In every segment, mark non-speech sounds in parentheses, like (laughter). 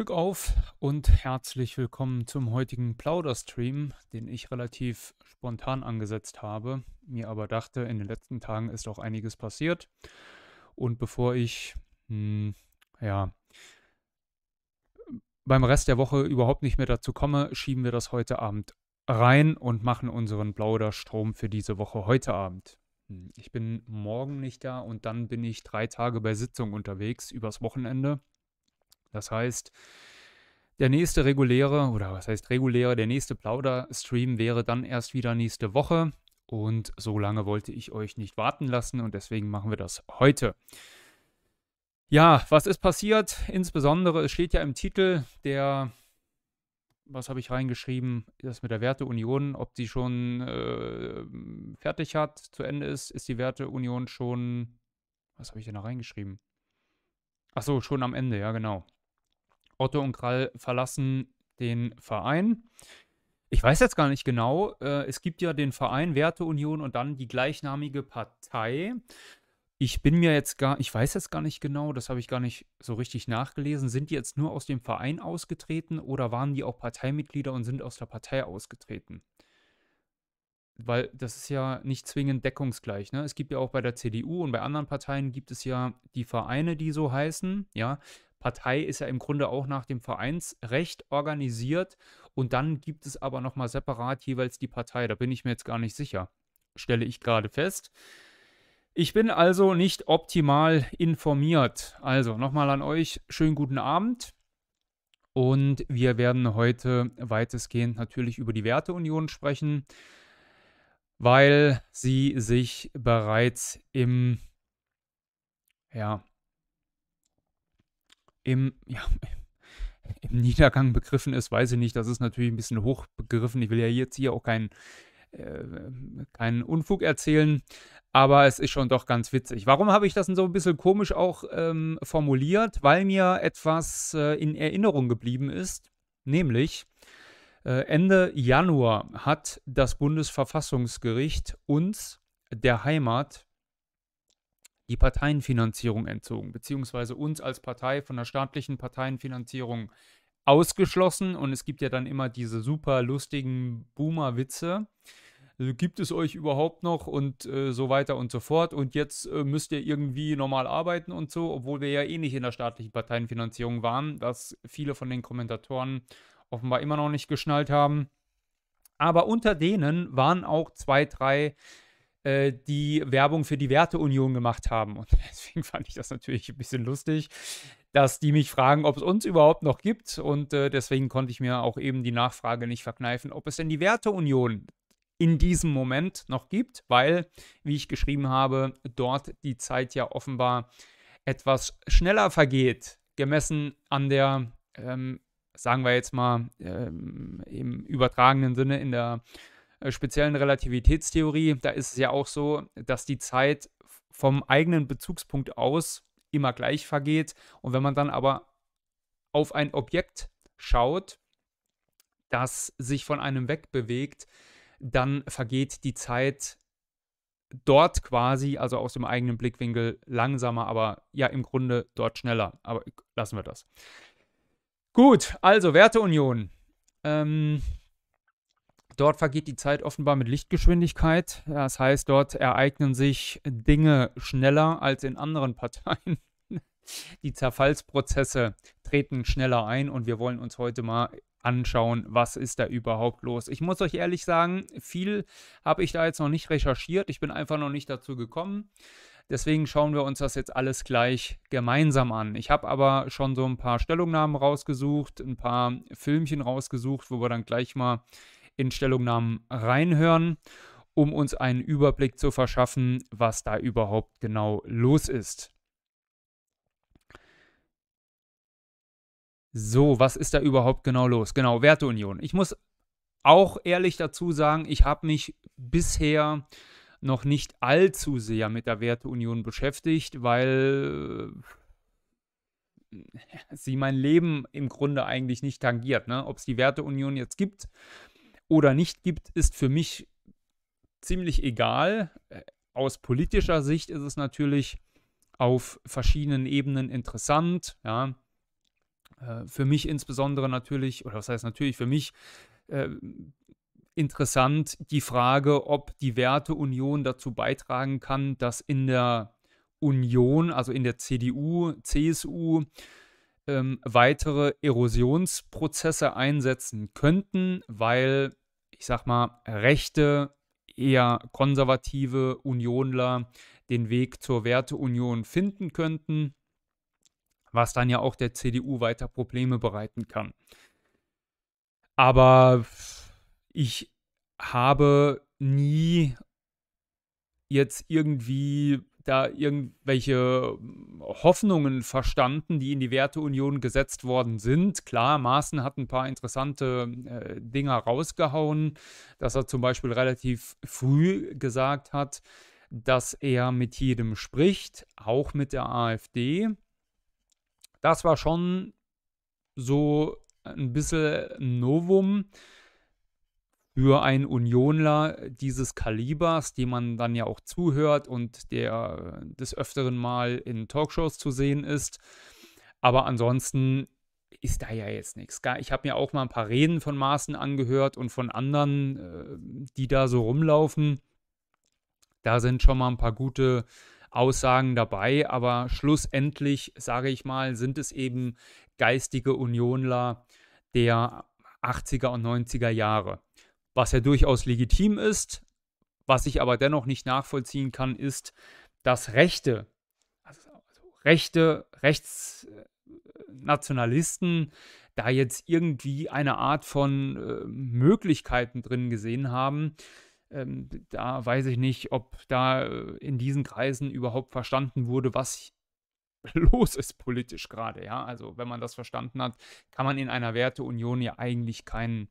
Glück auf und herzlich willkommen zum heutigen Plauderstream, den ich relativ spontan angesetzt habe, mir aber dachte, in den letzten Tagen ist auch einiges passiert. Und bevor ich, hm, ja, beim Rest der Woche überhaupt nicht mehr dazu komme, schieben wir das heute Abend rein und machen unseren Plauderstrom für diese Woche heute Abend. Hm, ich bin morgen nicht da und dann bin ich drei Tage bei Sitzung unterwegs übers Wochenende. Das heißt, der nächste reguläre, oder was heißt reguläre, der nächste Plauder-Stream wäre dann erst wieder nächste Woche. Und so lange wollte ich euch nicht warten lassen und deswegen machen wir das heute. Ja, was ist passiert? Insbesondere, es steht ja im Titel der, was habe ich reingeschrieben, das mit der Werteunion, ob die schon äh, fertig hat, zu Ende ist, ist die Werteunion schon, was habe ich denn da reingeschrieben? Ach so, schon am Ende, ja genau. Otto und Krall verlassen den Verein. Ich weiß jetzt gar nicht genau. Äh, es gibt ja den Verein Werteunion und dann die gleichnamige Partei. Ich bin mir jetzt gar, ich weiß jetzt gar nicht genau, das habe ich gar nicht so richtig nachgelesen. Sind die jetzt nur aus dem Verein ausgetreten oder waren die auch Parteimitglieder und sind aus der Partei ausgetreten? Weil das ist ja nicht zwingend deckungsgleich. Ne? Es gibt ja auch bei der CDU und bei anderen Parteien gibt es ja die Vereine, die so heißen. Ja, Partei ist ja im Grunde auch nach dem Vereinsrecht organisiert und dann gibt es aber nochmal separat jeweils die Partei. Da bin ich mir jetzt gar nicht sicher, stelle ich gerade fest. Ich bin also nicht optimal informiert. Also nochmal an euch, schönen guten Abend. Und wir werden heute weitestgehend natürlich über die Werteunion sprechen, weil sie sich bereits im ja, im, ja, (laughs) im Niedergang begriffen ist, weiß ich nicht. Das ist natürlich ein bisschen hoch begriffen. Ich will ja jetzt hier auch keinen äh, keinen Unfug erzählen, aber es ist schon doch ganz witzig. Warum habe ich das denn so ein bisschen komisch auch ähm, formuliert? Weil mir etwas äh, in Erinnerung geblieben ist, nämlich äh, Ende Januar hat das Bundesverfassungsgericht uns der Heimat die Parteienfinanzierung entzogen, beziehungsweise uns als Partei von der staatlichen Parteienfinanzierung ausgeschlossen. Und es gibt ja dann immer diese super lustigen Boomer-Witze. Also gibt es euch überhaupt noch und äh, so weiter und so fort. Und jetzt äh, müsst ihr irgendwie normal arbeiten und so, obwohl wir ja eh nicht in der staatlichen Parteienfinanzierung waren, was viele von den Kommentatoren offenbar immer noch nicht geschnallt haben. Aber unter denen waren auch zwei, drei äh, die Werbung für die Werteunion gemacht haben. Und (laughs) deswegen fand ich das natürlich ein bisschen lustig, dass die mich fragen, ob es uns überhaupt noch gibt. Und äh, deswegen konnte ich mir auch eben die Nachfrage nicht verkneifen, ob es denn die Werteunion in diesem Moment noch gibt, weil, wie ich geschrieben habe, dort die Zeit ja offenbar etwas schneller vergeht, gemessen an der, ähm, sagen wir jetzt mal ähm, im übertragenen Sinne, in der speziellen Relativitätstheorie, da ist es ja auch so, dass die Zeit vom eigenen Bezugspunkt aus immer gleich vergeht. Und wenn man dann aber auf ein Objekt schaut, das sich von einem wegbewegt, dann vergeht die Zeit dort quasi, also aus dem eigenen Blickwinkel, langsamer, aber ja im Grunde dort schneller. Aber lassen wir das. Gut, also Werteunion. Ähm, Dort vergeht die Zeit offenbar mit Lichtgeschwindigkeit. Das heißt, dort ereignen sich Dinge schneller als in anderen (laughs) Parteien. Die Zerfallsprozesse treten schneller ein und wir wollen uns heute mal anschauen, was ist da überhaupt los. Ich muss euch ehrlich sagen, viel habe ich da jetzt noch nicht recherchiert. Ich bin einfach noch nicht dazu gekommen. Deswegen schauen wir uns das jetzt alles gleich gemeinsam an. Ich habe aber schon so ein paar Stellungnahmen rausgesucht, ein paar Filmchen rausgesucht, wo wir dann gleich mal in Stellungnahmen reinhören, um uns einen Überblick zu verschaffen, was da überhaupt genau los ist. So, was ist da überhaupt genau los? Genau, Werteunion. Ich muss auch ehrlich dazu sagen, ich habe mich bisher noch nicht allzu sehr mit der Werteunion beschäftigt, weil sie mein Leben im Grunde eigentlich nicht tangiert. Ne? Ob es die Werteunion jetzt gibt, oder nicht gibt, ist für mich ziemlich egal. Äh, aus politischer Sicht ist es natürlich auf verschiedenen Ebenen interessant. Ja. Äh, für mich insbesondere natürlich, oder was heißt natürlich, für mich äh, interessant die Frage, ob die Werteunion dazu beitragen kann, dass in der Union, also in der CDU, CSU, ähm, weitere Erosionsprozesse einsetzen könnten, weil, ich sag mal, rechte, eher konservative Unionler den Weg zur Werteunion finden könnten, was dann ja auch der CDU weiter Probleme bereiten kann. Aber ich habe nie jetzt irgendwie da irgendwelche Hoffnungen verstanden, die in die Werteunion gesetzt worden sind. Klar, Maaßen hat ein paar interessante äh, Dinger rausgehauen, dass er zum Beispiel relativ früh gesagt hat, dass er mit jedem spricht, auch mit der AfD. Das war schon so ein bisschen ein Novum für einen Unionler dieses Kalibers, dem man dann ja auch zuhört und der des Öfteren mal in Talkshows zu sehen ist. Aber ansonsten ist da ja jetzt nichts. Ich habe mir auch mal ein paar Reden von Maaßen angehört und von anderen, äh, die da so rumlaufen. Da sind schon mal ein paar gute Aussagen dabei, aber schlussendlich, sage ich mal, sind es eben geistige Unionler der 80er und 90er Jahre. Was ja durchaus legitim ist, was ich aber dennoch nicht nachvollziehen kann, ist, dass Rechte, also Rechte, Rechtsnationalisten da jetzt irgendwie eine Art von äh, Möglichkeiten drin gesehen haben, ähm, da weiß ich nicht, ob da äh, in diesen Kreisen überhaupt verstanden wurde, was (laughs) los ist politisch gerade. Ja, also wenn man das verstanden hat, kann man in einer Werteunion ja eigentlich kein,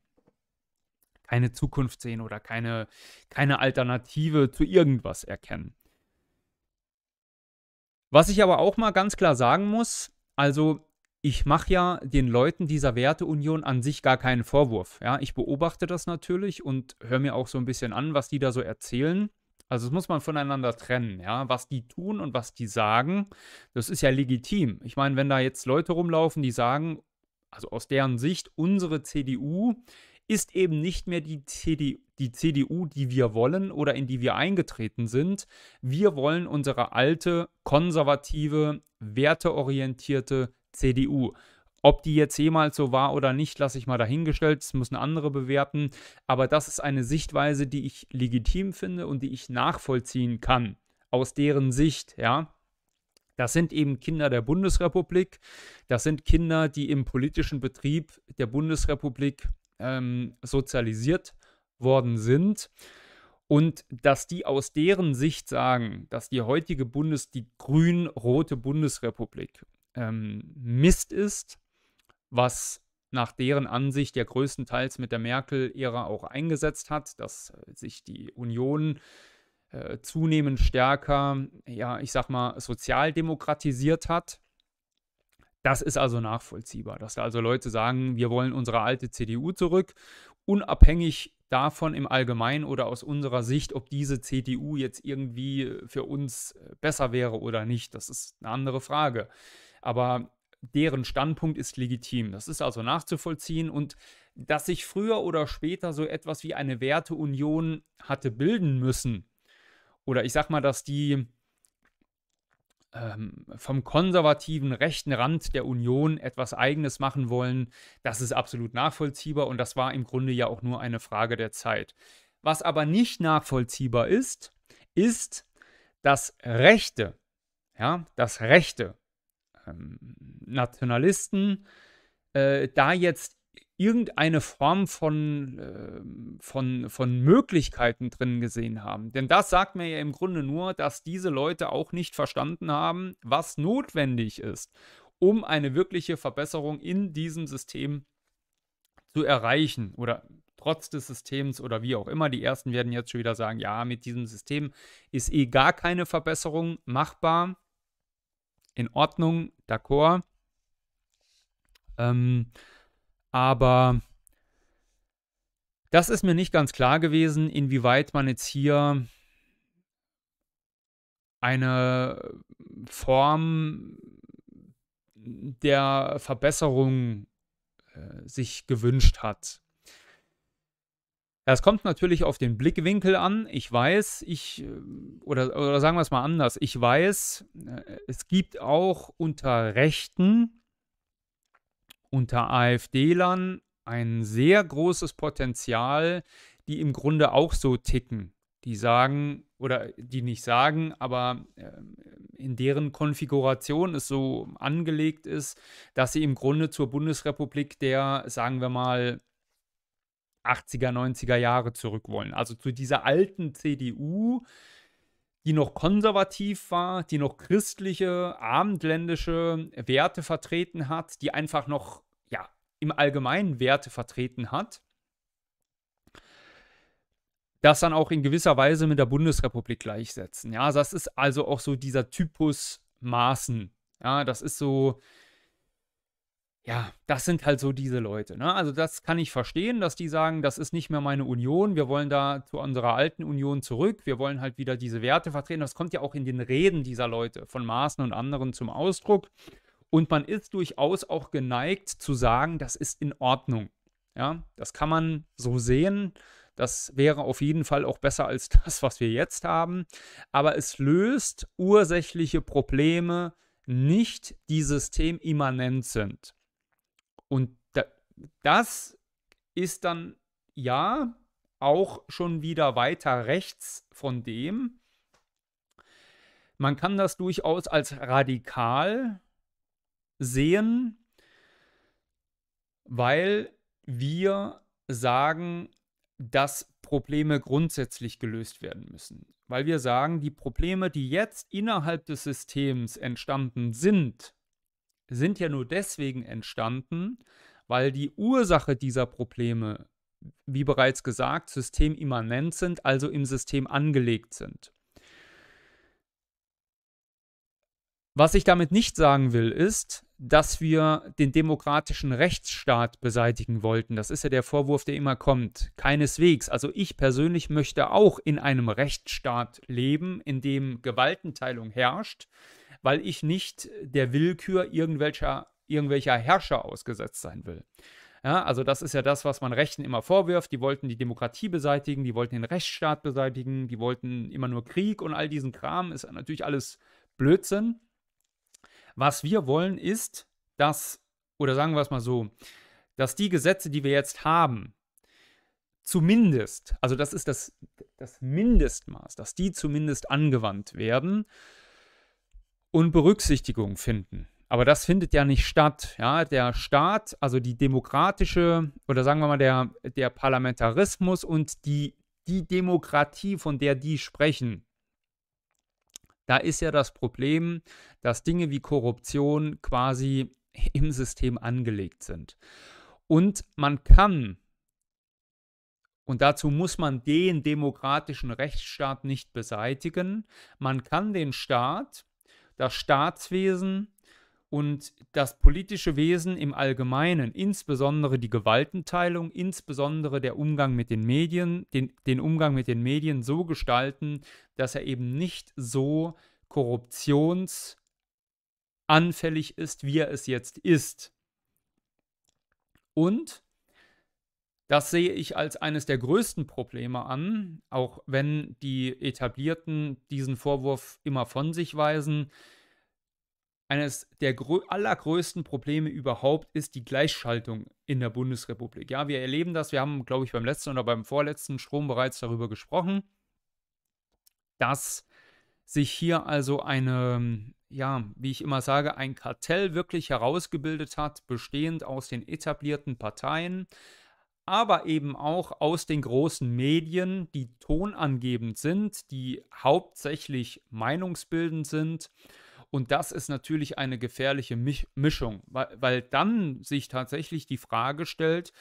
keine Zukunft sehen oder keine, keine Alternative zu irgendwas erkennen. Was ich aber auch mal ganz klar sagen muss, also ich mache ja den Leuten dieser Werteunion an sich gar keinen Vorwurf. Ja, ich beobachte das natürlich und höre mir auch so ein bisschen an, was die da so erzählen. Also das muss man voneinander trennen, ja. Was die tun und was die sagen, das ist ja legitim. Ich meine, wenn da jetzt Leute rumlaufen, die sagen, also aus deren Sicht, unsere CDU ist eben nicht mehr die, CD, die CDU, die wir wollen oder in die wir eingetreten sind. Wir wollen unsere alte, konservative, werteorientierte CDU. Ob die jetzt jemals so war oder nicht, lasse ich mal dahingestellt. Das müssen andere bewerten. Aber das ist eine Sichtweise, die ich legitim finde und die ich nachvollziehen kann. Aus deren Sicht, ja. Das sind eben Kinder der Bundesrepublik. Das sind Kinder, die im politischen Betrieb der Bundesrepublik ähm, sozialisiert worden sind. Und dass die aus deren Sicht sagen, dass die heutige Bundes, die grün-rote Bundesrepublik ähm, Mist ist, was nach deren Ansicht ja größtenteils mit der Merkel-Ära auch eingesetzt hat, dass sich die Union äh, zunehmend stärker, ja, ich sag mal, sozialdemokratisiert hat. Das ist also nachvollziehbar, dass da also Leute sagen, wir wollen unsere alte CDU zurück, unabhängig davon im Allgemeinen oder aus unserer Sicht, ob diese CDU jetzt irgendwie für uns äh, besser wäre oder nicht. Das ist eine andere Frage. Aber deren Standpunkt ist legitim. Das ist also nachzuvollziehen und dass sich früher oder später so etwas wie eine Werteunion hatte bilden müssen. Oder ich sag mal, dass die ähm, vom konservativen rechten Rand der Union etwas Eigenes machen wollen, das ist absolut nachvollziehbar und das war im Grunde ja auch nur eine Frage der Zeit. Was aber nicht nachvollziehbar ist, ist, dass Rechte, ja, das Rechte ähm, Nationalisten äh, da jetzt irgendeine Form von, äh, von, von Möglichkeiten drin gesehen haben. Denn das sagt mir ja im Grunde nur, dass diese Leute auch nicht verstanden haben, was notwendig ist, um eine wirkliche Verbesserung in diesem System zu erreichen oder trotz des Systems oder wie auch immer. Die ersten werden jetzt schon wieder sagen, ja, mit diesem System ist eh gar keine Verbesserung machbar in Ordnung, d'accord. Ähm, aber das ist mir nicht ganz klar gewesen, inwieweit man jetzt hier eine Form der Verbesserung äh, sich gewünscht hat. Das kommt natürlich auf den Blickwinkel an. Ich weiß, ich, äh, oder, oder sagen wir es mal anders, ich weiß, äh, es gibt auch unter Rechten, unter AfD-Lern ein sehr großes Potenzial, die im Grunde auch so ticken. Die sagen, oder die nicht sagen, aber ähm, in deren Konfiguration es so angelegt ist, dass sie im Grunde zur Bundesrepublik der, sagen wir mal, 80er, 90er Jahre zurück wollen. Also zu dieser alten CDU, die noch konservativ war, die noch christliche, abendländische Werte vertreten hat, die einfach noch, ja, im Allgemeinen Werte vertreten hat das dann auch in gewisser Weise mit der Bundesrepublik gleichsetzen. Ja, das ist also auch so dieser Typus Maßen. Ja, das ist so, ja, das sind halt so diese Leute. Ne? Also das kann ich verstehen, dass die sagen, das ist nicht mehr meine Union, wir wollen da zu unserer alten Union zurück, wir wollen halt wieder diese Werte vertreten. Das kommt ja auch in den Reden dieser Leute von Maaßen und anderen zum Ausdruck. Und man ist durchaus auch geneigt zu sagen, das ist in Ordnung. Ja, das kann man so sehen. Das wäre auf jeden Fall auch besser als (laughs) das, was wir jetzt haben. Aber es löst ursächliche Probleme nicht, die systemimmanent sind. Und das ist dann ja auch schon wieder weiter rechts von dem. Man kann das durchaus als radikal sehen, weil wir sagen, dass Probleme grundsätzlich gelöst werden müssen. Weil wir sagen, die Probleme, die jetzt innerhalb des Systems entstanden sind, sind ja nur deswegen entstanden, weil die Ursache dieser Probleme, wie bereits gesagt, systemimmanent sind, also im System angelegt sind. Was ich damit nicht sagen will, ist, dass wir den demokratischen Rechtsstaat beseitigen wollten. Das ist ja der Vorwurf, der immer kommt. Keineswegs. Also ich persönlich möchte auch in einem Rechtsstaat leben, in dem Gewaltenteilung herrscht, weil ich nicht der Willkür irgendwelcher, irgendwelcher Herrscher ausgesetzt sein will. Ja, also das ist ja das, was man Rechten immer vorwirft. Die wollten die Demokratie beseitigen, die wollten den Rechtsstaat beseitigen, die wollten immer nur Krieg und all diesen Kram. Ist natürlich alles Blödsinn. Was wir wollen ist, dass, oder sagen wir es mal so, dass die Gesetze, die wir jetzt haben, zumindest, also das ist das, das Mindestmaß, dass die zumindest angewandt werden und Berücksichtigung finden. Aber das findet ja nicht statt. Ja? Der Staat, also die demokratische, oder sagen wir mal, der, der Parlamentarismus und die, die Demokratie, von der die sprechen, da ist ja das Problem, dass Dinge wie Korruption quasi im System angelegt sind. Und man kann, und dazu muss man den demokratischen Rechtsstaat nicht beseitigen, man kann den Staat, das Staatswesen und das politische Wesen im Allgemeinen, insbesondere die Gewaltenteilung, insbesondere der Umgang mit den Medien, den, den Umgang mit den Medien so gestalten, dass er eben nicht so korruptionsanfällig ist, wie er es jetzt ist. Und das sehe ich als eines der größten Probleme an, auch wenn die Etablierten diesen Vorwurf immer von sich weisen eines der allergrößten Probleme überhaupt ist die Gleichschaltung in der Bundesrepublik. Ja, wir erleben das. Wir haben, glaube ich, beim letzten oder beim vorletzten Strom bereits darüber gesprochen, dass sich hier also eine, ja, wie ich immer sage, ein Kartell wirklich herausgebildet hat, bestehend aus den etablierten Parteien, aber eben auch aus den großen Medien, die tonangebend sind, die hauptsächlich meinungsbildend sind und das ist natürlich eine gefährliche Mischung, weil, weil dann sich tatsächlich die Frage stellt,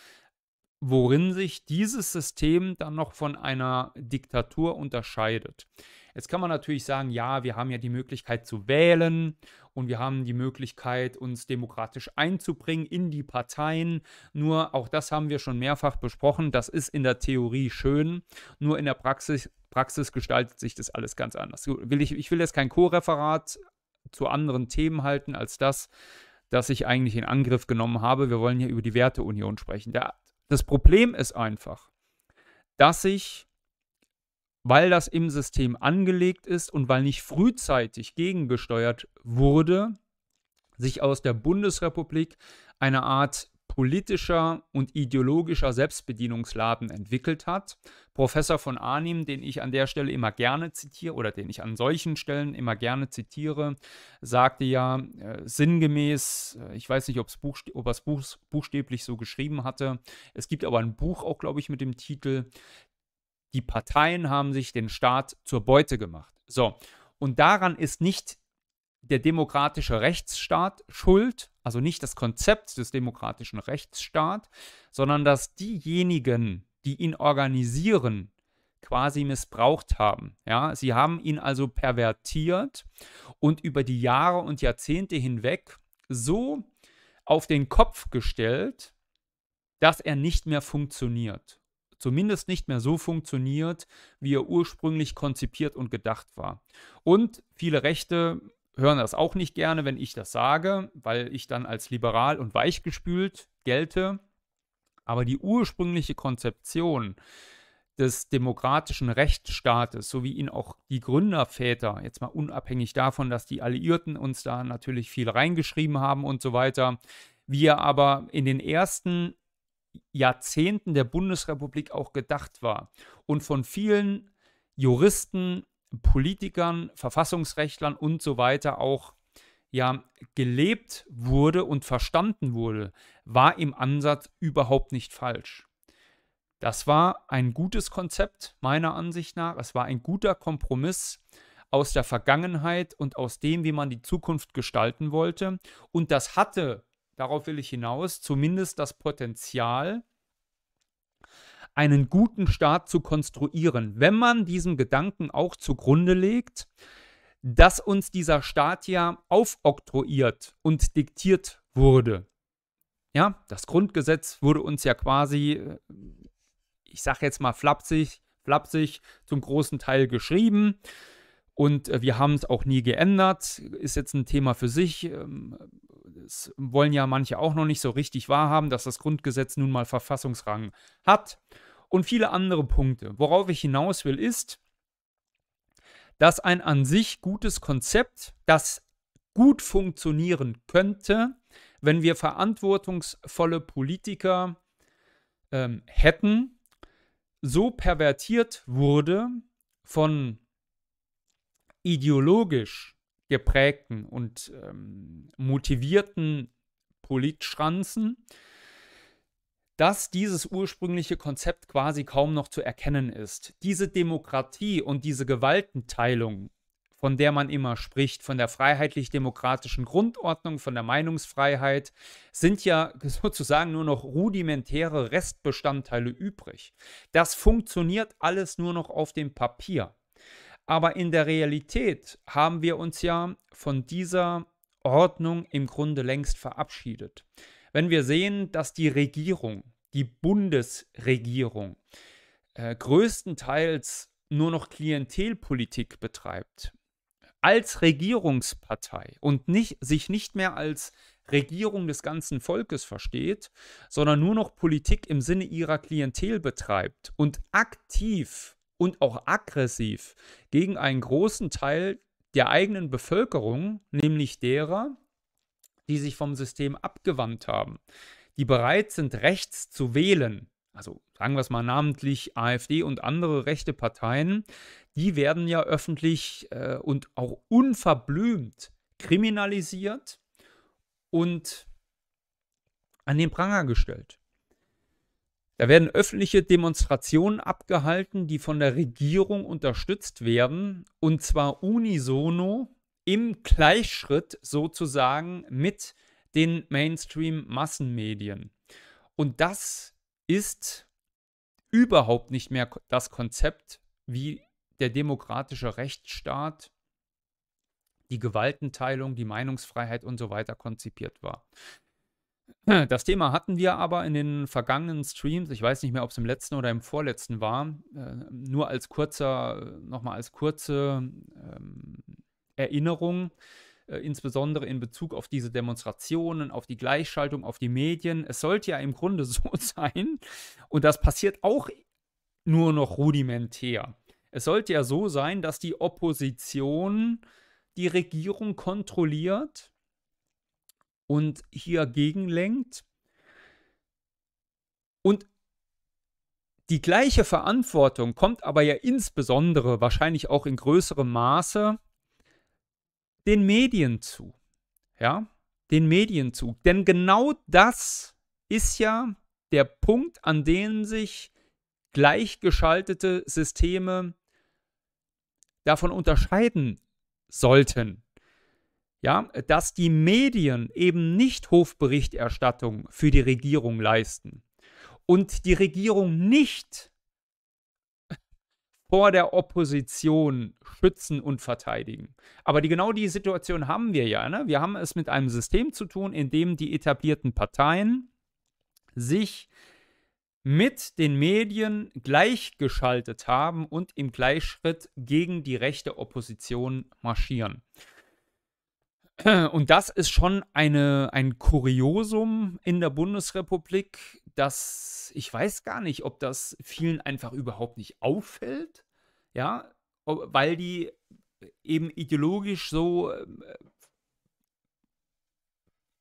worin sich dieses System dann noch von einer Diktatur unterscheidet. Jetzt kann man natürlich sagen, ja, wir haben ja die Möglichkeit zu wählen und wir haben die Möglichkeit, uns demokratisch einzubringen in die Parteien. Nur auch das haben wir schon mehrfach besprochen. Das ist in der Theorie schön, nur in der Praxis, Praxis gestaltet sich das alles ganz anders. Ich, will jetzt kein Co-Referat zu anderen Themen halten als das, das ich eigentlich in Angriff genommen habe. Wir wollen hier über die Werteunion sprechen. Das Problem ist einfach, dass ich, weil das im System angelegt ist und weil nicht frühzeitig gegengesteuert wurde, sich aus der Bundesrepublik eine Art politischer und ideologischer Selbstbedienungsladen entwickelt hat. Professor von Arnim, den ich an der Stelle immer gerne zitiere oder den ich an solchen Stellen immer gerne zitiere, sagte ja äh, sinngemäß, äh, ich weiß nicht, ob er es Buch buchstäblich so geschrieben hatte, es gibt aber ein Buch auch, glaube ich, mit dem Titel Die Parteien haben sich den Staat zur Beute gemacht. So, und daran ist nicht der demokratische Rechtsstaat schuld, also nicht das Konzept des demokratischen Rechtsstaats, sondern dass diejenigen, die ihn organisieren, quasi missbraucht haben. Ja, sie haben ihn also pervertiert und über die Jahre und Jahrzehnte hinweg so auf den Kopf gestellt, dass er nicht mehr funktioniert. Zumindest nicht mehr so funktioniert, wie er ursprünglich konzipiert und gedacht war. Und viele Rechte hören das auch nicht gerne, wenn ich das sage, weil ich dann als liberal und weichgespült gelte. Aber die ursprüngliche Konzeption des demokratischen Rechtsstaates, so wie ihn auch die Gründerväter, jetzt mal unabhängig davon, dass die Alliierten uns da natürlich viel reingeschrieben haben und so weiter, wie aber in den ersten Jahrzehnten der Bundesrepublik auch gedacht war und von vielen Juristen Politikern, Verfassungsrechtlern und so weiter auch ja gelebt wurde und verstanden wurde, war im Ansatz überhaupt nicht falsch. Das war ein gutes Konzept meiner Ansicht nach. Es war ein guter Kompromiss aus der Vergangenheit und aus dem, wie man die Zukunft gestalten wollte. Und das hatte, darauf will ich hinaus, zumindest das Potenzial, einen guten Staat zu konstruieren, wenn man diesen Gedanken auch zugrunde legt, dass uns dieser Staat ja aufoktroyiert und diktiert wurde. Ja, das Grundgesetz wurde uns ja quasi, äh, ich sage jetzt mal flapsig, flapsig zum großen Teil geschrieben. Und äh, wir haben es auch nie geändert. Ist jetzt ein Thema für sich. Ähm, das wollen ja manche auch noch nicht so richtig wahrhaben, dass das Grundgesetz nun mal Verfassungsrang hat und viele andere Punkte. Worauf ich hinaus will, ist, dass ein an sich gutes Konzept, das gut funktionieren könnte, wenn wir verantwortungsvolle Politiker ähm, hätten, so pervertiert wurde von ideologisch geprägten und ähm, motivierten Politschranzen, dass dieses ursprüngliche Konzept quasi kaum noch zu erkennen ist. Diese Demokratie und diese Gewaltenteilung, von der man immer spricht, von der freiheitlich-demokratischen Grundordnung, von der Meinungsfreiheit, sind ja (laughs) sozusagen nur noch rudimentäre Restbestandteile übrig. Das funktioniert alles nur noch auf dem Papier. Aber in der Realität haben wir uns ja von dieser Ordnung im Grunde längst verabschiedet. Wenn wir sehen, dass die Regierung, die Bundesregierung, äh, größtenteils nur noch Klientelpolitik betreibt, als Regierungspartei und nicht, sich nicht mehr als Regierung des ganzen Volkes versteht, sondern nur noch Politik im Sinne ihrer Klientel betreibt und aktiv und auch aggressiv gegen einen großen Teil der eigenen Bevölkerung, nämlich derer, die sich vom System abgewandt haben, die bereit sind, rechts zu wählen, also sagen wir es mal namentlich AfD und andere rechte Parteien, die werden ja öffentlich äh, und auch unverblümt kriminalisiert und an den Pranger gestellt. Da werden öffentliche Demonstrationen abgehalten, die von der Regierung unterstützt werden, und zwar unisono im Gleichschritt sozusagen mit den Mainstream-Massenmedien. Und das ist überhaupt nicht mehr das Konzept, wie der demokratische Rechtsstaat, die Gewaltenteilung, die Meinungsfreiheit und so weiter konzipiert war. Das Thema hatten wir aber in den vergangenen Streams, ich weiß nicht mehr, ob es im letzten oder im vorletzten war, äh, nur als kurzer, nochmal als kurze ähm, Erinnerung. äh, insbesondere in Bezug auf diese Demonstrationen, auf die Gleichschaltung, auf die Medien. Es sollte ja im Grunde (laughs) so sein, und das passiert auch nur noch rudimentär. Es sollte ja so sein, dass die Opposition die Regierung kontrolliert und hier gegenlenkt. Und die gleiche Verantwortung kommt aber ja insbesondere, wahrscheinlich auch in größerem Maße, den Medien zu. Ja, den Medien zu. Denn genau das ist ja der Punkt, an dem sich gleichgeschaltete Systeme davon unterscheiden sollten. Ja, dass die Medien eben nicht Hofberichterstattung für die Regierung leisten und die Regierung nicht (laughs) vor der Opposition schützen und verteidigen. Aber die, genau die Situation haben wir ja. Ne? Wir haben es mit einem System zu tun, in dem die etablierten Parteien sich mit den Medien gleichgeschaltet haben und im Gleichschritt gegen die rechte Opposition marschieren. (clears throat) Und das ist schon eine, ein Kuriosum in der Bundesrepublik, dass ich weiß gar nicht, ob das vielen einfach überhaupt nicht auffällt, ja, weil die eben ideologisch so äh,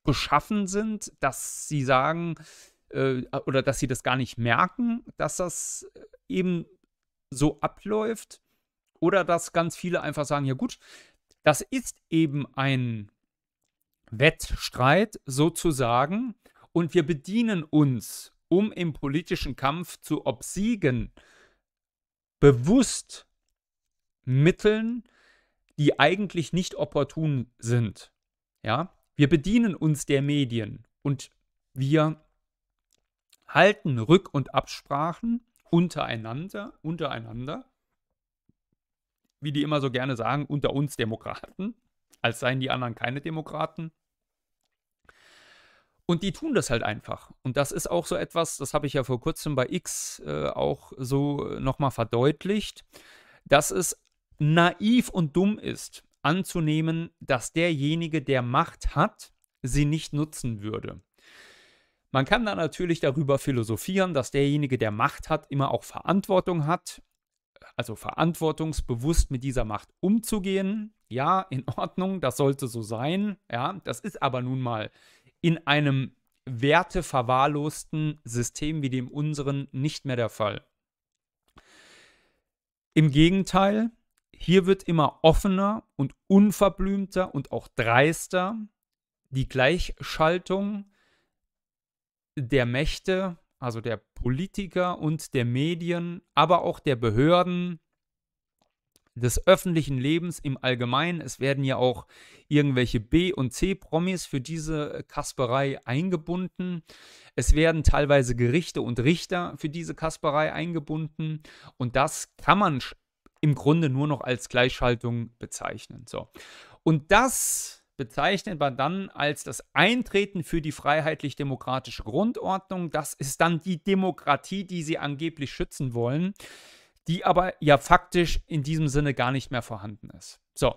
beschaffen sind, dass sie sagen, äh, oder dass sie das gar nicht merken, dass das äh, eben so abläuft. Oder dass ganz viele einfach sagen, ja gut, das ist eben ein Wettstreit sozusagen. Und wir bedienen uns, um im politischen Kampf zu obsiegen, bewusst Mitteln, die eigentlich nicht opportun sind. Ja, wir bedienen uns der Medien und wir halten Rück- und Absprachen untereinander, untereinander, wie die immer so gerne sagen, unter uns Demokraten, als seien die anderen keine Demokraten. Und die tun das halt einfach. Und das ist auch so etwas, das habe ich ja vor kurzem bei X äh, auch so nochmal verdeutlicht, dass es naiv und dumm ist, anzunehmen, dass derjenige, der Macht hat, sie nicht nutzen würde. Man kann dann natürlich darüber philosophieren, dass derjenige, der Macht hat, immer auch Verantwortung hat, also verantwortungsbewusst mit dieser Macht umzugehen. Ja, in (laughs) Ordnung, das sollte so sein. Ja, das ist aber nun mal in einem werteverwahrlosten System wie dem unseren nicht mehr der Fall. Im Gegenteil, hier wird immer offener und unverblümter und auch dreister die Gleichschaltung der Mächte, also der Politiker und der Medien, aber auch der Behörden, des öffentlichen Lebens im Allgemeinen. Es werden ja auch irgendwelche B- und C-Promis für diese Kasperei eingebunden. Es werden teilweise Gerichte und Richter für diese Kasperei eingebunden. Und das kann man im Grunde nur noch als Gleichschaltung bezeichnen. So. Und das bezeichnet man dann als das Eintreten für die freiheitlich-demokratische Grundordnung. Das ist dann die Demokratie, die sie angeblich schützen wollen, die aber ja faktisch in diesem Sinne gar nicht mehr vorhanden ist. So.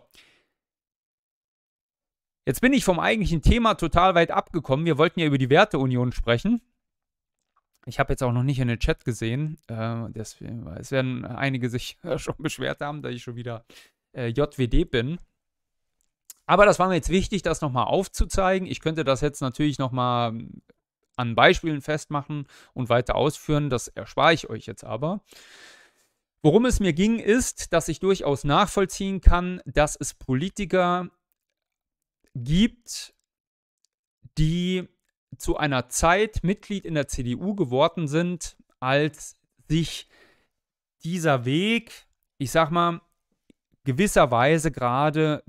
Jetzt bin ich vom eigentlichen Thema total weit abgekommen. Wir wollten ja über die Werteunion sprechen. Ich habe jetzt auch noch nicht in den Chat gesehen. Äh, deswegen, es werden einige sich (laughs) schon beschwert haben, dass ich schon wieder äh, JWD bin. Aber das war mir jetzt wichtig, das nochmal aufzuzeigen. Ich könnte das jetzt natürlich nochmal hm, an Beispielen festmachen und weiter ausführen. Das erspare ich euch jetzt aber. Worum es mir ging, ist, dass ich durchaus nachvollziehen kann, dass es Politiker gibt, die zu einer Zeit Mitglied in der CDU geworden sind, als sich dieser Weg, ich sag mal, gewisserweise gerade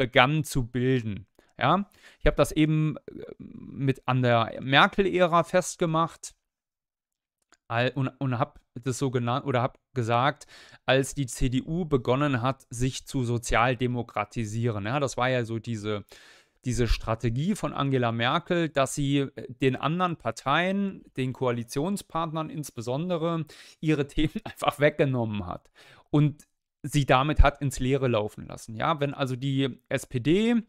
begann zu bilden. Ja, ich habe das eben äh, mit an der Merkel-Ära festgemacht und, und habe das so genannt oder habe gesagt, als die CDU begonnen hat, sich zu sozialdemokratisieren. Ja, das war ja so diese, diese Strategie von Angela Merkel, dass sie äh, den anderen Parteien, den Koalitionspartnern insbesondere, ihre (laughs) Themen einfach weggenommen hat. Und sie damit hat ins Leere laufen lassen. Ja, wenn also die SPD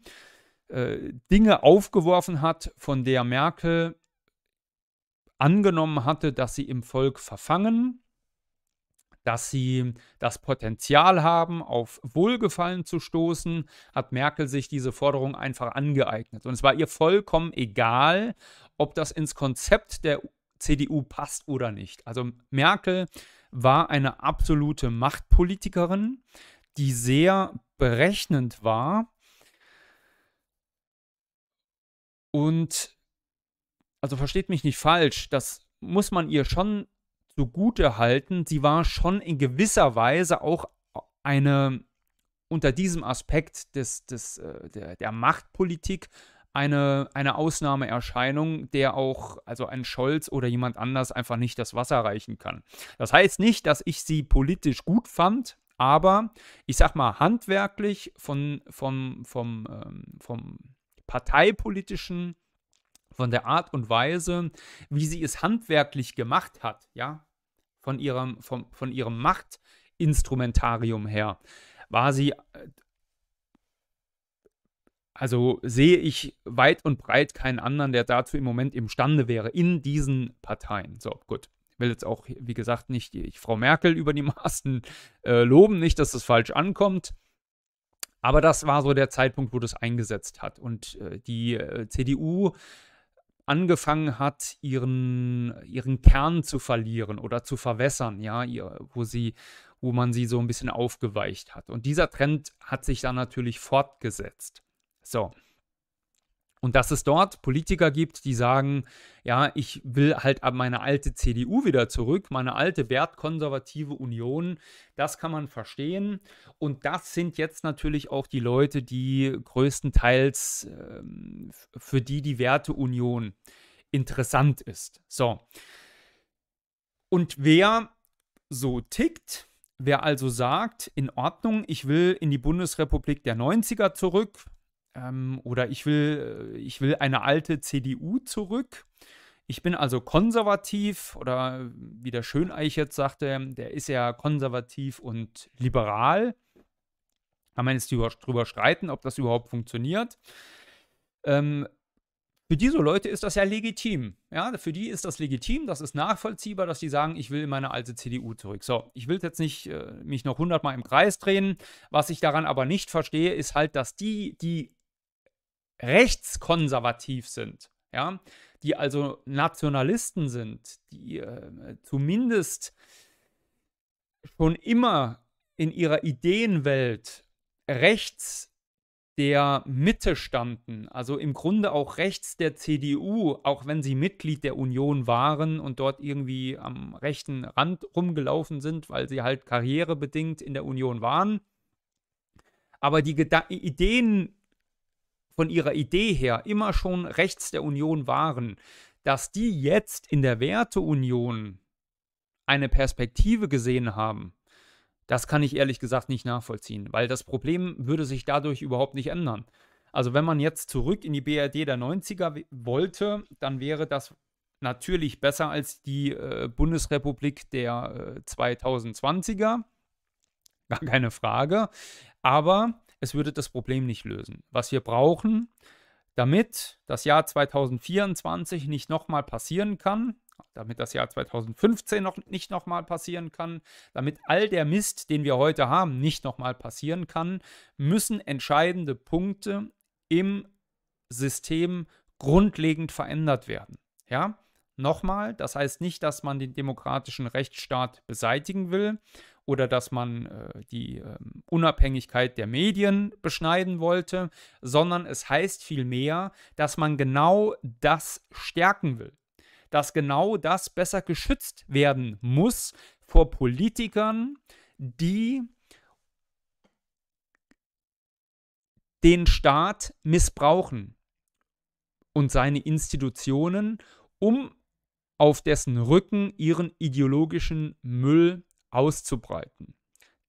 äh, Dinge aufgeworfen hat, von der Merkel angenommen hatte, dass sie im Volk verfangen, dass sie das Potenzial haben, auf Wohlgefallen zu stoßen, hat Merkel sich diese Forderung einfach angeeignet. Und es war ihr vollkommen egal, ob das ins Konzept der CDU passt oder nicht. Also Merkel war eine absolute Machtpolitikerin, die sehr berechnend war und also versteht mich nicht falsch, das muss man ihr schon zugute halten. Sie war schon in gewisser Weise auch eine unter diesem Aspekt des, des, äh, der, der Machtpolitik eine, eine Ausnahmeerscheinung, der auch, also ein Scholz oder jemand anders einfach nicht das Wasser reichen kann. Das heißt nicht, dass ich sie politisch gut fand, aber ich sag mal, handwerklich von, vom, vom, ähm, vom parteipolitischen, von der Art und Weise, wie sie es handwerklich gemacht hat, ja, von ihrem, vom, von ihrem Machtinstrumentarium her, war sie äh, also sehe ich weit und breit keinen anderen, der dazu im Moment imstande wäre, in diesen Parteien. So, gut. Ich will jetzt auch, wie gesagt, nicht die, Frau Merkel über die (laughs) Maßen äh, loben, nicht, dass das falsch ankommt. Aber das war so der Zeitpunkt, wo das eingesetzt hat. Und äh, die äh, CDU angefangen hat, ihren, ihren Kern zu verlieren oder zu verwässern, ja, ihr, wo sie, wo man sie so ein bisschen aufgeweicht hat. Und dieser Trend hat sich dann natürlich fortgesetzt. So. Und dass es dort Politiker gibt, die sagen, ja, ich will halt meine alte CDU wieder zurück, meine alte wertkonservative Union, das kann man verstehen. Und das sind jetzt natürlich auch die Leute, die größtenteils ähm, für die die Werteunion interessant ist. So. Und wer so tickt, wer also sagt, in Ordnung, ich will in die Bundesrepublik der 90er zurück, ähm, oder ich will, äh, ich will eine alte CDU zurück. Ich bin also konservativ oder wie der Schöneich jetzt sagte, der ist ja konservativ und liberal. Kann man jetzt drüber streiten, ob das überhaupt funktioniert. Ähm, für diese Leute ist das ja legitim. Ja, für die ist das legitim, das ist nachvollziehbar, dass die sagen, ich will in meine alte CDU zurück. So, ich will jetzt nicht äh, mich noch hundertmal im Kreis drehen. Was ich daran aber nicht verstehe, ist halt, dass die, die rechtskonservativ sind, ja, die also Nationalisten sind, die äh, zumindest schon immer in ihrer Ideenwelt rechts der Mitte standen, also im Grunde auch rechts der CDU, auch wenn sie Mitglied der Union waren und dort irgendwie am rechten Rand rumgelaufen sind, weil sie halt karrierebedingt in der Union waren. Aber die Geda Ideen von ihrer Idee her immer schon rechts der Union waren, dass die jetzt in der Werteunion eine Perspektive gesehen haben, das kann ich ehrlich gesagt nicht nachvollziehen, weil das Problem würde sich dadurch überhaupt nicht ändern. Also wenn man jetzt zurück in die BRD der 90er wollte, dann wäre das natürlich besser als die äh, Bundesrepublik der äh, 2020er. Gar keine Frage. Aber es würde das Problem nicht lösen. Was wir brauchen, damit das Jahr 2024 nicht nochmal passieren kann, damit das Jahr 2015 noch nicht nochmal passieren kann, damit all der Mist, den wir heute haben, nicht nochmal passieren kann, müssen entscheidende Punkte im System grundlegend verändert werden. Ja, nochmal, das heißt nicht, dass man den demokratischen Rechtsstaat beseitigen will oder dass man äh, die äh, Unabhängigkeit der Medien beschneiden wollte, sondern es heißt vielmehr, dass man genau das stärken will. Dass genau das besser geschützt werden muss vor Politikern, die den Staat missbrauchen und seine Institutionen, um auf dessen Rücken ihren ideologischen Müll auszubreiten.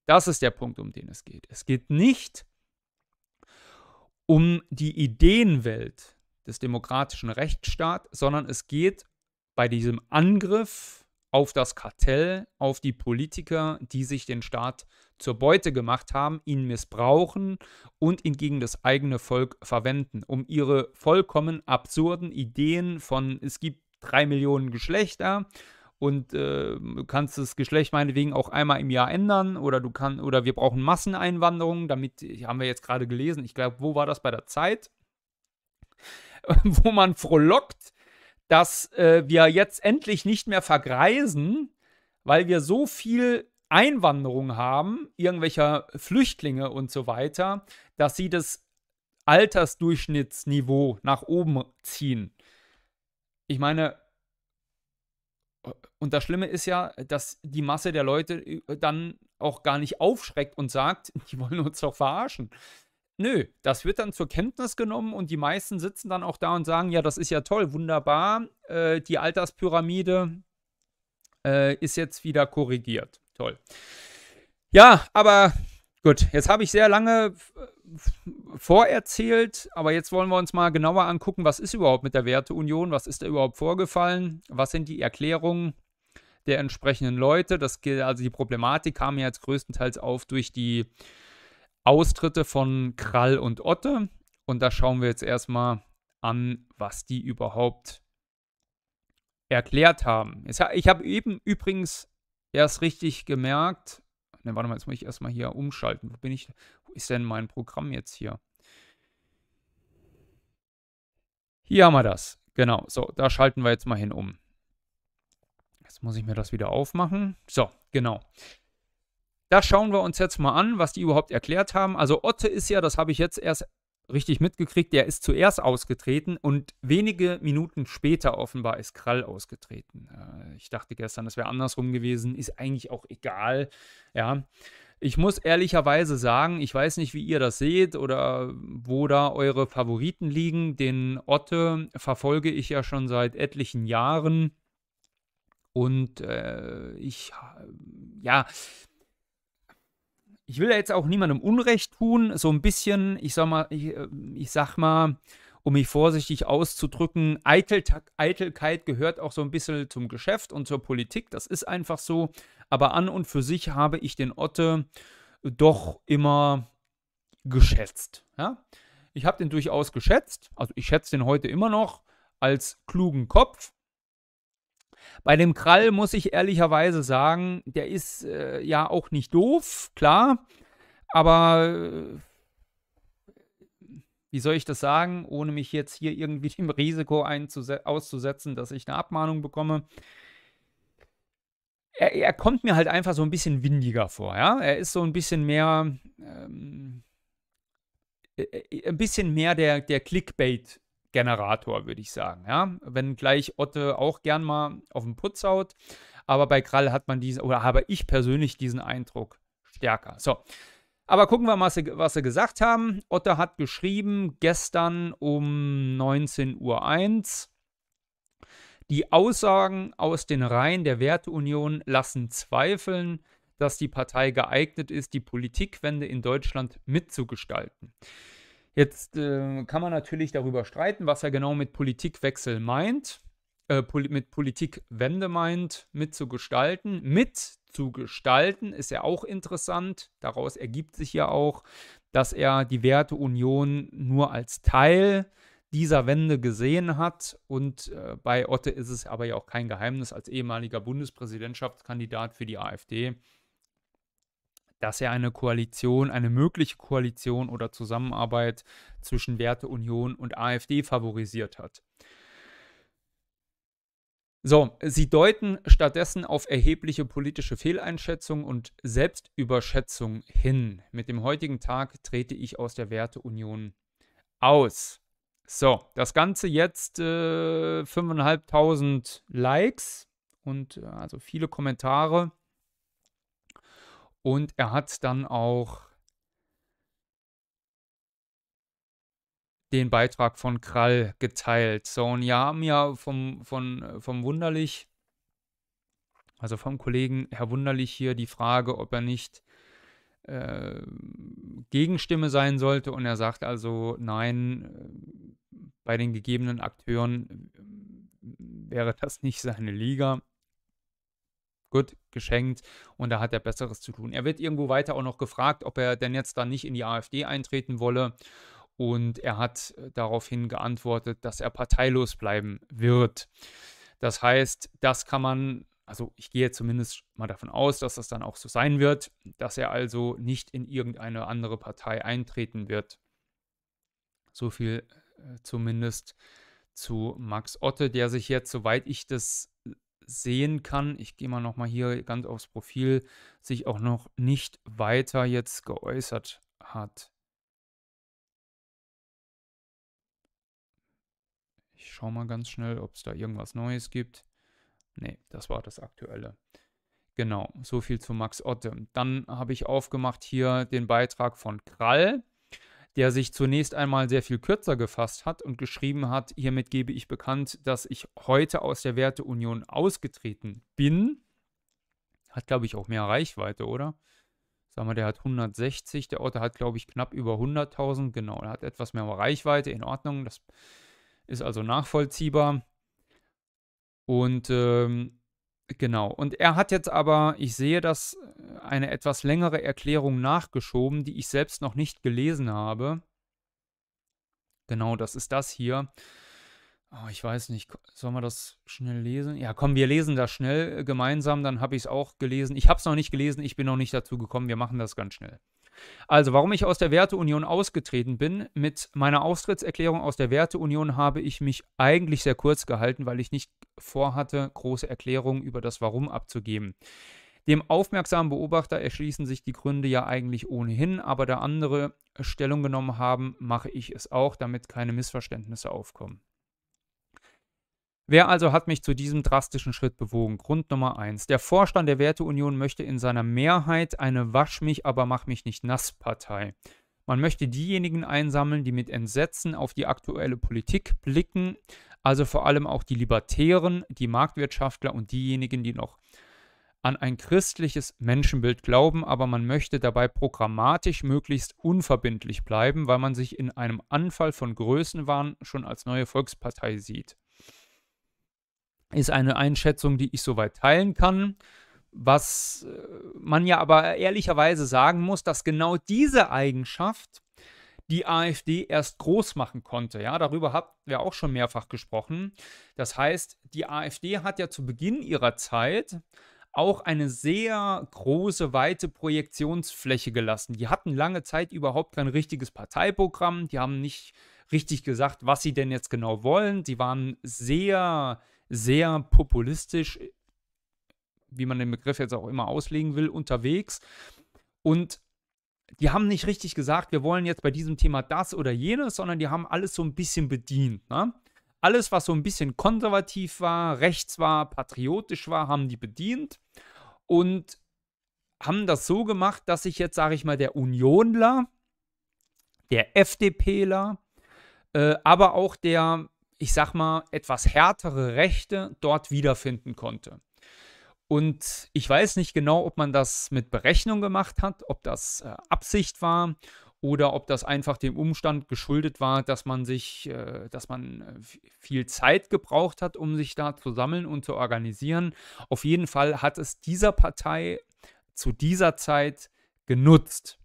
Das ist der Punkt, um den es geht. Es geht nicht um die Ideenwelt des demokratischen Rechtsstaats, sondern es geht bei diesem Angriff auf das Kartell, auf die Politiker, die sich den Staat zur Beute gemacht haben, ihn missbrauchen und ihn gegen das eigene Volk verwenden, um ihre vollkommen absurden Ideen von, es gibt drei Millionen Geschlechter und äh, du kannst das Geschlecht meinetwegen auch einmal im Jahr ändern oder du kannst, oder wir brauchen Masseneinwanderung, damit, haben wir jetzt gerade gelesen, ich glaube, wo war das bei der Zeit? (laughs) wo man frohlockt, dass äh, wir jetzt endlich nicht mehr vergreisen, weil wir so viel Einwanderung haben, irgendwelcher Flüchtlinge und so weiter, dass sie das Altersdurchschnittsniveau nach oben ziehen. Ich meine, und das Schlimme ist ja, dass die Masse der Leute äh, dann auch gar nicht aufschreckt und sagt, (laughs) die wollen uns doch verarschen. Nö, das wird dann zur Kenntnis genommen und die meisten sitzen dann auch da und sagen, ja, das ist ja toll, wunderbar, äh, die Alterspyramide äh, ist jetzt wieder korrigiert. Toll. Ja, aber gut, jetzt habe ich sehr lange vorerzählt, aber jetzt wollen wir uns mal genauer angucken, was ist überhaupt mit der Werteunion, was ist da überhaupt vorgefallen, was sind die Erklärungen der entsprechenden Leute. Das, also die Problematik kam ja jetzt größtenteils auf durch die Austritte von Krall und Otte. Und da schauen wir jetzt erstmal an, was die überhaupt erklärt haben. Ich habe eben übrigens erst richtig gemerkt, ne, warte mal, jetzt muss ich erstmal hier umschalten. Wo bin ich? Wo ist denn mein Programm jetzt hier? Hier haben wir das. Genau, so, da schalten wir jetzt mal hin um. Jetzt muss ich mir das wieder aufmachen. So, genau. Das schauen wir uns jetzt mal an, was die überhaupt erklärt haben. Also Otte ist ja, das habe ich jetzt erst richtig mitgekriegt, der ist zuerst ausgetreten und wenige Minuten später offenbar ist Krall ausgetreten. Äh, ich dachte gestern, das wäre andersrum gewesen, ist eigentlich auch egal. Ja, ich muss ehrlicherweise sagen, ich weiß nicht, wie ihr das seht oder wo da eure Favoriten liegen. Den Otte verfolge ich ja schon seit etlichen Jahren und äh, ich, ja, ich will ja jetzt auch niemandem Unrecht tun, so ein bisschen, ich sag mal, ich, äh, ich sag mal, um mich vorsichtig auszudrücken, Eitel, Eitelkeit gehört auch so ein bisschen zum Geschäft und zur Politik, das ist einfach so, aber an und für sich habe ich den Otte doch immer geschätzt, ja? Ich habe den durchaus geschätzt, also ich schätze den heute immer noch als klugen Kopf, bei dem Krall muss ich ehrlicherweise sagen, der ist äh, ja auch nicht doof, klar, aber äh, wie soll ich das sagen, ohne mich jetzt hier irgendwie dem Risiko auszusetzen, dass ich eine Abmahnung bekomme. Er, er, kommt mir halt einfach so ein bisschen windiger vor, ja. Er ist so ein bisschen mehr, ähm, äh, äh, ein bisschen mehr der, der Clickbait Generator, würde ich sagen. Ja? Wenn gleich Otte auch gern mal auf den Putz haut. Aber bei Krall hat man diesen, oder habe ich persönlich diesen Eindruck stärker. So. Aber gucken wir mal, was sie gesagt haben. Otte hat geschrieben gestern um 19.01 Uhr. Die Aussagen aus den Reihen der Werteunion lassen zweifeln, dass die Partei geeignet ist, die Politikwende in Deutschland mitzugestalten. Jetzt äh, kann man natürlich darüber streiten, was er genau mit Politikwechsel meint, äh, poli mit Politikwende meint, mitzugestalten. Mitzugestalten ist ja auch interessant. Daraus ergibt sich ja auch, dass er die Werteunion nur als Teil dieser Wende gesehen hat. Und äh, bei Otte ist es aber ja auch kein Geheimnis als ehemaliger Bundespräsidentschaftskandidat für die AfD, dass er eine Koalition, eine mögliche Koalition oder Zusammenarbeit zwischen Werteunion und AfD favorisiert hat. So, sie deuten stattdessen auf erhebliche politische Fehleinschätzung und Selbstüberschätzung hin. Mit dem heutigen Tag trete ich aus der Werteunion aus. So, das Ganze jetzt äh, 5.500 Likes und äh, also viele Kommentare. Und er hat dann auch den Beitrag von Krall geteilt. So, und ja, haben ja vom, von, vom Wunderlich, also vom Kollegen Herr Wunderlich hier die Frage, ob er nicht äh, Gegenstimme sein sollte. Und er sagt also, nein, äh, bei den gegebenen Akteuren äh, wäre das nicht seine Liga. Gut, geschenkt und da hat er Besseres zu tun. Er wird irgendwo weiter auch noch gefragt, ob er denn jetzt dann nicht in die AfD eintreten wolle. Und er hat äh, daraufhin geantwortet, dass er parteilos bleiben wird. Das heißt, das kann man, also ich gehe zumindest mal davon aus, dass das dann auch so sein wird, dass er also nicht in irgendeine andere Partei eintreten wird. So viel äh, zumindest zu Max Otte, der sich jetzt, soweit ich das sehen kann, ich gehe mal nochmal hier ganz aufs Profil, sich auch noch nicht weiter jetzt geäußert hat. Ich schaue mal ganz schnell, ob es da irgendwas Neues gibt. Ne, das war das Aktuelle. Genau, so viel zu Max Otte. Dann habe ich aufgemacht hier den Beitrag von Krall der sich zunächst einmal sehr viel kürzer gefasst hat und geschrieben hat, hiermit gebe ich bekannt, dass ich heute aus der Werteunion ausgetreten bin. Hat, glaube ich, auch mehr Reichweite, oder? Sagen wir, der hat 160, der Otto hat, glaube ich, knapp über 100.000. Genau, er hat etwas mehr Reichweite, in Ordnung. Das ist also nachvollziehbar. Und ähm, Genau. Und er hat jetzt aber, ich sehe das, äh, eine etwas längere Erklärung nachgeschoben, die ich selbst noch nicht gelesen habe. Genau, das ist das hier. Oh, ich weiß nicht, sollen wir das schnell lesen? Ja, komm, wir lesen das schnell äh, gemeinsam, dann habe ich es auch gelesen. Ich habe es noch nicht gelesen, ich bin noch nicht dazu gekommen, wir machen das ganz schnell. Also, warum ich aus der Werteunion ausgetreten bin, mit meiner Austrittserklärung aus der Werteunion habe ich mich eigentlich sehr kurz gehalten, weil ich nicht vorhatte, große Erklärungen über das Warum abzugeben. Dem aufmerksamen Beobachter erschließen sich die Gründe ja eigentlich ohnehin, aber da andere Stellung genommen haben, mache ich es auch, damit keine Missverständnisse aufkommen. Wer also hat mich zu diesem drastischen Schritt bewogen? Grund Nummer eins. Der Vorstand der Werteunion möchte in seiner Mehrheit eine Wasch mich, aber mach mich nicht nass Partei. Man möchte diejenigen einsammeln, die mit Entsetzen auf die aktuelle Politik blicken, also vor allem auch die Libertären, die Marktwirtschaftler und diejenigen, die noch an ein christliches Menschenbild glauben, aber man möchte dabei programmatisch möglichst unverbindlich bleiben, weil man sich in einem Anfall von Größenwahn schon als neue Volkspartei sieht ist eine Einschätzung, die ich soweit teilen kann. Was äh, man ja aber ehrlicherweise sagen muss, dass genau diese Eigenschaft die AfD erst groß machen konnte. Ja, darüber habt wir auch schon mehrfach gesprochen. Das heißt, die AfD hat ja zu Beginn ihrer Zeit auch eine sehr große, weite Projektionsfläche gelassen. Die hatten lange Zeit überhaupt kein richtiges Parteiprogramm. Die haben nicht richtig gesagt, was sie denn jetzt genau wollen. Sie waren sehr sehr populistisch, wie man den Begriff jetzt auch immer auslegen will, unterwegs. Und die haben nicht richtig gesagt, wir wollen jetzt bei diesem Thema das oder jenes, sondern die haben alles so ein bisschen bedient. Ne? Alles, was so ein bisschen konservativ war, rechts war, patriotisch war, haben die bedient und haben das so gemacht, dass sich jetzt, sage ich mal, der Unionler, der FDPler, äh, aber auch der ich sag mal, etwas härtere Rechte dort wiederfinden konnte. Und ich weiß nicht genau, ob man das mit Berechnung gemacht hat, ob das äh, Absicht war oder ob das einfach dem Umstand geschuldet war, dass man sich, äh, dass man äh, viel Zeit gebraucht hat, um sich da zu sammeln und zu organisieren. Auf jeden Fall hat es dieser Partei zu dieser Zeit genutzt.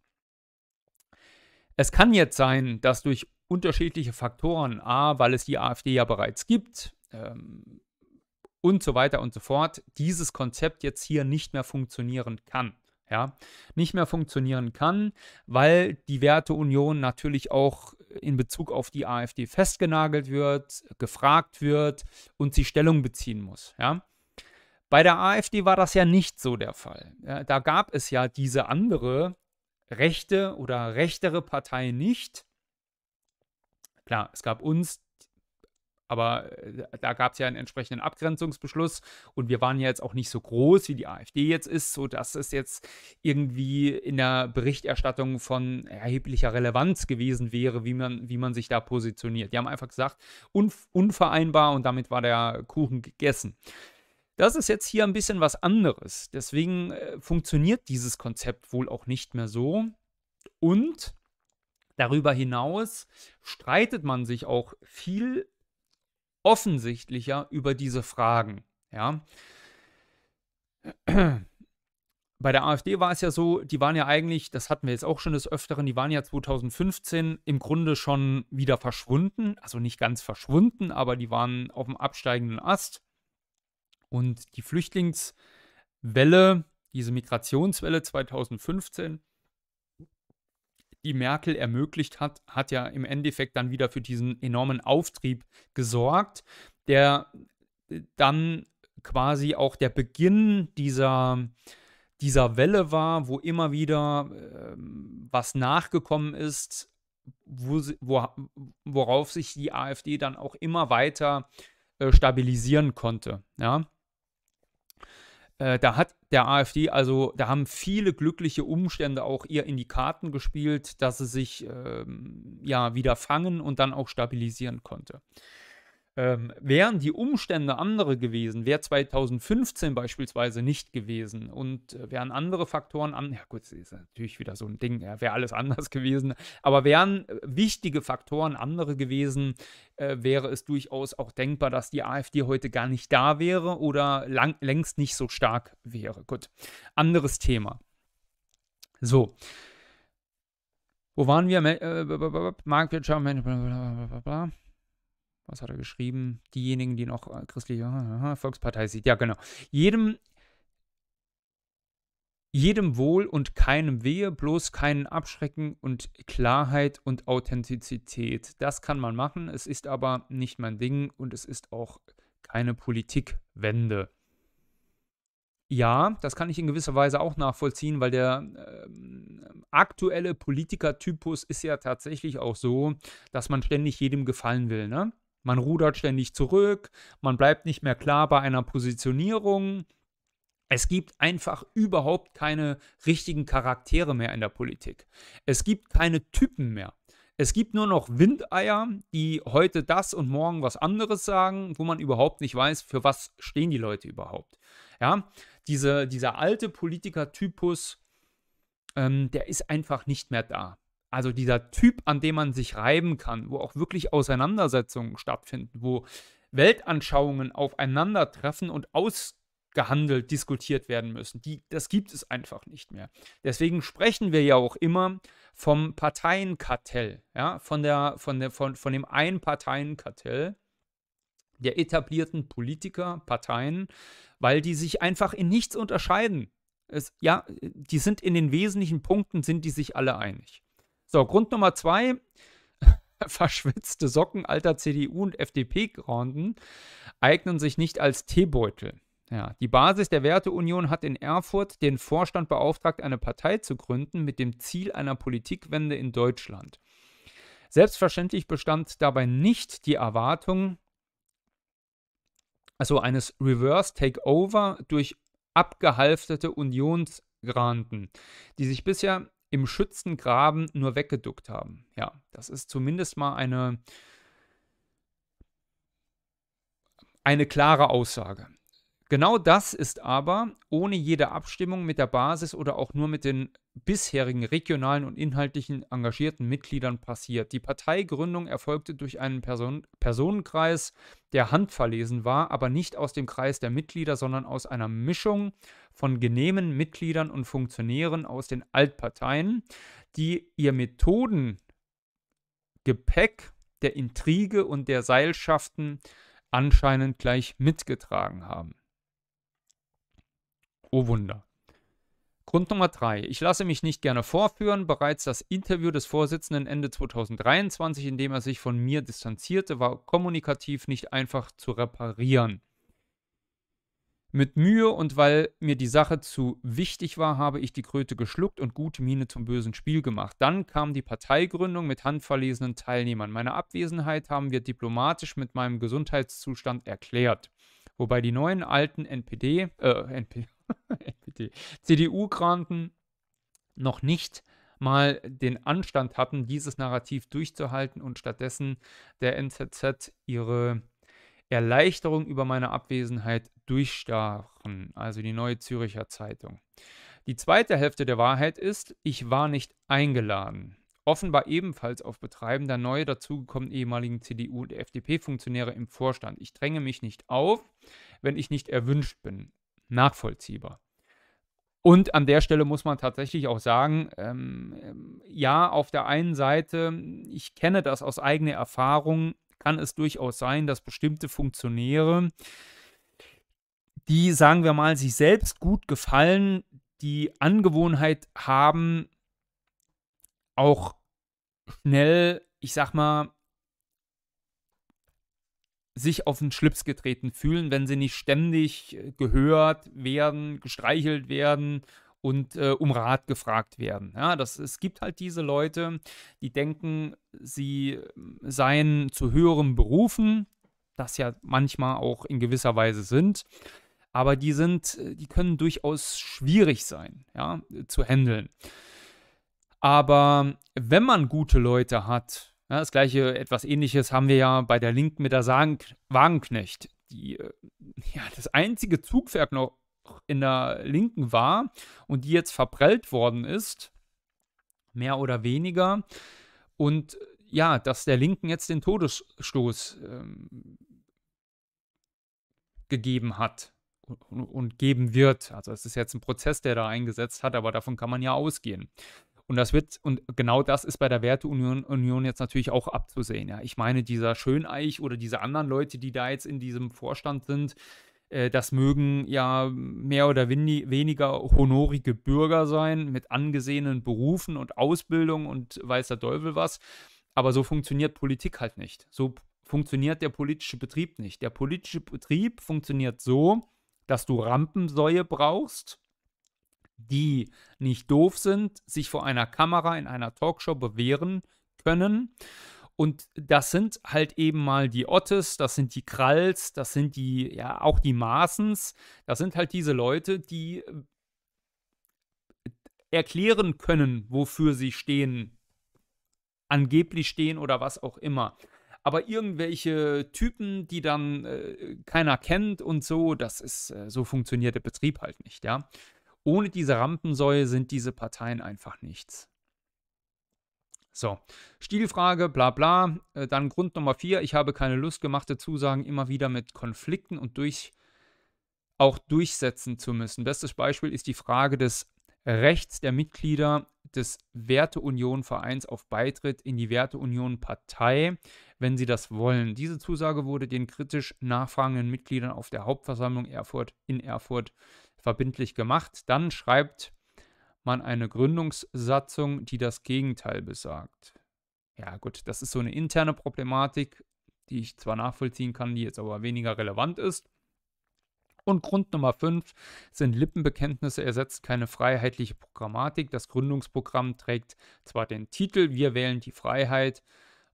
Es kann jetzt sein, dass durch unterschiedliche Faktoren. A, weil es die AfD ja bereits gibt ähm, und so weiter und so fort, dieses Konzept jetzt hier nicht mehr funktionieren kann. Ja, nicht mehr funktionieren kann, weil die Werteunion natürlich auch in Bezug auf die AfD festgenagelt wird, gefragt wird und sie Stellung beziehen muss. Ja. Bei der AfD war das ja nicht so der Fall. Ja, da gab es ja diese andere rechte oder rechtere Partei nicht, Klar, es gab uns, aber äh, da gab es ja einen entsprechenden Abgrenzungsbeschluss und wir waren ja jetzt auch nicht so groß, wie die AfD jetzt ist, sodass es jetzt irgendwie in der Berichterstattung von erheblicher Relevanz gewesen wäre, wie man, wie man sich da positioniert. Die haben einfach gesagt, unvereinbar und damit war der Kuchen gegessen. Das ist jetzt hier ein bisschen was anderes. Deswegen äh, funktioniert dieses Konzept wohl auch nicht mehr so. Und Darüber hinaus streitet man sich auch viel offensichtlicher über diese Fragen. Ja. (clears throat) bei der AfD war es ja so, die waren ja eigentlich, das hatten wir jetzt auch schon des Öfteren, die waren ja 2015 im Grunde schon wieder verschwunden. Also nicht ganz verschwunden, aber die waren auf dem absteigenden Ast. Und die Flüchtlingswelle, diese Migrationswelle 2015, die Merkel ermöglicht hat, hat ja im Endeffekt dann wieder für diesen enormen Auftrieb gesorgt, der äh, dann quasi auch der Beginn dieser, dieser Welle war, wo immer wieder äh, was nachgekommen ist, wo, wo, worauf sich die AfD dann auch immer weiter äh, stabilisieren konnte. Ja? Äh, da hat der AfD, also da haben viele glückliche Umstände auch ihr in die Karten gespielt, dass sie sich ähm, ja wieder fangen und dann auch stabilisieren konnte. Ähm, wären die Umstände andere gewesen, wäre 2015 beispielsweise nicht gewesen und äh, wären andere Faktoren an, ja gut, das ist natürlich wieder so ein Ding, ja, wäre alles (laughs) anders gewesen, aber wären äh, wichtige Faktoren andere gewesen, äh, wäre es durchaus auch denkbar, dass die AfD heute gar nicht da wäre oder lang, längst nicht so stark wäre. Gut, anderes Thema. So. Wo waren wir? Äh, Marktwirtschaft, bla bla bla was hat er geschrieben? Diejenigen, die noch äh, christliche Volkspartei sieht. Ja, genau. Jedem, jedem Wohl und keinem Wehe, bloß keinen Abschrecken und Klarheit und Authentizität. Das kann man machen, es ist aber nicht mein Ding und es ist auch keine Politikwende. Ja, das kann ich in gewisser Weise auch nachvollziehen, weil der äh, aktuelle Politikertypus ist ja tatsächlich auch so, dass man ständig jedem gefallen will. Ne? Man rudert ständig zurück, man bleibt nicht mehr klar bei einer Positionierung. Es gibt einfach überhaupt keine richtigen Charaktere mehr in der Politik. Es gibt keine Typen mehr. Es gibt nur noch Windeier, die heute das und morgen was anderes sagen, wo man überhaupt nicht weiß, für was stehen die Leute überhaupt. Ja, diese, dieser alte Politikertypus, ähm, der ist einfach nicht mehr da also dieser Typ, an dem man sich reiben kann, wo auch wirklich Auseinandersetzungen stattfinden, wo Weltanschauungen aufeinandertreffen und ausgehandelt diskutiert werden müssen, die, das gibt es einfach nicht mehr. Deswegen sprechen wir ja auch immer vom Parteienkartell, ja, von, der, von, der, von, von dem Einparteienkartell der etablierten Politiker, Parteien, weil die sich einfach in nichts unterscheiden. Es, ja, die sind in den wesentlichen Punkten, sind die sich alle einig. So, Grund Nummer zwei. (laughs) Verschwitzte Socken alter CDU und FDP-Granden eignen sich nicht als Teebeutel. Ja, die Basis der Werteunion hat in Erfurt den Vorstand beauftragt, eine Partei zu gründen mit dem Ziel einer Politikwende in Deutschland. Selbstverständlich bestand dabei nicht die Erwartung, also eines Reverse Takeover durch abgehalfterte Unionsgranten, die sich bisher im Schützengraben nur weggeduckt haben. Ja, das ist zumindest mal eine, eine klare Aussage. Genau das ist aber ohne jede Abstimmung mit der Basis oder auch nur mit den bisherigen regionalen und inhaltlichen engagierten Mitgliedern passiert. Die Parteigründung erfolgte durch einen Person Personenkreis, der handverlesen war, aber nicht aus dem Kreis der Mitglieder, sondern aus einer Mischung von genehmen Mitgliedern und Funktionären aus den Altparteien, die ihr Methodengepäck der Intrige und der Seilschaften anscheinend gleich mitgetragen haben. Oh Wunder. Grund Nummer drei. Ich lasse mich nicht gerne vorführen. Bereits das Interview des Vorsitzenden Ende 2023, in dem er sich von mir distanzierte, war kommunikativ nicht einfach zu reparieren. Mit Mühe und weil mir die Sache zu wichtig war, habe ich die Kröte geschluckt und gute Miene zum bösen Spiel gemacht. Dann kam die Parteigründung mit handverlesenen Teilnehmern. Meine Abwesenheit haben wir diplomatisch mit meinem Gesundheitszustand erklärt. Wobei die neuen alten NPD, äh, NPD, (laughs) NPD CDU-Granten noch nicht mal den Anstand hatten, dieses Narrativ durchzuhalten und stattdessen der NZZ ihre Erleichterung über meine Abwesenheit durchstachen, also die Neue Züricher Zeitung. Die zweite Hälfte der Wahrheit ist, ich war nicht eingeladen. Offenbar ebenfalls auf Betreiben der neu dazugekommenen ehemaligen CDU- und FDP-Funktionäre im Vorstand. Ich dränge mich nicht auf, wenn ich nicht erwünscht bin. Nachvollziehbar. Und an der Stelle muss man tatsächlich auch sagen, ähm, ähm, ja, auf der einen Seite, ich kenne das aus eigener Erfahrung, kann es durchaus sein, dass bestimmte Funktionäre, die, sagen wir mal, sich selbst gut gefallen, die Angewohnheit haben, auch schnell, ich sag mal, sich auf den Schlips getreten fühlen, wenn sie nicht ständig äh, gehört werden, gestreichelt werden und äh, um Rat gefragt werden. Ja, das, es gibt halt diese Leute, die denken, sie seien zu höheren Berufen, das ja manchmal auch in gewisser Weise sind, aber die sind, äh, die können durchaus schwierig sein, ja, zu handeln. Aber wenn man gute Leute hat, ja, das gleiche, etwas ähnliches haben wir ja bei der Linken mit der Sagen Wagenknecht, die äh, ja das einzige Zugpferd noch in der Linken war und die jetzt verprellt worden ist, mehr oder weniger. Und ja, dass der Linken jetzt den Todesstoß ähm, gegeben hat und, und, geben wird. Also es ist jetzt ein Prozess, der da eingesetzt hat, aber davon kann man ja ausgehen. Und das wird, und genau das ist bei der Werteunion Union jetzt natürlich auch abzusehen. Ja. Ich meine, dieser Schöneich oder diese anderen Leute, die da jetzt in diesem Vorstand sind, äh, das mögen ja mehr oder weniger honorige Bürger sein mit angesehenen Berufen und Ausbildung und weiß der Teufel was. Aber so funktioniert Politik halt nicht. So funktioniert der politische Betrieb nicht. Der politische Betrieb funktioniert so, dass du Rampensäue brauchst, die nicht doof sind, sich vor einer Kamera in einer Talkshow bewähren können. Und das sind halt eben mal die Ottes, das sind die Kralls, das sind die, ja, auch die Maßens. Das sind halt diese Leute, die äh, erklären können, wofür sie stehen, angeblich stehen oder was auch immer. Aber irgendwelche Typen, die dann äh, keiner kennt und so, das ist, äh, so funktioniert der Betrieb halt nicht, ja. Ohne diese Rampensäule sind diese Parteien einfach nichts. So, Stilfrage, bla bla. Äh, dann Grund Nummer vier, ich habe keine Lust, gemachte Zusagen immer wieder mit Konflikten und durch, auch durchsetzen zu müssen. Bestes Beispiel ist die Frage des Rechts der Mitglieder des Werteunion-Vereins auf Beitritt in die Werteunion-Partei, wenn sie das wollen. Diese Zusage wurde den kritisch nachfragenden Mitgliedern auf der Hauptversammlung Erfurt in Erfurt verbindlich gemacht. Dann schreibt man eine Gründungssatzung, die das Gegenteil besagt. Ja, gut, das ist so eine interne Problematik, die ich zwar nachvollziehen kann, die jetzt aber weniger relevant ist. Und Grund Nummer 5 sind Lippenbekenntnisse ersetzt keine freiheitliche Programmatik. Das Gründungsprogramm trägt zwar den Titel Wir wählen die Freiheit,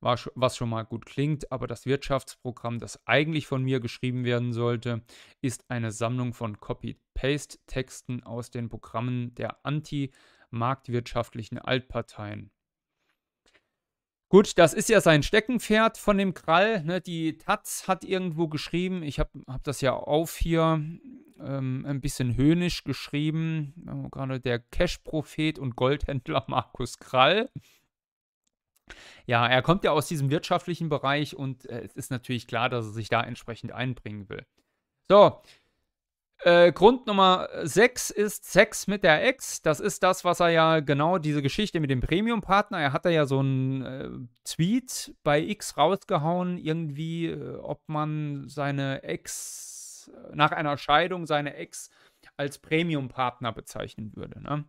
was schon mal gut klingt, aber das Wirtschaftsprogramm, das eigentlich von mir geschrieben werden sollte, ist eine Sammlung von Copy-Paste-Texten aus den Programmen der anti-marktwirtschaftlichen Altparteien. Gut, das ist ja sein Steckenpferd von dem Krall. Ne? Die Taz hat irgendwo geschrieben, ich habe hab das ja auf hier ähm, ein bisschen höhnisch geschrieben, gerade der Cash-Prophet und Goldhändler Markus Krall. Ja, er kommt ja aus diesem wirtschaftlichen Bereich und äh, es ist natürlich klar, dass er sich da entsprechend einbringen will. So, äh, Grund Nummer 6 ist Sex mit der Ex. Das ist das, was er ja genau, diese Geschichte mit dem Premium-Partner. Er hat ja so einen äh, Tweet bei X rausgehauen, irgendwie, äh, ob man seine Ex, nach einer Scheidung seine Ex als Premium-Partner bezeichnen würde. Ne?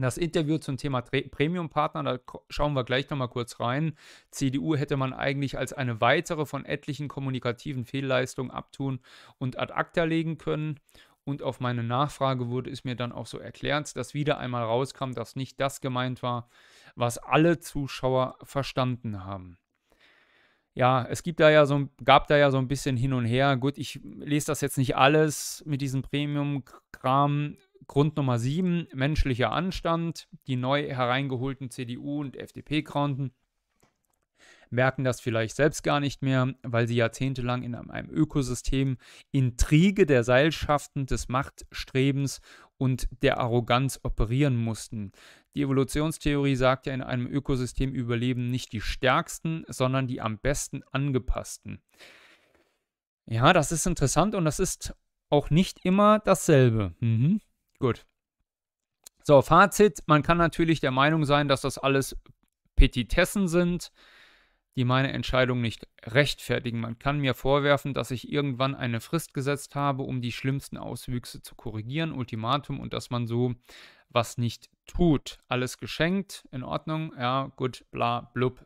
Das Interview zum Thema Premium-Partner, da schauen wir gleich nochmal kurz rein. CDU hätte man eigentlich als eine weitere von etlichen kommunikativen Fehlleistungen abtun und ad acta legen können. Und auf meine Nachfrage wurde es mir dann auch so erklärt, dass wieder einmal rauskam, dass nicht das gemeint war, was alle Zuschauer verstanden haben. Ja, es gibt da ja so, gab da ja so ein bisschen hin und her. Gut, ich lese das jetzt nicht alles mit diesem Premium-Kram Grund Nummer 7, menschlicher Anstand. Die neu hereingeholten CDU und FDP-Kranten merken das vielleicht selbst gar nicht mehr, weil sie jahrzehntelang in einem Ökosystem Intrige der Seilschaften, des Machtstrebens und der Arroganz operieren mussten. Die Evolutionstheorie sagt ja, in einem Ökosystem überleben nicht die Stärksten, sondern die am besten angepassten. Ja, das ist interessant und das ist auch nicht immer dasselbe. Mhm. Gut. So, Fazit. Man kann natürlich der Meinung sein, dass das alles Petitessen sind, die meine Entscheidung nicht rechtfertigen. Man kann mir vorwerfen, dass ich irgendwann eine Frist gesetzt habe, um die schlimmsten Auswüchse zu korrigieren, Ultimatum, und dass man so was nicht tut. Alles geschenkt, in Ordnung, ja, gut, bla, blub.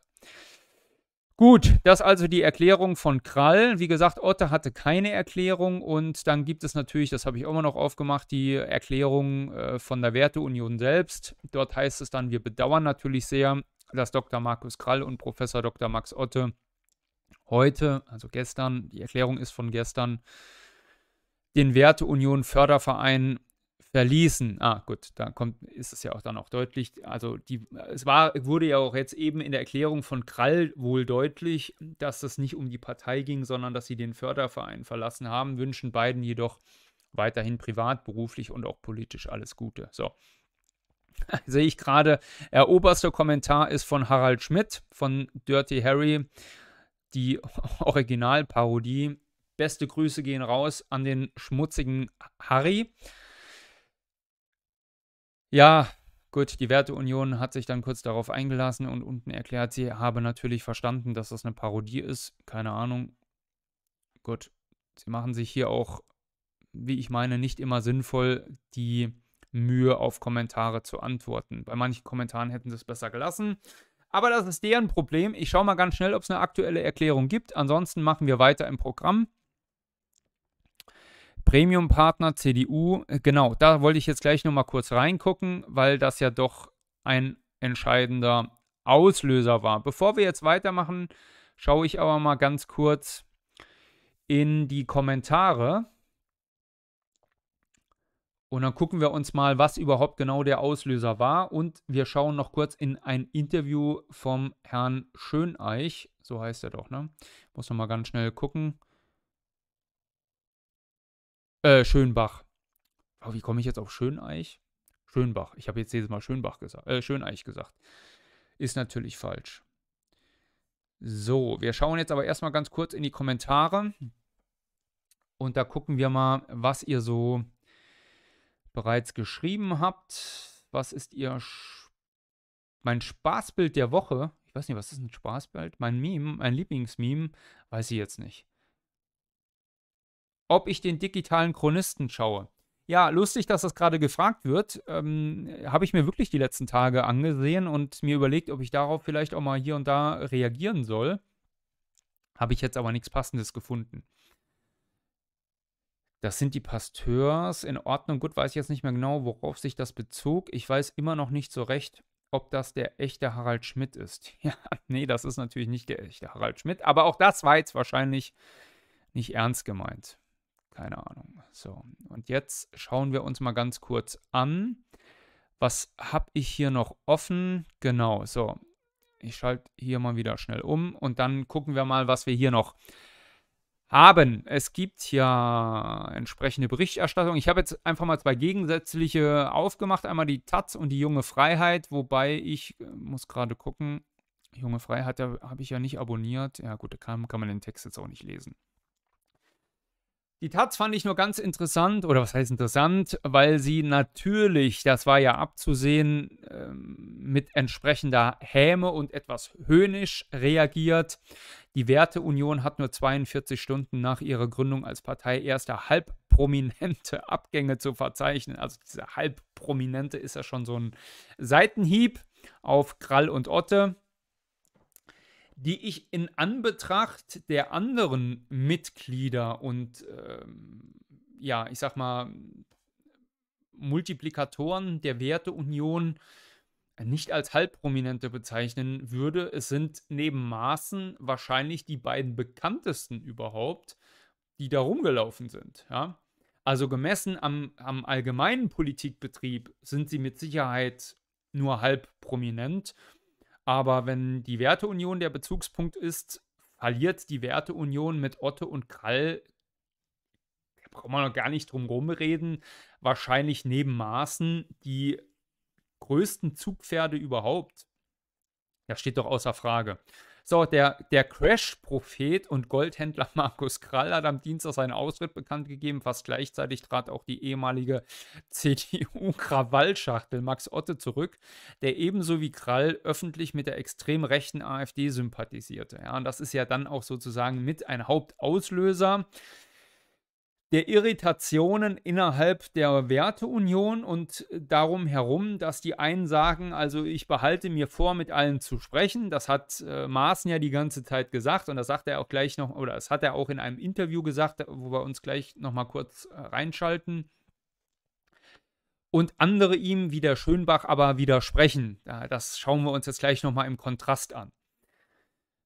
Gut, das also die Erklärung von Krall. Wie gesagt, Otte hatte keine Erklärung und dann gibt es natürlich, das habe ich mal noch aufgemacht, die Erklärung äh, von der Werteunion selbst. Dort heißt es dann, wir bedauern natürlich sehr, dass Dr. Markus Krall und Professor Dr. Max Otte heute, also gestern, die Erklärung ist von gestern, den Werteunion Förderverein verließen. Ah, gut, da kommt, ist es ja auch dann auch deutlich. Also die, es war, wurde ja auch jetzt eben in der Erklärung von Krall wohl deutlich, dass es nicht um die Partei ging, sondern dass sie den Förderverein verlassen haben, wünschen beiden jedoch weiterhin privat, beruflich und auch politisch alles Gute. So. (laughs) Sehe ich gerade, der oberste Kommentar ist von Harald Schmidt von Dirty Harry, die (laughs) Originalparodie. Beste Grüße gehen raus an den schmutzigen Harry. Ja, gut, die Werteunion hat sich dann kurz darauf eingelassen und unten erklärt, sie habe natürlich verstanden, dass das eine Parodie ist. Keine Ahnung. Gut, sie machen sich hier auch, wie ich meine, nicht immer sinnvoll die Mühe, auf Kommentare zu antworten. Bei manchen Kommentaren hätten sie es besser gelassen. Aber das ist deren Problem. Ich schaue mal ganz schnell, ob es eine aktuelle Erklärung gibt. Ansonsten machen wir weiter im Programm. Premium-Partner CDU, äh, genau, da wollte ich jetzt gleich nochmal kurz reingucken, weil das ja doch ein entscheidender Auslöser war. Bevor wir jetzt weitermachen, schaue ich aber mal ganz kurz in die Kommentare. Und dann gucken wir uns mal, was überhaupt genau der Auslöser war. Und wir schauen noch kurz in ein Interview vom Herrn Schöneich. So heißt er doch, ne? Muss noch mal ganz schnell gucken. Äh, Schönbach. Oh, wie komme ich jetzt auf Schöneich? Schönbach. Ich habe jetzt jedes Mal Schönbach gesagt. Äh, Schöneich gesagt. Ist natürlich falsch. So, wir schauen jetzt aber erstmal ganz kurz in die Kommentare. Und da gucken wir mal, was ihr so bereits geschrieben habt. Was ist ihr Sch mein Spaßbild der Woche? Ich weiß nicht, was ist ein Spaßbild? Mein Meme, mein Lieblingsmeme, weiß ich jetzt nicht ob ich den digitalen Chronisten schaue. Ja, lustig, dass das gerade gefragt wird. Ähm, Habe ich mir wirklich die letzten Tage angesehen und mir überlegt, ob ich darauf vielleicht auch mal hier und da reagieren soll. Habe ich jetzt aber nichts Passendes gefunden. Das sind die Pasteurs. In Ordnung. Gut, weiß ich jetzt nicht mehr genau, worauf sich das bezog. Ich weiß immer noch nicht so recht, ob das der echte Harald Schmidt ist. (laughs) Ja, nee, das ist natürlich nicht der echte Harald Schmidt. Aber auch das war jetzt wahrscheinlich nicht ernst gemeint. Keine Ahnung. So, und jetzt schauen wir uns mal ganz kurz an. Was habe ich hier noch offen? Genau, so. Ich schalte hier mal wieder schnell um und dann gucken wir mal, was wir hier noch haben. Es gibt ja entsprechende Berichterstattung. Ich habe jetzt einfach mal zwei gegensätzliche aufgemacht. Einmal die Taz und die Junge Freiheit, wobei ich äh, muss gerade gucken. Junge Freiheit habe ich ja nicht abonniert. Ja gut, da kann, kann man den Text jetzt auch nicht lesen. Die Taz fand ich nur ganz interessant, oder was heißt interessant, weil sie natürlich, das war ja abzusehen, ähm, mit entsprechender Häme und etwas höhnisch reagiert. Die Werteunion hat nur 42 Stunden nach ihrer Gründung als Partei erste halbprominente Abgänge zu verzeichnen. Also dieser halbprominente ist ja schon so ein Seitenhieb auf Krall und Otte die ich in Anbetracht der anderen Mitglieder und ähm, ja, ich sag mal, Multiplikatoren der Werteunion nicht als halbprominente bezeichnen würde. Es sind neben Maßen wahrscheinlich die beiden bekanntesten überhaupt, die da rumgelaufen sind. Ja? Also gemessen am, am allgemeinen Politikbetrieb sind sie mit Sicherheit nur halb prominent. Aber wenn die Werteunion der Bezugspunkt ist, verliert die Werteunion mit Otto und Krall, da braucht man noch gar nicht drum rumreden, wahrscheinlich neben Maßen die größten Zugpferde überhaupt. Das steht doch außer Frage. So, der, der Crash-Prophet und Goldhändler (laughs) Markus Krall hat am Dienstag seinen Austritt bekannt gegeben. Fast gleichzeitig trat auch die ehemalige (laughs) CDU-Krawallschachtel Max Otte zurück, der ebenso wie Krall öffentlich mit der extrem rechten AfD sympathisierte. Ja, und das ist ja dann auch sozusagen mit ein Hauptauslöser der Irritationen innerhalb der Werteunion und darum herum, dass die einen sagen, also ich behalte mir vor, mit allen zu sprechen. Das hat äh, Maaßen ja die ganze Zeit gesagt und das sagt er auch gleich noch, oder das hat er auch in einem Interview gesagt, wo wir uns gleich nochmal kurz äh, reinschalten. Und andere ihm, wie der Schönbach, aber widersprechen. Das schauen wir uns jetzt gleich nochmal im Kontrast an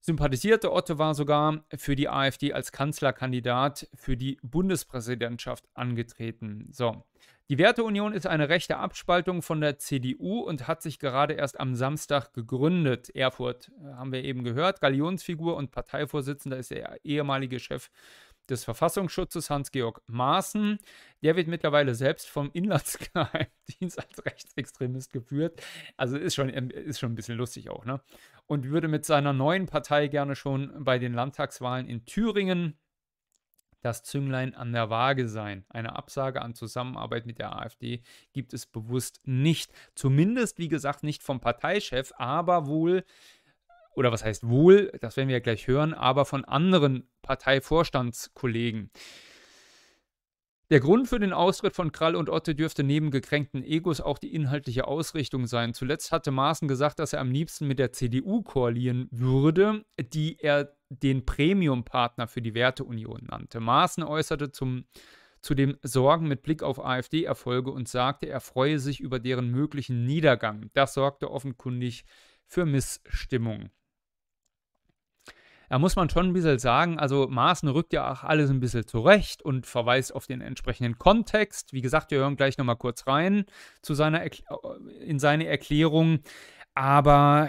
sympathisierte Otto war sogar für die AfD als Kanzlerkandidat für die Bundespräsidentschaft angetreten. So. Die Werteunion ist eine rechte Abspaltung von der CDU und hat sich gerade erst am Samstag gegründet. Erfurt äh, haben wir eben gehört. Galionsfigur und Parteivorsitzender ist der ehemalige Chef des Verfassungsschutzes Hans-Georg Maaßen. Der wird mittlerweile selbst vom Inlandsgeheimdienst als Rechtsextremist geführt. Also ist schon, ist schon ein bisschen lustig auch, ne? Und würde mit seiner neuen Partei gerne schon bei den Landtagswahlen in Thüringen das Zünglein an der Waage sein. Eine Absage an Zusammenarbeit mit der AfD gibt es bewusst nicht. Zumindest, wie gesagt, nicht vom Parteichef, aber wohl oder was heißt wohl, das werden wir ja gleich hören, aber von anderen Parteivorstandskollegen. Der Grund für den Austritt von Krall und Otte dürfte neben gekränkten Egos auch die inhaltliche Ausrichtung sein. Zuletzt hatte Maaßen gesagt, dass er am liebsten mit der CDU koalieren würde, die er den Premium-Partner für die Werteunion nannte. Maaßen äußerte zum, zudem Sorgen mit Blick auf AfD-Erfolge und sagte, er freue sich über deren möglichen Niedergang. Das sorgte offenkundig für Missstimmung da muss man schon ein bisschen sagen, also Maaßen rückt ja auch alles ein bisschen zurecht und verweist auf den entsprechenden Kontext. Wie gesagt, wir hören gleich nochmal kurz rein zu seiner in seine Erklärung. Aber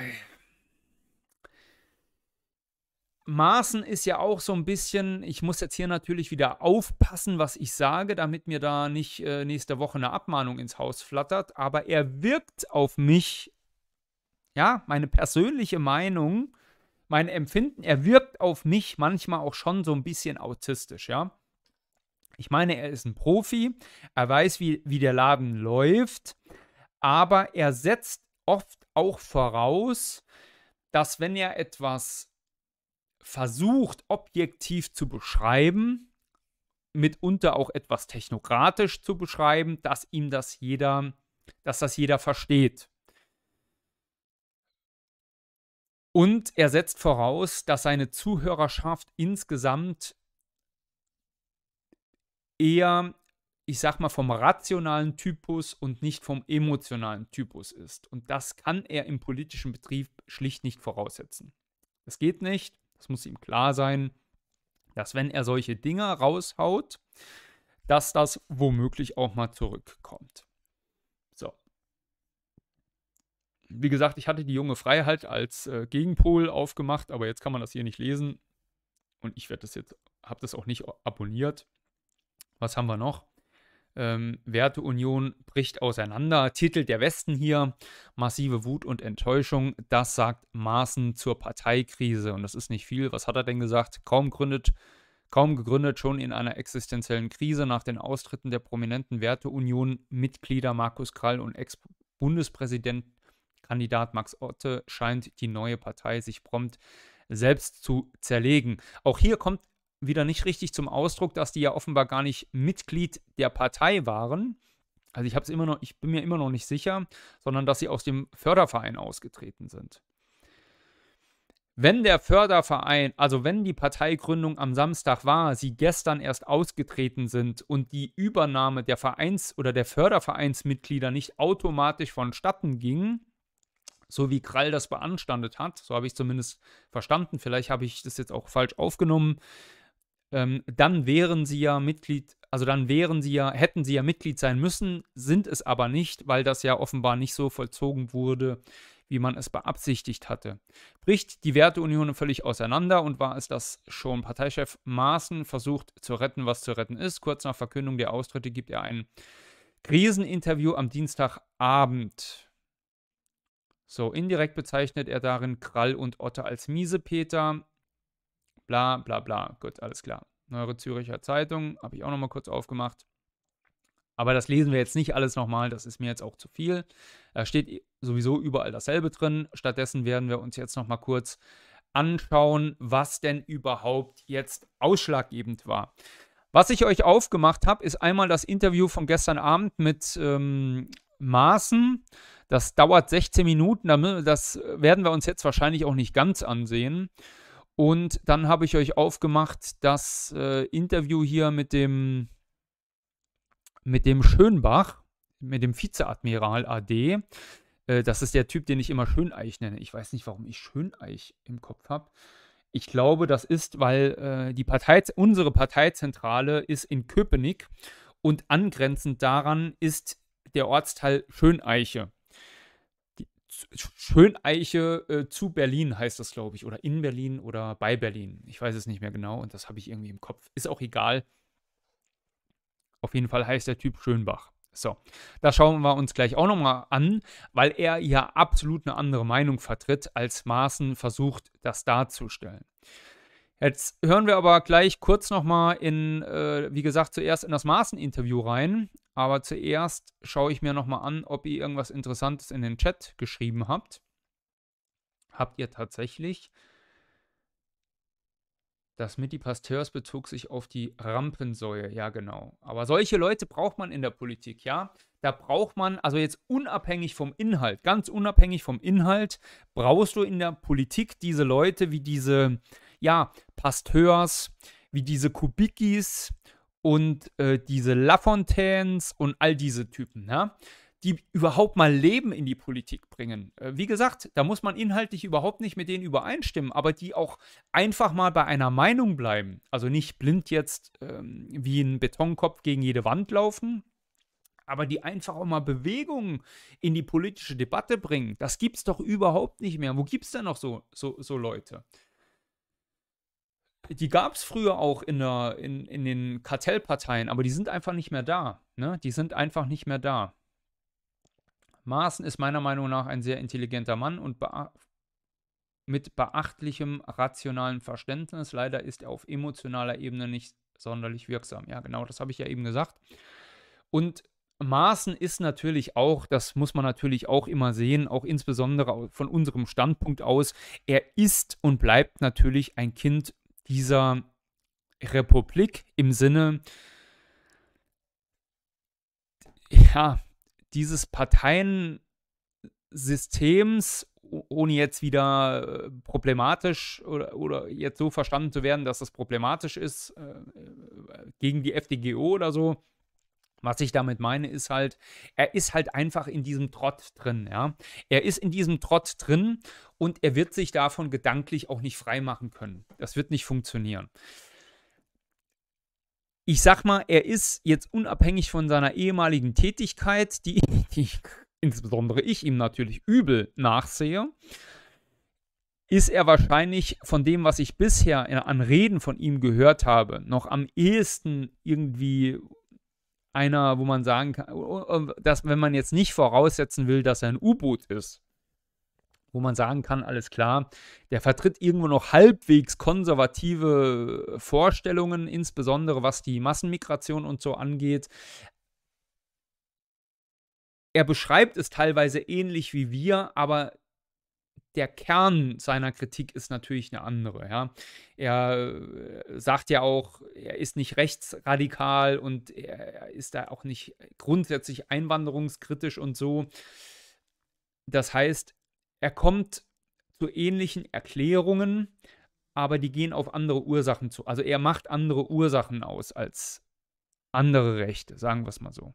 Maaßen ist ja auch so ein bisschen, ich muss jetzt hier natürlich wieder aufpassen, was ich sage, damit mir da nicht äh, nächste Woche eine Abmahnung ins Haus flattert, aber er wirkt auf mich, ja, meine persönliche Meinung, mein Empfinden, er wirkt auf mich manchmal auch schon so ein bisschen autistisch, ja. Ich meine, er ist ein Profi, er weiß, wie, wie der Laden läuft, aber er setzt oft auch voraus, dass wenn er etwas versucht, objektiv zu beschreiben, mitunter auch etwas technokratisch zu beschreiben, dass ihm das jeder, dass das jeder versteht. Und er setzt voraus, dass seine Zuhörerschaft insgesamt eher, ich sag mal, vom rationalen Typus und nicht vom emotionalen Typus ist. Und das kann er im politischen Betrieb schlicht nicht voraussetzen. Es geht nicht, das muss ihm klar sein, dass wenn er solche Dinge raushaut, dass das womöglich auch mal zurückkommt. Wie gesagt, ich hatte die junge Freiheit als äh, Gegenpol aufgemacht, aber jetzt kann man das hier nicht lesen. Und ich werde das jetzt, habe das auch nicht abonniert. Was haben wir noch? Ähm, Werteunion bricht auseinander. Titel der Westen hier. Massive Wut und Enttäuschung. Das sagt Maaßen zur Parteikrise. Und das ist nicht viel. Was hat er denn gesagt? Kaum gründet, kaum gegründet, schon in einer existenziellen Krise nach den Austritten der prominenten Werteunion-Mitglieder Markus Krall und Ex-Bundespräsident Kandidat Max Otte scheint die neue Partei sich prompt selbst zu zerlegen. Auch hier kommt wieder nicht richtig zum Ausdruck, dass die ja offenbar gar nicht Mitglied der Partei waren. Also ich habe es immer noch, ich bin mir immer noch nicht sicher, sondern dass sie aus dem Förderverein ausgetreten sind. Wenn der Förderverein, also wenn die Parteigründung am Samstag war, sie gestern erst ausgetreten sind und die Übernahme der Vereins- oder der Fördervereinsmitglieder nicht automatisch vonstatten ging, so wie Krall das beanstandet hat, so habe ich zumindest verstanden, vielleicht habe ich das jetzt auch falsch aufgenommen, ähm, dann wären sie ja Mitglied, also dann wären sie ja, hätten sie ja Mitglied sein müssen, sind es aber nicht, weil das ja offenbar nicht so vollzogen wurde, wie man es beabsichtigt hatte. Bricht die Werteunion völlig auseinander und war es, dass schon Parteichef Maaßen versucht zu retten, was zu retten ist. Kurz nach Verkündung der Austritte gibt er ein Kriseninterview am Dienstagabend So, indirekt bezeichnet er darin Krall und Otter als Miesepeter. Bla, bla, bla. Gut, alles klar. Neuere Züricher Zeitung, habe ich auch nochmal kurz aufgemacht. Aber das lesen wir jetzt nicht alles nochmal, das ist mir jetzt auch zu viel. Da steht sowieso überall dasselbe drin. Stattdessen werden wir uns jetzt nochmal kurz anschauen, was denn überhaupt jetzt ausschlaggebend war. Was ich euch aufgemacht habe, ist einmal das Interview von gestern Abend mit ähm, Maaßen. Das dauert 16 Minuten, das werden wir uns jetzt wahrscheinlich auch nicht ganz ansehen. Und dann habe ich euch aufgemacht das äh, Interview hier mit dem mit dem Schönbach, mit dem Vizeadmiral AD. Äh, das ist der Typ, den ich immer Schöneich nenne. Ich weiß nicht, warum ich Schöneich im Kopf habe. Ich glaube, das ist, weil äh, die Partei, unsere Parteizentrale ist in Köpenick und angrenzend daran ist der Ortsteil Schöneiche. Schöneiche äh, zu Berlin heißt das, glaube ich, oder in Berlin oder bei Berlin. Ich weiß es nicht mehr genau und das habe ich irgendwie im Kopf. Ist auch egal. Auf jeden Fall heißt der Typ Schönbach. So, das schauen wir uns gleich auch nochmal an, weil er ja absolut eine andere Meinung vertritt, als Maaßen versucht, das darzustellen. Jetzt hören wir aber gleich kurz nochmal in, äh, wie gesagt, zuerst in das Maaßen-Interview rein. Aber zuerst schaue ich mir nochmal an, ob ihr irgendwas Interessantes in den Chat geschrieben habt. Habt ihr tatsächlich? Das mit die Pasteurs bezog sich auf die Rampensäue, ja genau. Aber solche Leute braucht man in der Politik, ja. Da braucht man, also jetzt unabhängig vom Inhalt, ganz unabhängig vom Inhalt, brauchst du in der Politik diese Leute wie diese, ja, Pasteurs, wie diese Kubikis und äh, diese Lafontaines und all diese Typen, ja die überhaupt mal Leben in die Politik bringen. Äh, wie gesagt, da muss man inhaltlich überhaupt nicht mit denen übereinstimmen, aber die auch einfach mal bei einer Meinung bleiben. Also nicht blind jetzt ähm, wie ein Betonkopf gegen jede Wand laufen, aber die einfach auch mal Bewegungen in die politische Debatte bringen. Das gibt es doch überhaupt nicht mehr. Wo gibt es denn noch so, so, so Leute? Die gab es früher auch in, der, in, in den Kartellparteien, aber die sind einfach nicht mehr da. Ne? Die sind einfach nicht mehr da. Maaßen ist meiner Meinung nach ein sehr intelligenter Mann und bea mit beachtlichem rationalen Verständnis. Leider ist er auf emotionaler Ebene nicht sonderlich wirksam. Ja, genau, das habe ich ja eben gesagt. Und Maaßen ist natürlich auch, das muss man natürlich auch immer sehen, auch insbesondere von unserem Standpunkt aus, er ist und bleibt natürlich ein Kind dieser Republik im Sinne, ja, dieses Parteiensystems, ohne jetzt wieder äh, problematisch oder, oder jetzt so verstanden zu werden, dass das problematisch ist äh, äh gegen die FDGO oder so. Was ich damit meine, ist halt, er ist halt einfach in diesem Trott drin, ja. Er ist in diesem Trott drin und er wird sich davon gedanklich auch nicht freimachen können. Das wird nicht funktionieren ich sag mal, er ist jetzt unabhängig von seiner ehemaligen Tätigkeit, die, (laughs) die insbesondere ich ihm natürlich übel nachsehe, ist er wahrscheinlich von dem, was ich bisher an Reden von ihm gehört habe, noch am ehesten irgendwie einer, wo man sagen kann, dass wenn man jetzt nicht voraussetzen will, dass er ein U-Boot ist, wo man sagen kann, alles klar, der vertritt irgendwo noch halbwegs konservative Vorstellungen, insbesondere was die Massenmigration und so angeht. Er beschreibt es teilweise ähnlich wie wir, aber der Kern seiner Kritik ist natürlich eine andere. Ja. Er äh, sagt ja auch, er ist nicht rechtsradikal und er ist da auch nicht grundsätzlich einwanderungskritisch und so. Das heißt, er kommt zu ähnlichen Erklärungen, aber die gehen auf andere Ursachen zu. Also er macht andere Ursachen aus als andere Rechte, sagen wir es mal so.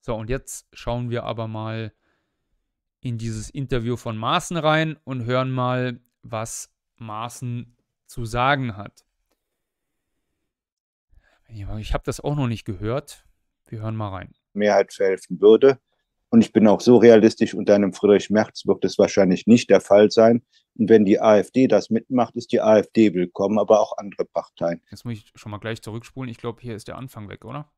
So, und jetzt schauen wir aber mal in dieses Interview von Maaßen rein und hören mal, was Maaßen zu sagen hat. Ich habe das auch noch nicht gehört. Wir hören mal rein. Mehrheit verhelfen würde. Und ich bin auch so realistisch, unter einem Friedrich Merz wird es wahrscheinlich nicht der Fall sein. Und wenn die AfD das mitmacht, ist die AfD willkommen, aber auch andere Parteien. Jetzt muss ich schon mal gleich zurückspulen. Ich glaube, hier ist der Anfang weg, oder?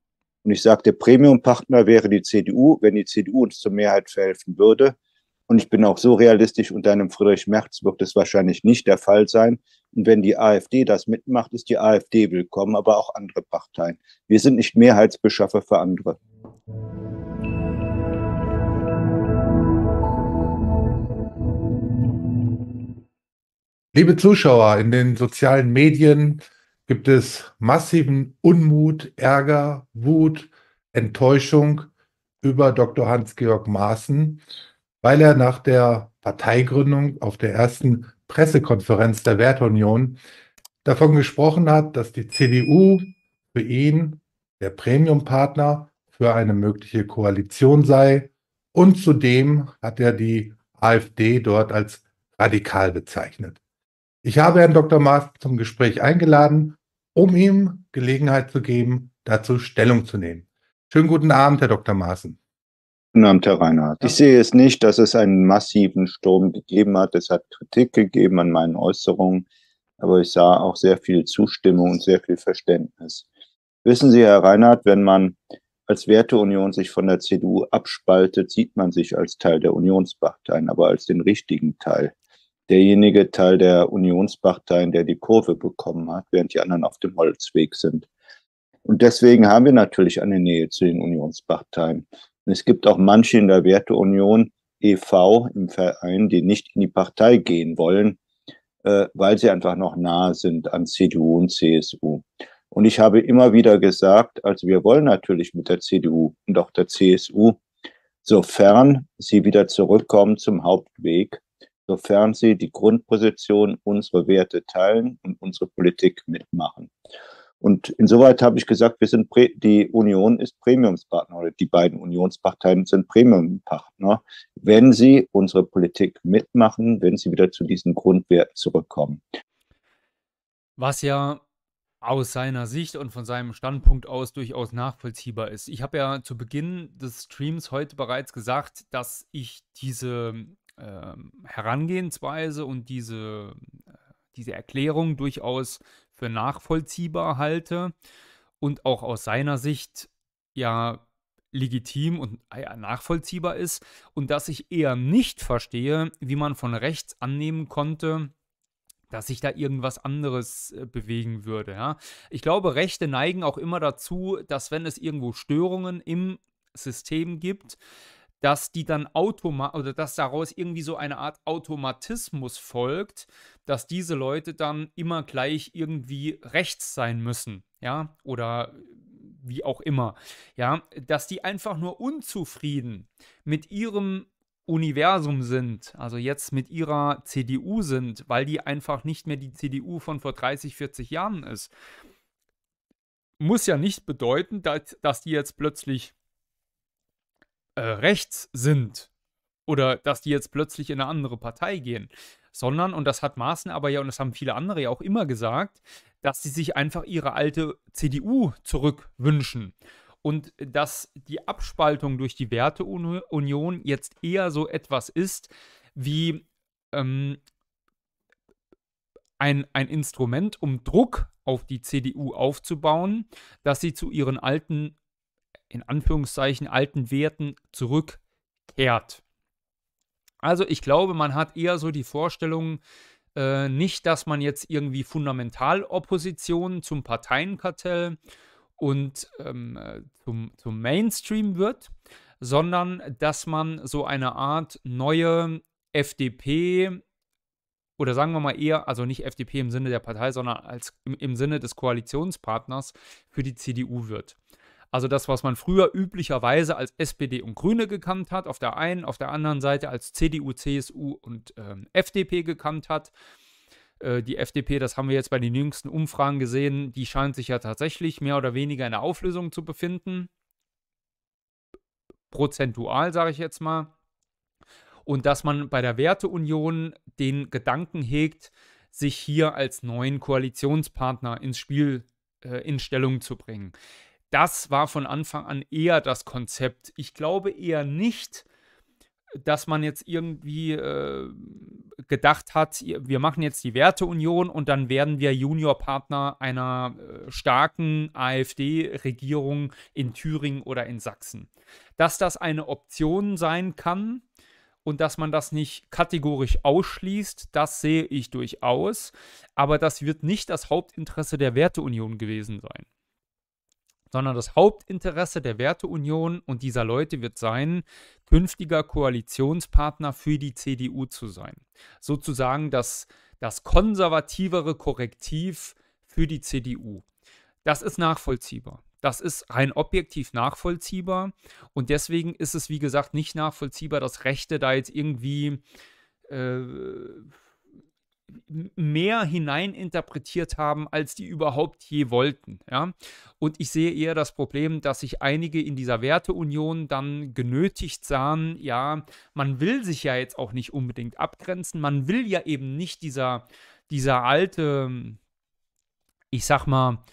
Und ich sage, der Premium-Partner wäre die CDU. Wenn die CDU uns zur Mehrheit verhelfen würde, Und ich bin auch so realistisch, unter einem Friedrich Merz wird es wahrscheinlich nicht der Fall sein. Und wenn die AfD das mitmacht, ist die AfD willkommen, aber auch andere Parteien. Wir sind nicht Mehrheitsbeschaffer für andere. Liebe Zuschauer, in den sozialen Medien gibt es massiven Unmut, Ärger, Wut, Enttäuschung über Dr. Hans-Georg Maaßen, weil er nach der Parteigründung auf der ersten Pressekonferenz der Werteunion davon gesprochen hat, dass die CDU für ihn der Premiumpartner für eine mögliche Koalition sei. Und zudem hat er die AfD dort als radikal bezeichnet. Ich habe Herrn Dr. Maaßen zum Gespräch eingeladen, um ihm Gelegenheit zu geben, dazu Stellung zu nehmen. Schönen guten Abend, Herr Dr. Maaßen. Guten Abend, Herr Reinhardt. Ich sehe es nicht, dass es einen massiven Sturm gegeben hat. Es hat Kritik gegeben an meinen Äußerungen, aber ich sah auch sehr viel Zustimmung und sehr viel Verständnis. Wissen Sie, Herr Reinhardt, wenn man als Werteunion sich von der CDU abspaltet, sieht man sich als Teil der Unionsparteien, aber als den richtigen Teil. Derjenige Teil der Unionsparteien, der die Kurve bekommen hat, während die anderen auf dem Holzweg sind. Und deswegen haben wir natürlich eine Nähe zu den Unionsparteien. Es gibt auch manche in der Werteunion e.V. im Verein, die nicht in die Partei gehen wollen, äh, weil sie einfach noch nahe sind an CDU und CSU. Und ich habe immer wieder gesagt, also wir wollen natürlich mit der CDU und auch der CSU, sofern sie wieder zurückkommen zum Hauptweg, sofern sie die Grundposition, unsere Werte teilen und unsere Politik mitmachen. Und insoweit habe ich gesagt, wir sind die Union ist Premiumspartner oder die beiden Unionsparteien sind Premiumpartner, wenn sie unsere Politik mitmachen, wenn sie wieder zu diesen Grundwerten zurückkommen. Was ja aus seiner Sicht und von seinem Standpunkt aus durchaus nachvollziehbar ist. Ich habe ja zu Beginn des Streams heute bereits gesagt, dass ich diese äh, Herangehensweise und diese, äh, diese Erklärung durchaus für nachvollziehbar halte und auch aus seiner Sicht ja legitim und ah ja, nachvollziehbar ist und dass ich eher nicht verstehe, wie man von rechts annehmen konnte, dass sich da irgendwas anderes äh, bewegen würde. Ja? Ich glaube, Rechte neigen auch immer dazu, dass wenn es irgendwo Störungen im System gibt, dass die dann automatisch oder dass daraus irgendwie so eine Art Automatismus folgt, dass diese Leute dann immer gleich irgendwie rechts sein müssen, ja, oder wie auch immer, ja, dass die einfach nur unzufrieden mit ihrem Universum sind, also jetzt mit ihrer CDU sind, weil die einfach nicht mehr die CDU von vor 30, 40 Jahren ist, muss ja nicht bedeuten, dass, dass die jetzt plötzlich äh, rechts sind oder dass die jetzt plötzlich in eine andere Partei gehen, sondern, und das hat Maaßen aber ja, und das haben viele andere ja auch immer gesagt, dass sie sich einfach ihre alte CDU zurückwünschen. Und dass die Abspaltung durch die Werteunion jetzt eher so etwas ist wie ähm, ein, ein Instrument, um Druck auf die CDU aufzubauen, dass sie zu ihren alten in Anführungszeichen alten Werten zurückkehrt. Also ich glaube, man hat eher so die Vorstellung, äh, nicht, dass man jetzt irgendwie Fundamentalopposition zum Parteienkartell und ähm, äh, zum, zum Mainstream wird, sondern dass man so eine Art neue FDP oder sagen wir mal eher, also nicht FDP im Sinne der Partei, sondern als im, im Sinne des Koalitionspartners für die CDU wird. Also das, was man früher üblicherweise als SPD und Grüne gekannt hat, auf der einen, auf der anderen Seite als CDU, CSU und ähm, FDP gekannt hat. Äh, die FDP, das haben wir jetzt bei den jüngsten Umfragen gesehen, die scheint sich ja tatsächlich mehr oder weniger in der Auflösung zu befinden. Prozentual, sage ich jetzt mal. Und dass man bei der Werteunion den Gedanken hegt, sich hier als neuen Koalitionspartner ins Spiel äh, in Stellung zu bringen das war von Anfang an eher das Konzept. Ich glaube eher nicht, dass man jetzt irgendwie äh, gedacht hat, wir machen jetzt die Werteunion und dann werden wir Juniorpartner einer äh, starken AfD-Regierung in Thüringen oder in Sachsen. Dass das eine Option sein kann und dass man das nicht kategorisch ausschließt, das sehe ich durchaus. Aber das wird nicht das Hauptinteresse der Werteunion gewesen sein. Sondern das Hauptinteresse der Werteunion und dieser Leute wird sein, künftiger Koalitionspartner für die CDU zu sein. Sozusagen das, das konservativere Korrektiv für die CDU. Das ist nachvollziehbar. Das ist rein objektiv nachvollziehbar. Und deswegen ist es, wie gesagt, nicht nachvollziehbar, dass Rechte da jetzt irgendwie äh, mehr hineininterpretiert haben, als die überhaupt je wollten. Ja? Und ich sehe eher das Problem, dass sich einige in dieser Werteunion dann genötigt sahen, ja, man will sich ja jetzt auch nicht unbedingt abgrenzen, man will ja eben nicht dieser, dieser alte, ich sag mal,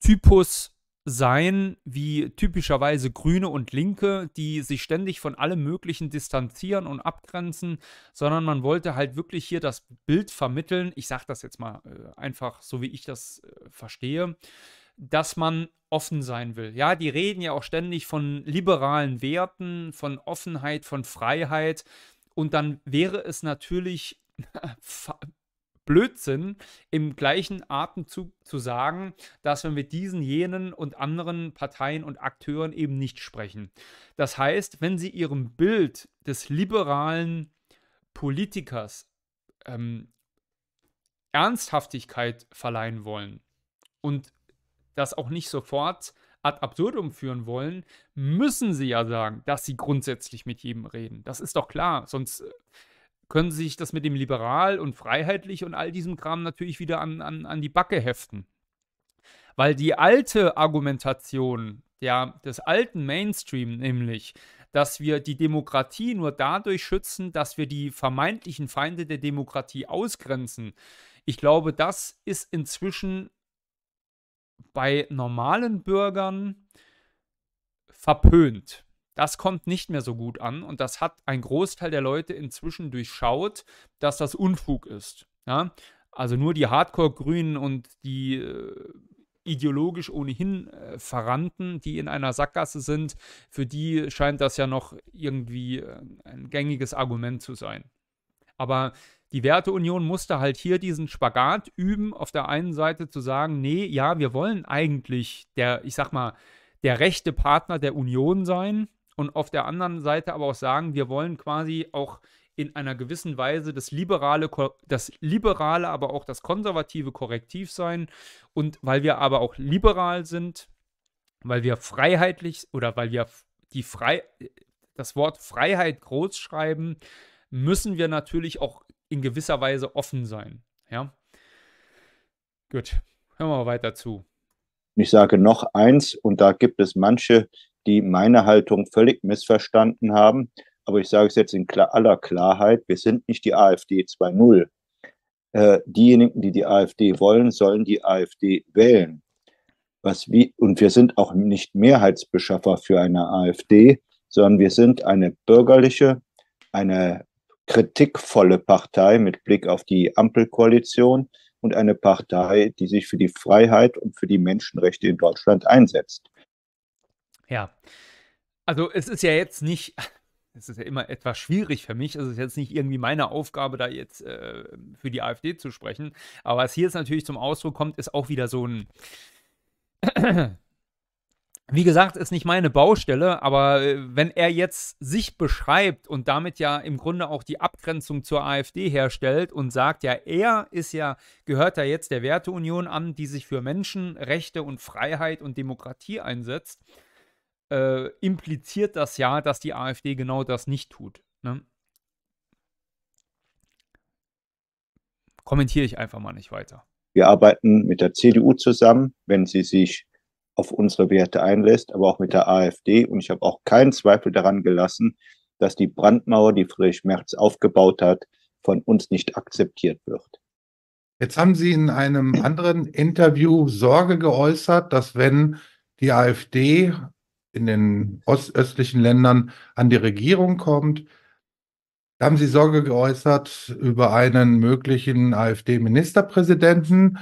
Typus sein wie typischerweise Grüne und Linke, die sich ständig von allem Möglichen distanzieren und abgrenzen, sondern man wollte halt wirklich hier das Bild vermitteln, ich sage das jetzt mal äh, einfach so, wie ich das äh, verstehe, dass man offen sein will. Ja, die reden ja auch ständig von liberalen Werten, von Offenheit, von Freiheit und dann wäre es natürlich (laughs) Blödsinn, im gleichen Atemzug zu sagen, dass wir mit diesen, jenen und anderen Parteien und Akteuren eben nicht sprechen. Das heißt, wenn sie ihrem Bild des liberalen Politikers ähm, Ernsthaftigkeit verleihen wollen und das auch nicht sofort ad absurdum führen wollen, müssen sie ja sagen, dass sie grundsätzlich mit jedem reden. Das ist doch klar, sonst äh, können sie sich das mit dem liberal und freiheitlich und all diesem Kram natürlich wieder an, an, an die Backe heften. Weil die alte Argumentation der, des alten Mainstream, nämlich, dass wir die Demokratie nur dadurch schützen, dass wir die vermeintlichen Feinde der Demokratie ausgrenzen, ich glaube, das ist inzwischen bei normalen Bürgern verpönt. Das kommt nicht mehr so gut an und das hat ein Großteil der Leute inzwischen durchschaut, dass das Unfug ist. Ja? Also nur die Hardcore-Grünen und die äh, ideologisch ohnehin äh, Verrannten, die in einer Sackgasse sind, für die scheint das ja noch irgendwie äh, ein gängiges Argument zu sein. Aber die Werteunion musste halt hier diesen Spagat üben, auf der einen Seite zu sagen, nee, ja, wir wollen eigentlich der, ich sag mal, der rechte Partner der Union sein, und auf der anderen Seite aber auch sagen, wir wollen quasi auch in einer gewissen Weise das liberale, das liberale, aber auch das konservative Korrektiv sein. Und weil wir aber auch liberal sind, weil wir freiheitlich oder weil wir die Frei, das Wort Freiheit groß schreiben, müssen wir natürlich auch in gewisser Weise offen sein. Ja. Gut, hören wir weiter zu. Ich sage noch eins, und da gibt es manche, die meine Haltung völlig missverstanden haben. Aber ich sage es jetzt in aller Klarheit, wir sind nicht die AfD 2.0. Äh, diejenigen, die die AfD wollen, sollen die AfD wählen. Was wie, und wir sind auch nicht Mehrheitsbeschaffer für eine AfD, sondern wir sind eine bürgerliche, eine kritikvolle Partei mit Blick auf die Ampelkoalition und eine Partei, die sich für die Freiheit und für die Menschenrechte in Deutschland einsetzt. Ja. Also es ist ja jetzt nicht, (laughs) es ist ja immer etwas schwierig für mich. Es ist jetzt nicht irgendwie meine Aufgabe, da jetzt äh, für die AfD zu sprechen. Aber was hier jetzt natürlich zum Ausdruck kommt, ist auch wieder so ein. (clears throat) Wie gesagt, ist nicht meine Baustelle, aber äh, wenn er jetzt sich beschreibt und damit ja im Grunde auch die Abgrenzung zur AfD herstellt und sagt, ja, er ist ja, gehört ja jetzt der Werteunion an, die sich für Menschenrechte und Freiheit und Demokratie einsetzt, äh, impliziert das ja, dass die AfD genau das nicht tut. Ne? Kommentiere ich einfach mal nicht weiter. Wir arbeiten mit der CDU zusammen, wenn sie sich auf unsere Werte einlässt, aber auch mit der AfD. Und ich habe auch keinen Zweifel daran gelassen, dass die Brandmauer, die Friedrich Merz aufgebaut hat, von uns nicht akzeptiert wird. Jetzt haben Sie in einem anderen Interview Sorge geäußert, dass wenn die AfD in den ostöstlichen Ländern an die Regierung kommt. Da haben Sie Sorge geäußert über einen möglichen AfD-Ministerpräsidenten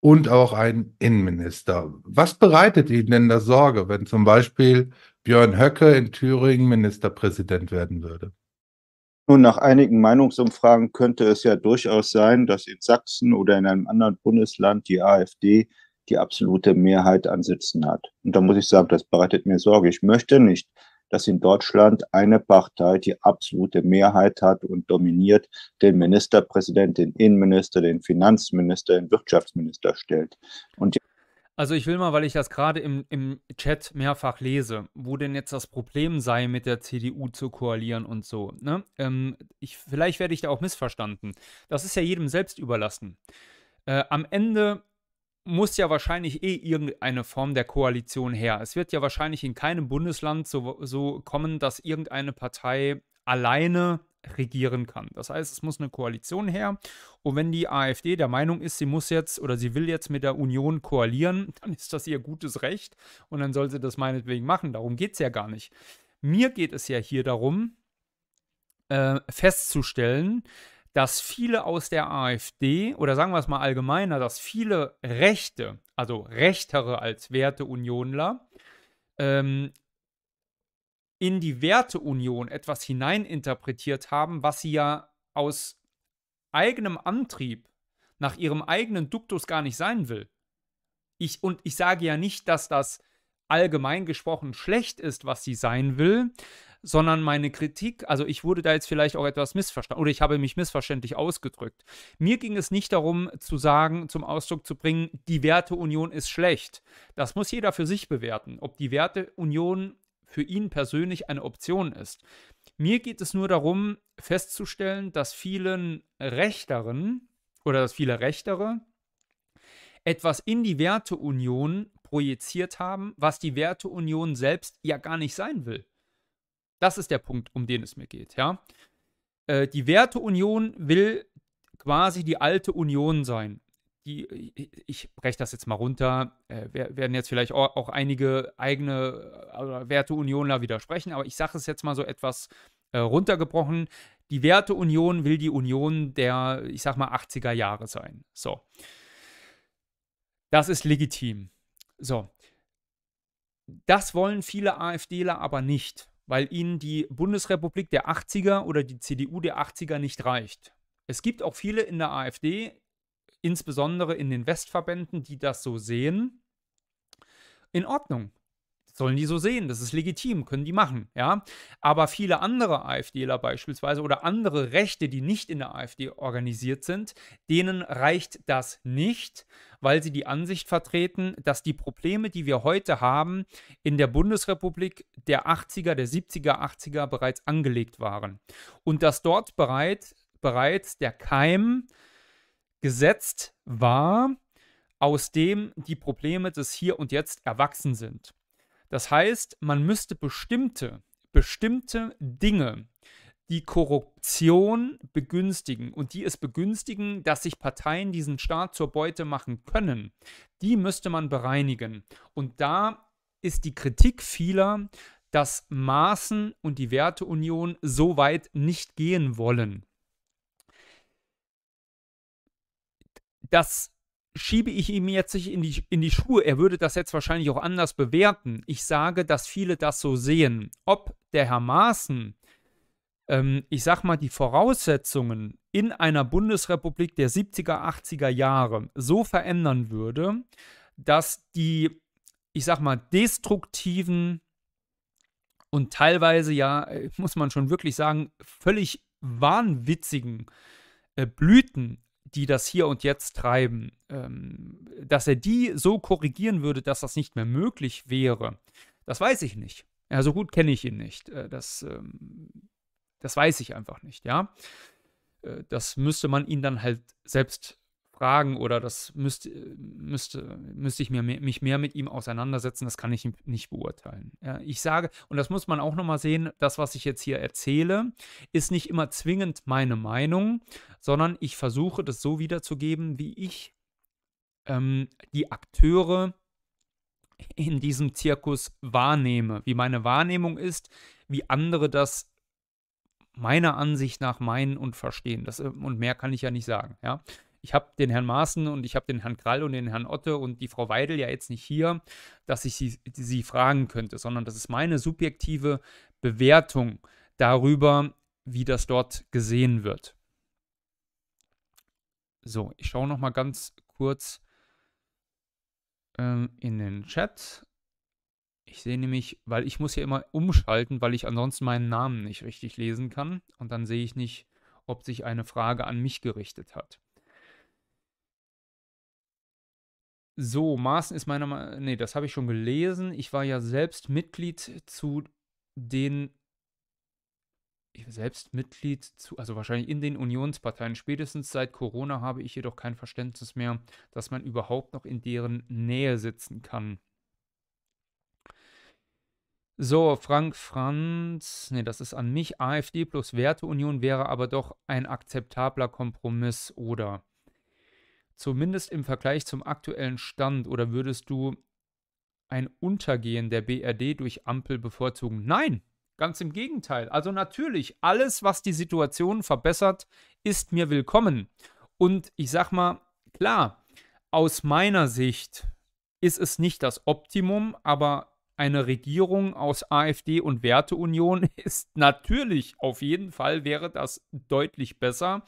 und auch einen Innenminister. Was bereitet Ihnen denn da Sorge, wenn zum Beispiel Björn Höcke in Thüringen Ministerpräsident werden würde? Nun, nach einigen Meinungsumfragen könnte es ja durchaus sein, dass in Sachsen oder in einem anderen Bundesland die AfD die absolute Mehrheit an Sitzen hat. Und da muss ich sagen, das bereitet mir Sorge. Ich möchte nicht, dass in Deutschland eine Partei die absolute Mehrheit hat und dominiert, den Ministerpräsident, den Innenminister, den Finanzminister, den Wirtschaftsminister stellt. Und also ich will mal, weil ich das gerade im, im Chat mehrfach lese, wo denn jetzt das Problem sei, mit der CDU zu koalieren und so. Ne? Ähm, ich, vielleicht werde ich da auch missverstanden. Das ist ja jedem selbst überlassen. Äh, am Ende muss ja wahrscheinlich eh irgendeine Form der Koalition her. Es wird ja wahrscheinlich in keinem Bundesland so, so kommen, dass irgendeine Partei alleine regieren kann. Das heißt, es muss eine Koalition her. Und wenn die AfD der Meinung ist, sie muss jetzt oder sie will jetzt mit der Union koalieren, (laughs) dann ist das ihr gutes Recht und dann soll sie das meinetwegen machen. Darum geht es ja gar nicht. Mir geht es ja hier darum, äh, festzustellen, dass viele aus der AfD, oder sagen wir es mal allgemeiner, dass viele Rechte, also Rechtere als Werteunionler, ähm, in die Werteunion etwas hineininterpretiert haben, was sie ja aus eigenem Antrieb nach ihrem eigenen Duktus gar nicht sein will. Ich, und ich sage ja nicht, dass das allgemein gesprochen schlecht ist, was sie sein will, sondern meine Kritik, also ich wurde da jetzt vielleicht auch etwas missverstanden oder ich habe mich missverständlich ausgedrückt. Mir ging es nicht darum zu sagen, zum Ausdruck zu bringen, die Werteunion ist schlecht. Das muss jeder für sich bewerten, ob die Werteunion für ihn persönlich eine Option ist. Mir geht es nur darum, festzustellen, dass vielen Rechteren oder dass viele Rechtere etwas in die Werteunion projiziert haben, was die Werteunion selbst ja gar nicht sein will. Das ist der Punkt, um den es mir geht, ja. Äh, die Werteunion will quasi die alte Union sein. Die, ich breche das jetzt mal runter, äh, werden jetzt vielleicht auch, einige eigene äh, Werteunionler widersprechen, aber ich sage es jetzt mal so etwas äh, runtergebrochen. Die Werteunion will die Union der, ich sag mal, 80er Jahre sein. So. Das ist legitim. So. Das wollen viele AfDler aber nicht weil ihnen die Bundesrepublik der 80er oder die CDU der 80er nicht reicht. Es gibt auch viele in der AfD, insbesondere in den Westverbänden, die das so sehen. In Ordnung sollen die so sehen, das ist legitim, können die machen, ja. Aber viele andere AfDler beispielsweise oder andere Rechte, die nicht in der AfD organisiert sind, denen reicht das nicht, weil sie die Ansicht vertreten, dass die Probleme, die wir heute haben, in der Bundesrepublik der 80er, der 70er, 80er bereits angelegt waren. Und dass dort bereit, bereits der Keim gesetzt war, aus dem die Probleme des Hier und Jetzt erwachsen sind. Das heißt, man müsste bestimmte, bestimmte Dinge, die Korruption begünstigen und die es begünstigen, dass sich Parteien diesen Staat zur Beute machen können, die müsste man bereinigen. Und da ist die Kritik vieler, dass Maßen und die Werteunion so weit nicht gehen wollen. Das schiebe ich ihm jetzt nicht in die, in die Schuhe. Er würde das jetzt wahrscheinlich auch anders bewerten. Ich sage, dass viele das so sehen. Ob der Herr Maaßen, ähm, ich sag mal, die Voraussetzungen in einer Bundesrepublik der 70er, 80er Jahre so verändern würde, dass die, ich sag mal, destruktiven und teilweise ja, äh, muss man schon wirklich sagen, völlig wahnwitzigen äh, Blüten die das hier und jetzt treiben, ähm, dass er die so korrigieren würde, dass das nicht mehr möglich wäre, das weiß ich nicht. Ja, so gut kenne ich ihn nicht. Äh, das, ähm, das weiß ich einfach nicht, ja. Äh, das müsste man ihn dann halt selbst fragen oder das müsste, müsste, müsste ich mir, mich mehr mit ihm auseinandersetzen. Das kann ich nicht beurteilen. Ja, ich sage, und das muss man auch nochmal sehen, das, was ich jetzt hier erzähle, ist nicht immer zwingend meine Meinung, sondern ich versuche das so wiederzugeben, wie ich ähm, die Akteure in diesem Zirkus wahrnehme, wie meine Wahrnehmung ist, wie andere das meiner Ansicht nach meinen und verstehen. Das, und mehr kann ich ja nicht sagen, ja ich habe den Herrn Maaßen und ich habe den Herrn Krall und den Herrn Otte und die Frau Weidel ja jetzt nicht hier, dass ich sie, sie fragen könnte, sondern das ist meine subjektive Bewertung darüber, wie das dort gesehen wird. So, ich schaue noch mal ganz kurz ähm, in den Chat. Ich sehe nämlich, weil ich muss hier immer umschalten, weil ich ansonsten meinen Namen nicht richtig lesen kann. Und dann sehe ich nicht, ob sich eine Frage an mich gerichtet hat. So, Maaßen ist meiner Meinung nee, das habe ich schon gelesen. Ich war ja selbst Mitglied zu den selbst Mitglied zu, also wahrscheinlich in den Unionsparteien. Spätestens seit Corona habe ich jedoch kein Verständnis mehr, dass man überhaupt noch in deren Nähe sitzen kann. So, Frank Franz, nee, das ist an mich. AfD plus Werteunion wäre aber doch ein akzeptabler Kompromiss, oder? Zumindest im Vergleich zum aktuellen Stand, oder würdest du ein Untergehen der BRD durch Ampel bevorzugen? Nein, Ganz im Gegenteil. Also natürlich, alles, was die Situation verbessert, ist mir willkommen. Und ich sag mal, klar, aus meiner Sicht ist es nicht das Optimum, aber eine Regierung aus AfD und Werteunion (laughs) ist natürlich, auf jeden Fall wäre das deutlich besser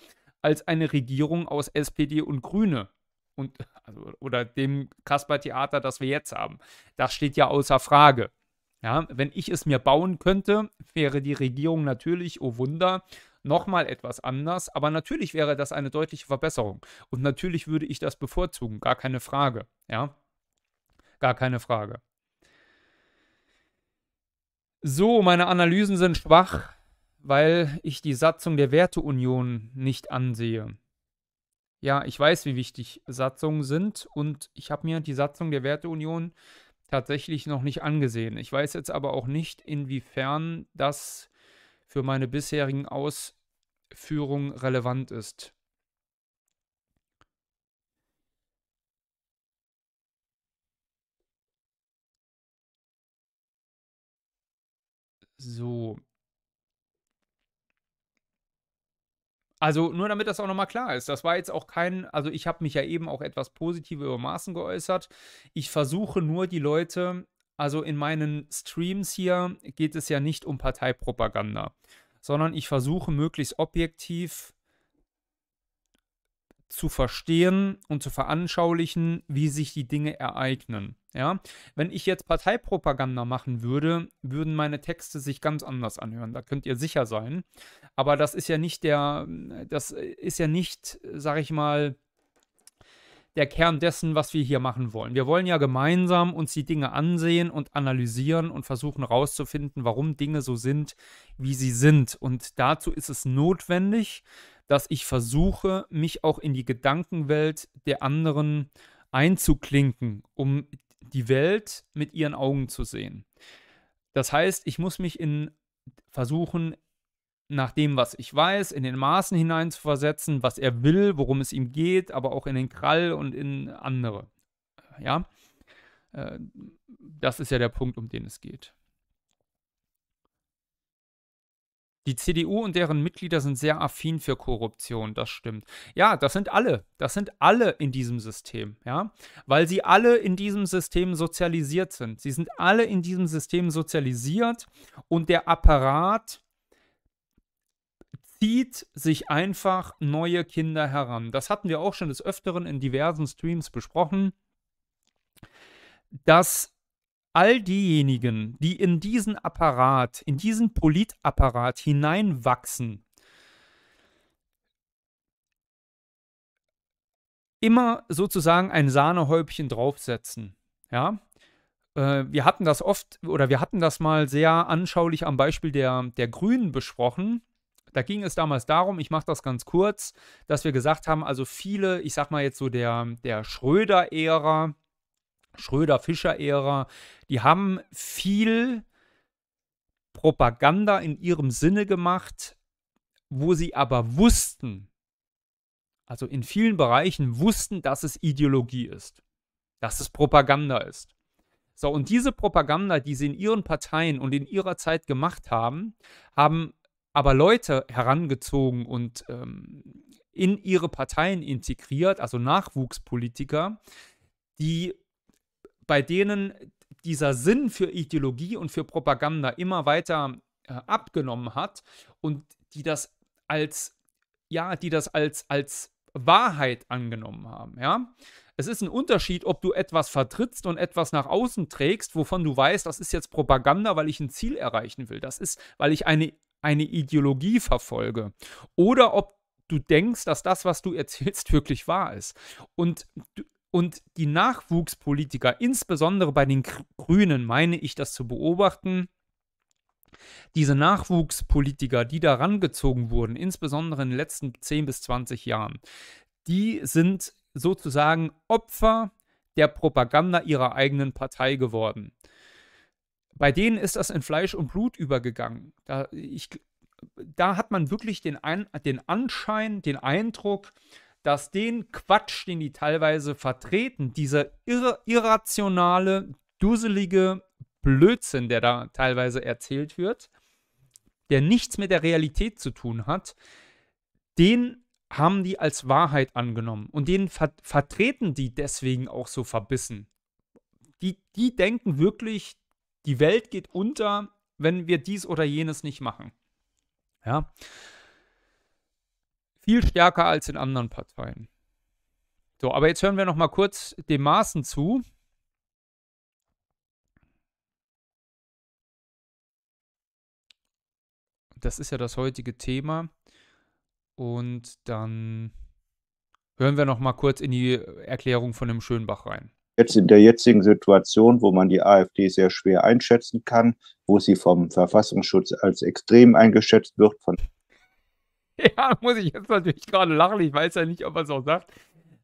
als eine Regierung aus SPD und Grüne. Und, (laughs) also, oder dem Kasper-Theater, das wir jetzt haben. Das steht ja außer Frage. Ja, wenn ich es mir bauen könnte, wäre die Regierung natürlich, oh Wunder, nochmal etwas anders. Aber natürlich wäre das eine deutliche Verbesserung. Und natürlich würde ich das bevorzugen, gar keine Frage. Ja, gar keine Frage. So, meine Analysen sind schwach, weil ich die Satzung der Werteunion nicht ansehe. Ja, ich weiß, wie wichtig Satzungen sind und ich habe mir die Satzung der Werteunion tatsächlich noch nicht angesehen. Ich weiß jetzt aber auch nicht, inwiefern das für meine bisherigen Ausführungen relevant ist. So, Also nur damit das auch nochmal klar ist. Das war jetzt auch kein, also ich habe mich ja eben auch etwas positiv über Maßen geäußert. Ich versuche nur die Leute, also in meinen Streams hier geht es ja nicht um Parteipropaganda, sondern ich versuche möglichst objektiv zu verstehen und zu veranschaulichen, wie sich die Dinge ereignen. Ja, wenn ich jetzt Parteipropaganda machen würde, würden meine Texte sich ganz anders anhören. Da könnt ihr sicher sein. Aber das ist ja nicht der, das ist ja nicht, sag ich mal, der Kern dessen, was wir hier machen wollen. Wir wollen ja gemeinsam uns die Dinge ansehen und analysieren und versuchen herauszufinden, warum Dinge so sind, wie sie sind. Und dazu ist es notwendig, dass ich versuche, mich auch in die Gedankenwelt der anderen einzuklinken, um die Welt mit ihren Augen zu sehen. Das heißt, ich muss mich in versuchen, nach dem, was ich weiß, in den Maßen hineinzuversetzen, was er will, worum es ihm geht, aber auch in den Krall und in andere. Ja, äh, das ist ja der Punkt, um den es geht. Die CDU und deren Mitglieder sind sehr affin für Korruption, das stimmt. Ja, das sind alle. Das sind alle in diesem System, ja. Weil sie alle in diesem System sozialisiert sind. Sie sind alle in diesem System sozialisiert und der Apparat zieht sich einfach neue Kinder heran. Das hatten wir auch schon des Öfteren in diversen Streams besprochen, dass all diejenigen, die in diesen Apparat, in diesen Politapparat hineinwachsen, immer sozusagen ein Sahnehäubchen draufsetzen. Ja, äh, wir hatten das oft oder wir hatten das mal sehr anschaulich am Beispiel der, der Grünen besprochen. Da ging es damals darum, ich mache das ganz kurz, dass wir gesagt haben, also viele, ich sag mal jetzt so der, der Schröder-Ära, Schröder-Fischer-Ära, die haben viel Propaganda in ihrem Sinne gemacht, wo sie aber wussten, also in vielen Bereichen wussten, dass es Ideologie ist, dass es Propaganda ist. So, und diese Propaganda, die sie in ihren Parteien und in ihrer Zeit gemacht haben, haben aber Leute herangezogen und ähm, in ihre Parteien integriert, also Nachwuchspolitiker, die bei denen dieser Sinn für Ideologie und für Propaganda immer weiter äh, abgenommen hat und die das als, ja, die das als, als Wahrheit angenommen haben, ja. Es ist ein Unterschied, ob du etwas vertrittst und etwas nach außen trägst, wovon du weißt, das ist jetzt Propaganda, weil ich ein Ziel erreichen will. Das ist, weil ich eine, eine Ideologie verfolge. Oder ob du denkst, dass das, was du erzählst, (laughs) wirklich wahr ist. Und, und die Nachwuchspolitiker, insbesondere bei den Grünen, meine ich das zu beobachten, diese Nachwuchspolitiker, die da rangezogen wurden, insbesondere in den letzten 10 bis 20 Jahren, die sind sozusagen Opfer der Propaganda ihrer eigenen Partei geworden. Bei denen ist das in Fleisch und Blut übergegangen. Da, ich, da hat man wirklich den, ein, den Anschein, den Eindruck, dass den Quatsch, den die teilweise vertreten, dieser irra irrationale, dusselige Blödsinn, der da teilweise erzählt wird, der nichts mit der Realität zu tun hat, den haben die als Wahrheit angenommen und den ver vertreten die deswegen auch so verbissen. Die, die denken wirklich, die Welt geht unter, wenn wir dies oder jenes nicht machen. Ja. Viel stärker als in anderen Parteien. So, aber jetzt hören wir noch mal kurz dem Maßen zu. Das ist ja das heutige Thema. Und dann hören wir noch mal kurz in die Erklärung von dem Schönbach rein. Jetzt in der jetzigen Situation, wo man die AfD sehr schwer einschätzen kann, wo sie vom Verfassungsschutz als extrem eingeschätzt wird. Von (laughs) ja, muss ich jetzt natürlich gerade lachen. Ich weiß ja nicht, ob er es auch sagt.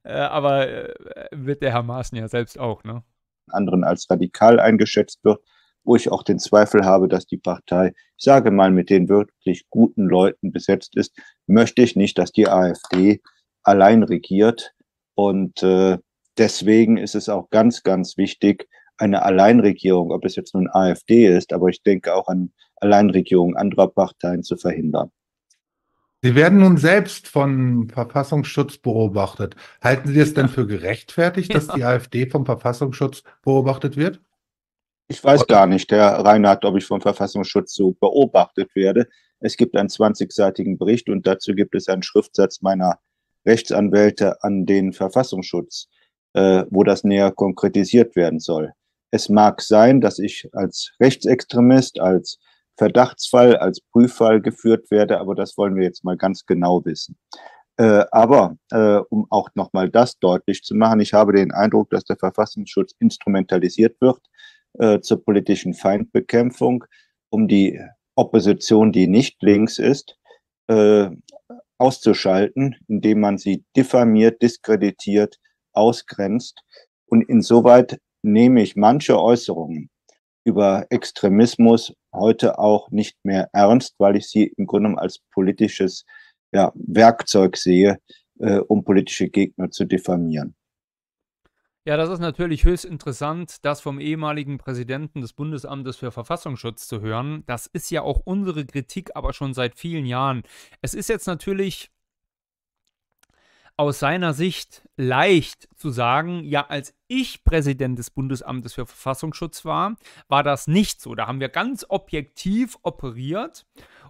Äh, aber äh, wird der Herr Maaßen ja selbst auch, ne? Anderen als radikal eingeschätzt wird wo ich auch den Zweifel habe, dass die Partei, ich sage mal, mit den wirklich guten Leuten besetzt ist, möchte ich nicht, dass die AfD allein regiert. Und äh, deswegen ist es auch ganz, ganz wichtig, eine Alleinregierung, ob es jetzt nun AfD ist, aber ich denke auch an Alleinregierungen anderer Parteien zu verhindern. Sie werden nun selbst vom Verfassungsschutz beobachtet. Halten Sie es denn für gerechtfertigt, dass die AfD vom Verfassungsschutz beobachtet wird? Ich weiß gar nicht, Herr Reinhardt, ob ich vom Verfassungsschutz so beobachtet werde. Es gibt einen 20-seitigen Bericht und dazu gibt es einen Schriftsatz meiner Rechtsanwälte an den Verfassungsschutz, äh, wo das näher konkretisiert werden soll. Es mag sein, dass ich als Rechtsextremist, als Verdachtsfall, als Prüffall geführt werde, aber das wollen wir jetzt mal ganz genau wissen. Äh, aber äh, um auch nochmal das deutlich zu machen, ich habe den Eindruck, dass der Verfassungsschutz instrumentalisiert wird äh, zur politischen Feindbekämpfung, um die Opposition, die nicht links ist, äh, auszuschalten, indem man sie diffamiert, diskreditiert, ausgrenzt. Und insoweit nehme ich manche Äußerungen über Extremismus heute auch nicht mehr ernst, weil ich sie im Grunde als politisches ja, Werkzeug sehe, äh, um politische Gegner zu diffamieren. Ja, das ist natürlich höchst interessant, das vom ehemaligen Präsidenten des Bundesamtes für Verfassungsschutz zu hören. Das ist ja auch unsere Kritik, aber schon seit vielen Jahren. Es ist jetzt natürlich aus seiner Sicht leicht zu sagen, ja, als ich Präsident des Bundesamtes für Verfassungsschutz war, war das nicht so. Da haben wir ganz objektiv operiert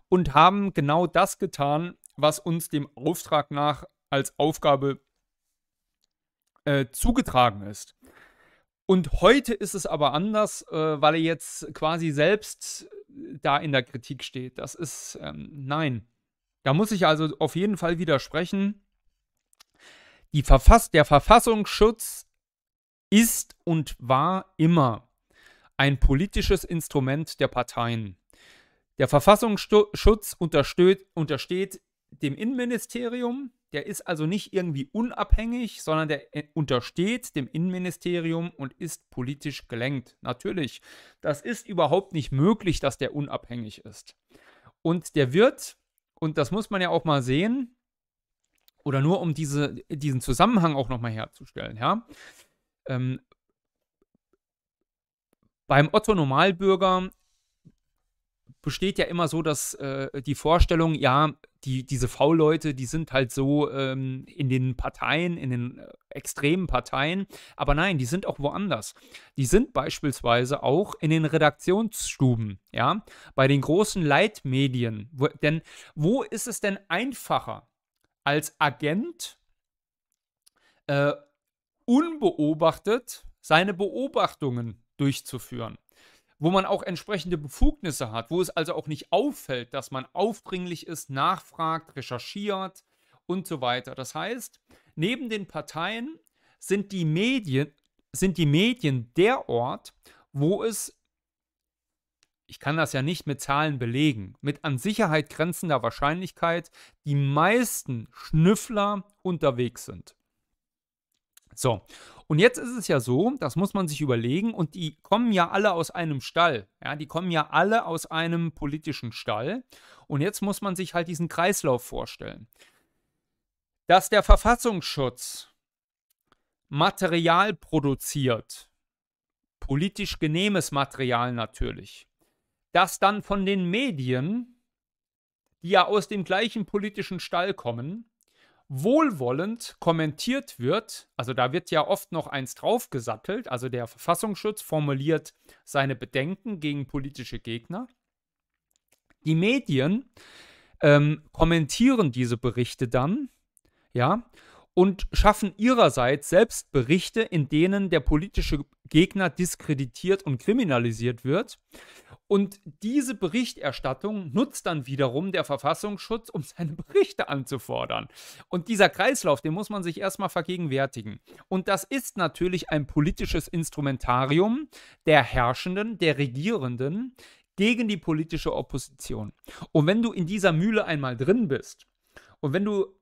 und haben genau das getan, was uns dem Auftrag nach als Aufgabe äh, zugetragen ist. Und heute ist es aber anders, äh, weil er jetzt quasi selbst äh, da in der Kritik steht. Das ist, ähm, nein. Da muss ich also auf jeden Fall widersprechen. Die Verfass der Verfassungsschutz ist und war immer ein politisches Instrument der Parteien. Der Verfassungsschutz untersteht, dem Innenministerium, der ist also nicht irgendwie unabhängig, sondern der äh, untersteht dem Innenministerium und ist politisch gelenkt. Natürlich, das ist überhaupt nicht möglich, dass der unabhängig ist. Und der wird, und das muss man ja auch mal sehen, oder nur um diese, diesen Zusammenhang auch nochmal herzustellen, ja. Ähm, beim Otto Normalbürger besteht ja immer so, dass äh, die Vorstellung, ja, die, diese V-Leute, die sind halt so ähm, in den Parteien, in den äh, extremen Parteien. Aber nein, die sind auch woanders. Die sind beispielsweise auch in den Redaktionsstuben, ja, bei den großen Leitmedien. Wo, denn wo ist es denn einfacher, als Agent äh, unbeobachtet seine Beobachtungen durchzuführen? wo man auch entsprechende Befugnisse hat, wo es also auch nicht auffällt, dass man aufdringlich ist, nachfragt, recherchiert und so weiter. Das heißt, neben den Parteien sind die Medien, sind die Medien der Ort, wo es, ich kann das ja nicht mit Zahlen belegen, mit an Sicherheit grenzender Wahrscheinlichkeit die meisten Schnüffler unterwegs sind. So, und jetzt ist es ja so, das muss man sich überlegen, und die kommen ja alle aus einem Stall. Ja, die kommen ja alle aus einem politischen Stall. Und jetzt muss man sich halt diesen Kreislauf vorstellen. Dass der Verfassungsschutz Material produziert, politisch genehmes Material natürlich, das dann von den Medien, die ja aus dem gleichen politischen Stall kommen, wohlwollend kommentiert wird, also da wird ja oft noch eins draufgesattelt, also der Verfassungsschutz formuliert seine Bedenken gegen politische Gegner. Die Medien ähm, kommentieren diese Berichte dann, ja, und schaffen ihrerseits selbst Berichte, in denen der politische Gegner diskreditiert und kriminalisiert wird. Und diese Berichterstattung nutzt dann wiederum der Verfassungsschutz, um seine Berichte anzufordern. Und dieser Kreislauf, den muss man sich erstmal vergegenwärtigen. Und das ist natürlich ein politisches Instrumentarium der Herrschenden, der Regierenden gegen die politische Opposition. Und wenn du in dieser Mühle einmal drin bist und wenn du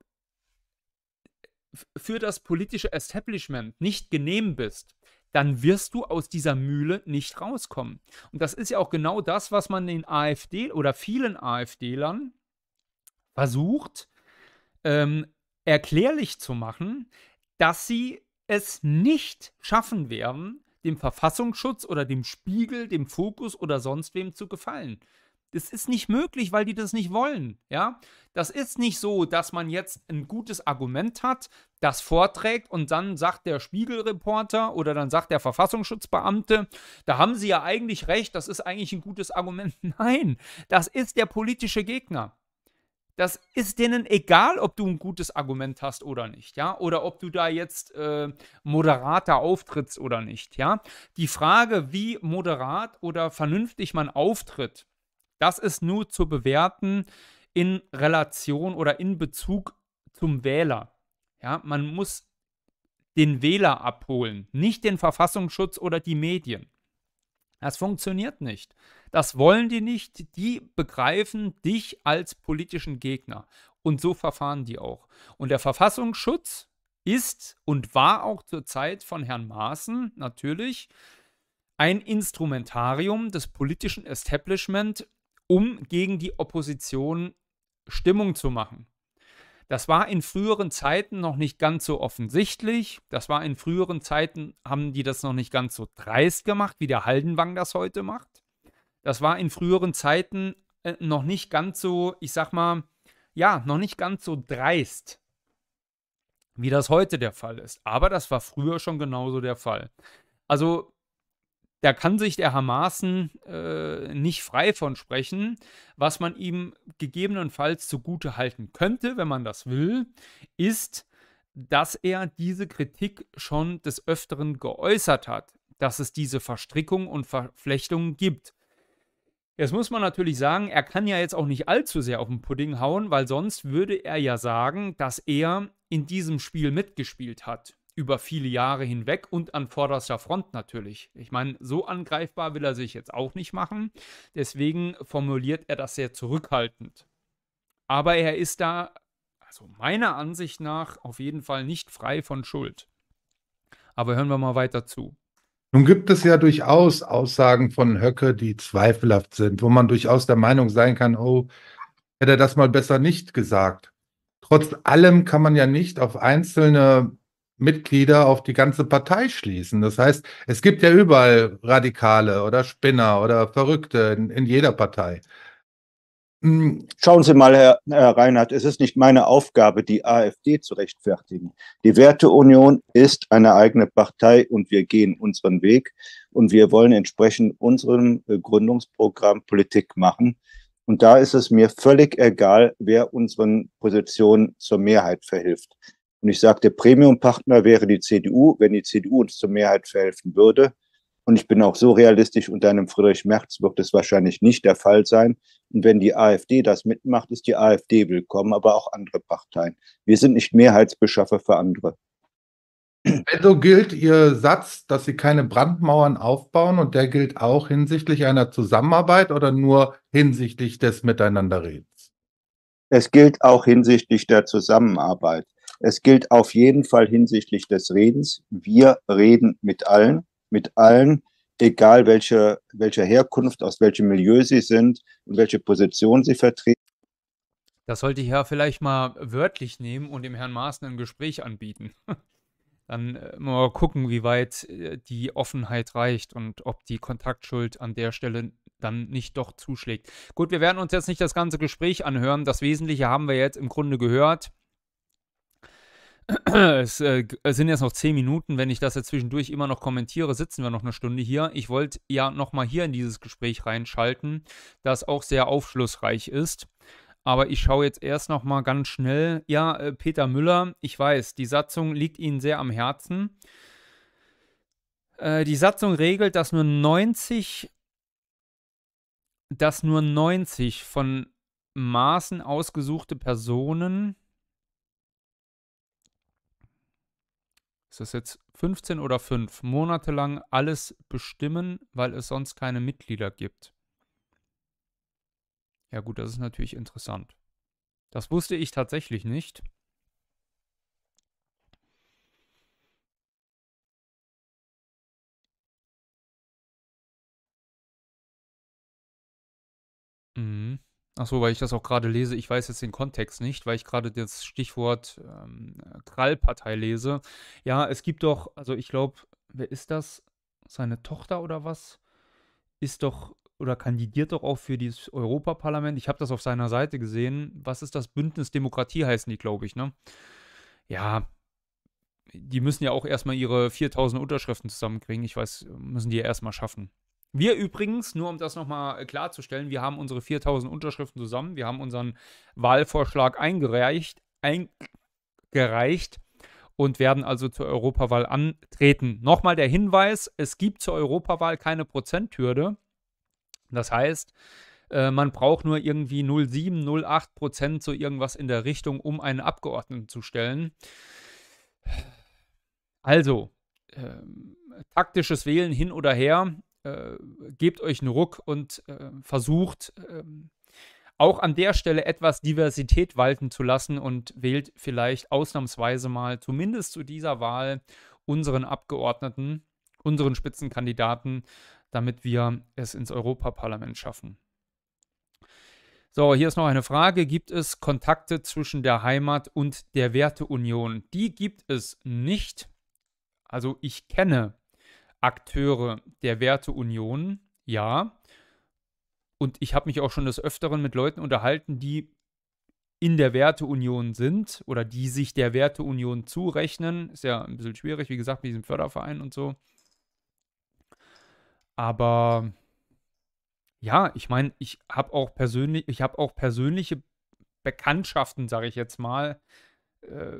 für das politische Establishment nicht genehm bist, dann wirst du aus dieser Mühle nicht rauskommen. Und das ist ja auch genau das, was man den AfD oder vielen AfD-Lern versucht, ähm, erklärlich zu machen, dass sie es nicht schaffen werden, dem Verfassungsschutz oder dem Spiegel, dem Fokus oder sonst wem zu gefallen. Das ist nicht möglich, weil die das nicht wollen. Ja, das ist nicht so, dass man jetzt ein gutes Argument hat, das vorträgt und dann sagt der Spiegelreporter oder dann sagt der Verfassungsschutzbeamte, da haben sie ja eigentlich recht, das ist eigentlich ein gutes Argument. (laughs) Nein, das ist der politische Gegner. Das ist denen egal, ob du ein gutes Argument hast oder nicht, ja, oder ob du da jetzt äh, moderater auftrittst oder nicht, ja. Die Frage, wie moderat oder vernünftig man auftritt, das ist nur zu bewerten in Relation oder in Bezug zum Wähler. Ja, man muss den Wähler abholen, nicht den Verfassungsschutz oder die Medien. Das funktioniert nicht. Das wollen die nicht. Die begreifen dich als politischen Gegner. Und so verfahren die auch. Und der Verfassungsschutz ist und war auch zur Zeit von Herrn Maaßen natürlich ein Instrumentarium des politischen Establishment um gegen die Opposition Stimmung zu machen. Das war in früheren Zeiten noch nicht ganz so offensichtlich. Das war in früheren Zeiten, haben die das noch nicht ganz so dreist gemacht, wie der Haldenwang das heute macht. Das war in früheren Zeiten äh, noch nicht ganz so, ich sag mal, ja, noch nicht ganz so dreist, wie das heute der Fall ist. Aber das war früher schon genauso der Fall. Also da kann sich der Hamaßen äh, nicht frei von sprechen. Was man ihm gegebenenfalls zugute halten könnte, wenn man das will, ist, dass er diese Kritik schon des Öfteren geäußert hat, dass es diese Verstrickung und Verflechtungen gibt. Jetzt muss man natürlich sagen, er kann ja jetzt auch nicht allzu sehr auf den Pudding hauen, weil sonst würde er ja sagen, dass er in diesem Spiel mitgespielt hat über viele Jahre hinweg und an vorderster Front natürlich. Ich meine, so angreifbar will er sich jetzt auch nicht machen. Deswegen formuliert er das sehr zurückhaltend. Aber er ist da, also meiner Ansicht nach, auf jeden Fall nicht frei von Schuld. Aber hören wir mal weiter zu. Nun gibt es ja durchaus Aussagen von Höcke, die zweifelhaft sind, wo man durchaus der Meinung sein kann, oh, hätte er das mal besser nicht gesagt. Trotz allem kann man ja nicht auf einzelne Mitglieder auf die ganze Partei schließen. Das heißt, es gibt ja überall Radikale oder Spinner oder Verrückte in, in jeder Partei. hm, schauen Sie mal, Herr, Herr Reinhardt, es ist nicht meine Aufgabe, die AfD zu rechtfertigen. Die Werteunion ist eine eigene Partei und wir gehen unseren Weg und wir wollen entsprechend unserem äh, Gründungsprogramm Politik machen. Und da ist es mir völlig egal, wer unseren Positionen zur Mehrheit verhilft. Und ich sage, der Premium-Partner wäre die CDU, wenn die CDU uns zur Mehrheit verhelfen würde. Und ich bin auch so realistisch, unter einem Friedrich Merz wird es wahrscheinlich nicht der Fall sein. Und wenn die AfD das mitmacht, ist die AfD willkommen, aber auch andere Parteien. Wir sind nicht Mehrheitsbeschaffer für andere. Also gilt Ihr Satz, dass Sie keine Brandmauern aufbauen und der gilt auch hinsichtlich einer Zusammenarbeit oder nur hinsichtlich des Miteinanderredens? Es gilt auch hinsichtlich der Zusammenarbeit. Es gilt auf jeden Fall hinsichtlich des Redens. Wir reden mit allen, mit allen, egal welche, welche Herkunft, aus welchem Milieu sie sind und welche Position sie vertreten. Das sollte ich ja vielleicht mal wörtlich nehmen und dem Herrn Maaßen ein Gespräch anbieten. (laughs) Dann äh, mal gucken, wie weit äh, die Offenheit reicht und ob die Kontaktschuld an der Stelle dann nicht doch zuschlägt. Gut, wir werden uns jetzt nicht das ganze Gespräch anhören. Das Wesentliche haben wir jetzt im Grunde gehört. (clears throat) Es, äh, sind jetzt noch zehn Minuten. Wenn ich das jetzt zwischendurch immer noch kommentiere, sitzen wir noch eine Stunde hier. Ich wollte ja nochmal hier in dieses Gespräch reinschalten, das auch sehr aufschlussreich ist. Aber ich schaue jetzt erst noch mal ganz schnell. Ja, äh, Peter Müller, ich weiß, die Satzung liegt Ihnen sehr am Herzen. Äh, die Satzung regelt, dass nur 90, dass nur 90 von Maßen ausgesuchte Personen, ist das jetzt 15 oder 5, Monate lang alles bestimmen, weil es sonst keine Mitglieder gibt. Ja gut, das ist natürlich interessant. Das wusste ich tatsächlich nicht. Mhm. Achso, weil ich das auch gerade lese. Ich weiß jetzt den Kontext nicht, weil ich gerade das Stichwort ähm, Krallpartei lese. Ja, es gibt doch, also ich glaube, wer ist das? Seine Tochter oder was? Ist doch oder kandidiert doch auch für das Europaparlament. Ich habe das auf seiner Seite gesehen. Was ist das? Bündnis Demokratie heißen die, glaube ich, ne? Ja, die müssen ja auch erstmal ihre 4000 Unterschriften zusammenkriegen. Ich weiß, müssen die ja erstmal schaffen. Wir übrigens, nur um das nochmal klarzustellen, wir haben unsere 4000 Unterschriften zusammen. Wir haben unseren Wahlvorschlag eingereicht, eingereicht und werden also zur Europawahl antreten. Nochmal der Hinweis: Es gibt zur Europawahl keine Prozenthürde. Das heißt, äh, man braucht nur irgendwie 0,7, 0,8 Prozent so irgendwas in der Richtung, um einen Abgeordneten zu stellen. Also, äh, taktisches Wählen hin oder her, äh, gebt euch einen Ruck und äh, versucht ähm, auch an der Stelle etwas Diversität walten zu lassen und wählt vielleicht ausnahmsweise mal, zumindest zu dieser Wahl, unseren Abgeordneten, unseren Spitzenkandidaten damit wir es ins Europaparlament schaffen. So, hier ist noch eine Frage. Gibt es Kontakte zwischen der Heimat und der Werteunion? Die gibt es nicht. Also ich kenne Akteure der Werteunion, ja. Und ich habe mich auch schon des Öfteren mit Leuten unterhalten, die in der Werteunion sind oder die sich der Werteunion zurechnen. Ist ja ein bisschen schwierig, wie gesagt, mit diesem Förderverein und so. Aber ja, ich meine, ich habe auch persönlich, ich auch persönliche Bekanntschaften, sage ich jetzt mal, äh,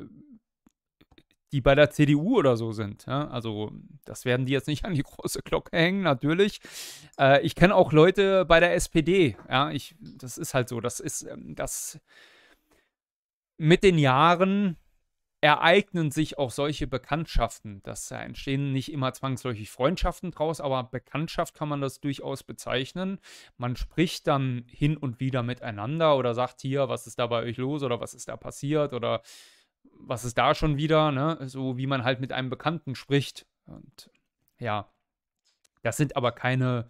die bei der CDU oder so sind. Ja? Also, das werden die jetzt nicht an die große Glocke hängen, natürlich. Äh, ich kenne auch Leute bei der SPD. Ja, ich, das ist halt so. Das ist ähm, das mit den Jahren ereignen sich auch solche Bekanntschaften. Das entstehen nicht immer zwangsläufig Freundschaften draus, aber Bekanntschaft kann man das durchaus bezeichnen. Man spricht dann hin und wieder miteinander oder sagt hier, was ist da bei euch los oder was ist da passiert oder was ist da schon wieder, ne? So wie man halt mit einem Bekannten spricht. Und ja, das sind aber keine,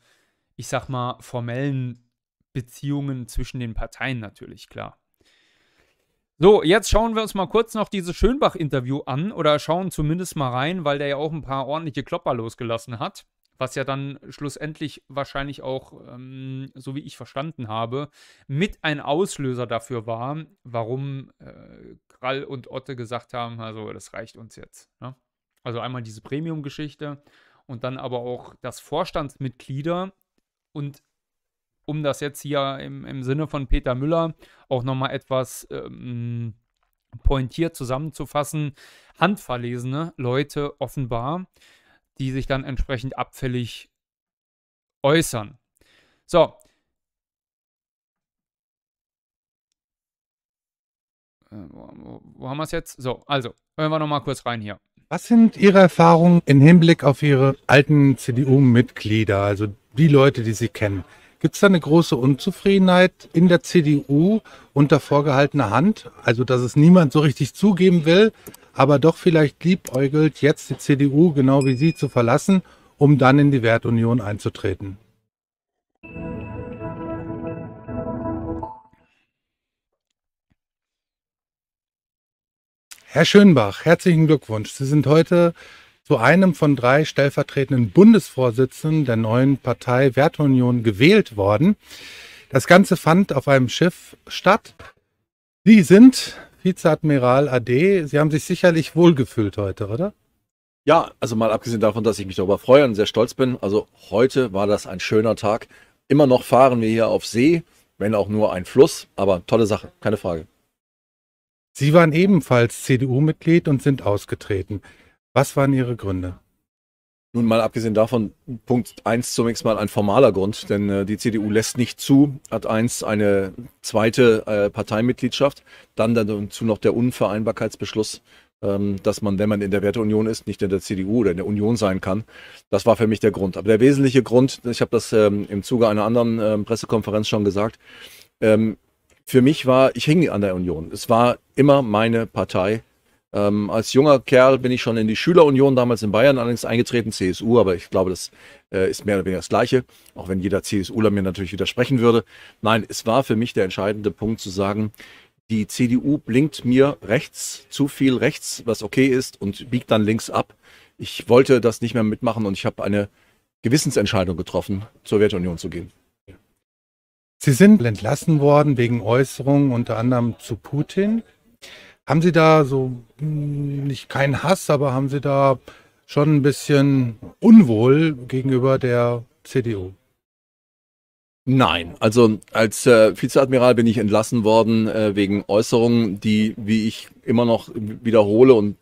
ich sag mal, formellen Beziehungen zwischen den Parteien natürlich, klar. So, jetzt schauen wir uns mal kurz noch dieses Schönbach-Interview an oder schauen zumindest mal rein, weil der ja auch ein paar ordentliche Klopper losgelassen hat. Was ja dann schlussendlich wahrscheinlich auch, ähm, so wie ich verstanden habe, mit ein Auslöser dafür war, warum äh, Krall und Otte gesagt haben, also das reicht uns jetzt. Ne? Also einmal diese Premium-Geschichte und dann aber auch, dass Vorstandsmitglieder und um das jetzt hier im, im Sinne von Peter Müller auch nochmal etwas ähm, pointiert zusammenzufassen, handverlesene Leute offenbar, die sich dann entsprechend abfällig äußern. So. Äh, wo, wo, haben wir es jetzt? So, also, hören wir nochmal kurz rein hier. Was sind Ihre Erfahrungen im Hinblick auf Ihre alten CDU-Mitglieder, also die Leute, die Sie kennen? Gibt es da eine große Unzufriedenheit in der CDU unter vorgehaltener Hand? Also, dass es niemand so richtig zugeben will, aber doch vielleicht liebäugelt, jetzt die CDU genau wie Sie zu verlassen, um dann in die Wertunion einzutreten? Herr Schönbach, herzlichen Glückwunsch. Sie sind heute zu einem von drei stellvertretenden Bundesvorsitzenden der neuen Partei Werteunion gewählt worden. Das Ganze fand auf einem Schiff statt. Sie sind Vizeadmiral AD. Sie haben sich sicherlich wohlgefühlt heute, oder? Ja, also mal abgesehen davon, dass ich mich darüber freue und sehr stolz bin. Also heute war das ein schöner Tag. Immer noch fahren wir hier auf See, wenn auch nur ein Fluss, aber tolle Sache, keine Frage. Sie waren ebenfalls CDU-Mitglied und sind ausgetreten. Was waren Ihre Gründe? Nun mal abgesehen davon, Punkt 1 zunächst mal ein formaler Grund, denn äh, die CDU lässt nicht zu, hat eins eine zweite äh, Parteimitgliedschaft, dann dazu noch der Unvereinbarkeitsbeschluss, ähm, dass man, wenn man in der Werteunion ist, nicht in der CDU oder in der Union sein kann. Das war für mich der Grund. Aber der wesentliche Grund, ich habe das ähm, im Zuge einer anderen ähm, Pressekonferenz schon gesagt, ähm, für mich war, ich hing an der Union. Es war immer meine Partei ähm, als junger Kerl bin ich schon in die Schülerunion damals in Bayern allerdings eingetreten, CSU, aber ich glaube, das äh, ist mehr oder weniger das Gleiche, auch wenn jeder CSUler mir natürlich widersprechen würde. Nein, es war für mich der entscheidende Punkt zu sagen, die CDU blinkt mir rechts, zu viel rechts, was okay ist, und biegt dann links ab. Ich wollte das nicht mehr mitmachen und ich habe eine Gewissensentscheidung getroffen, zur Werteunion zu gehen. Sie sind entlassen worden wegen Äußerungen unter anderem zu Putin. Haben Sie da so hm, nicht keinen Hass, aber haben Sie da schon ein bisschen Unwohl gegenüber der CDU? Nein, also als äh, Vizeadmiral bin ich entlassen worden äh, wegen Äußerungen, die, wie ich immer noch wiederhole und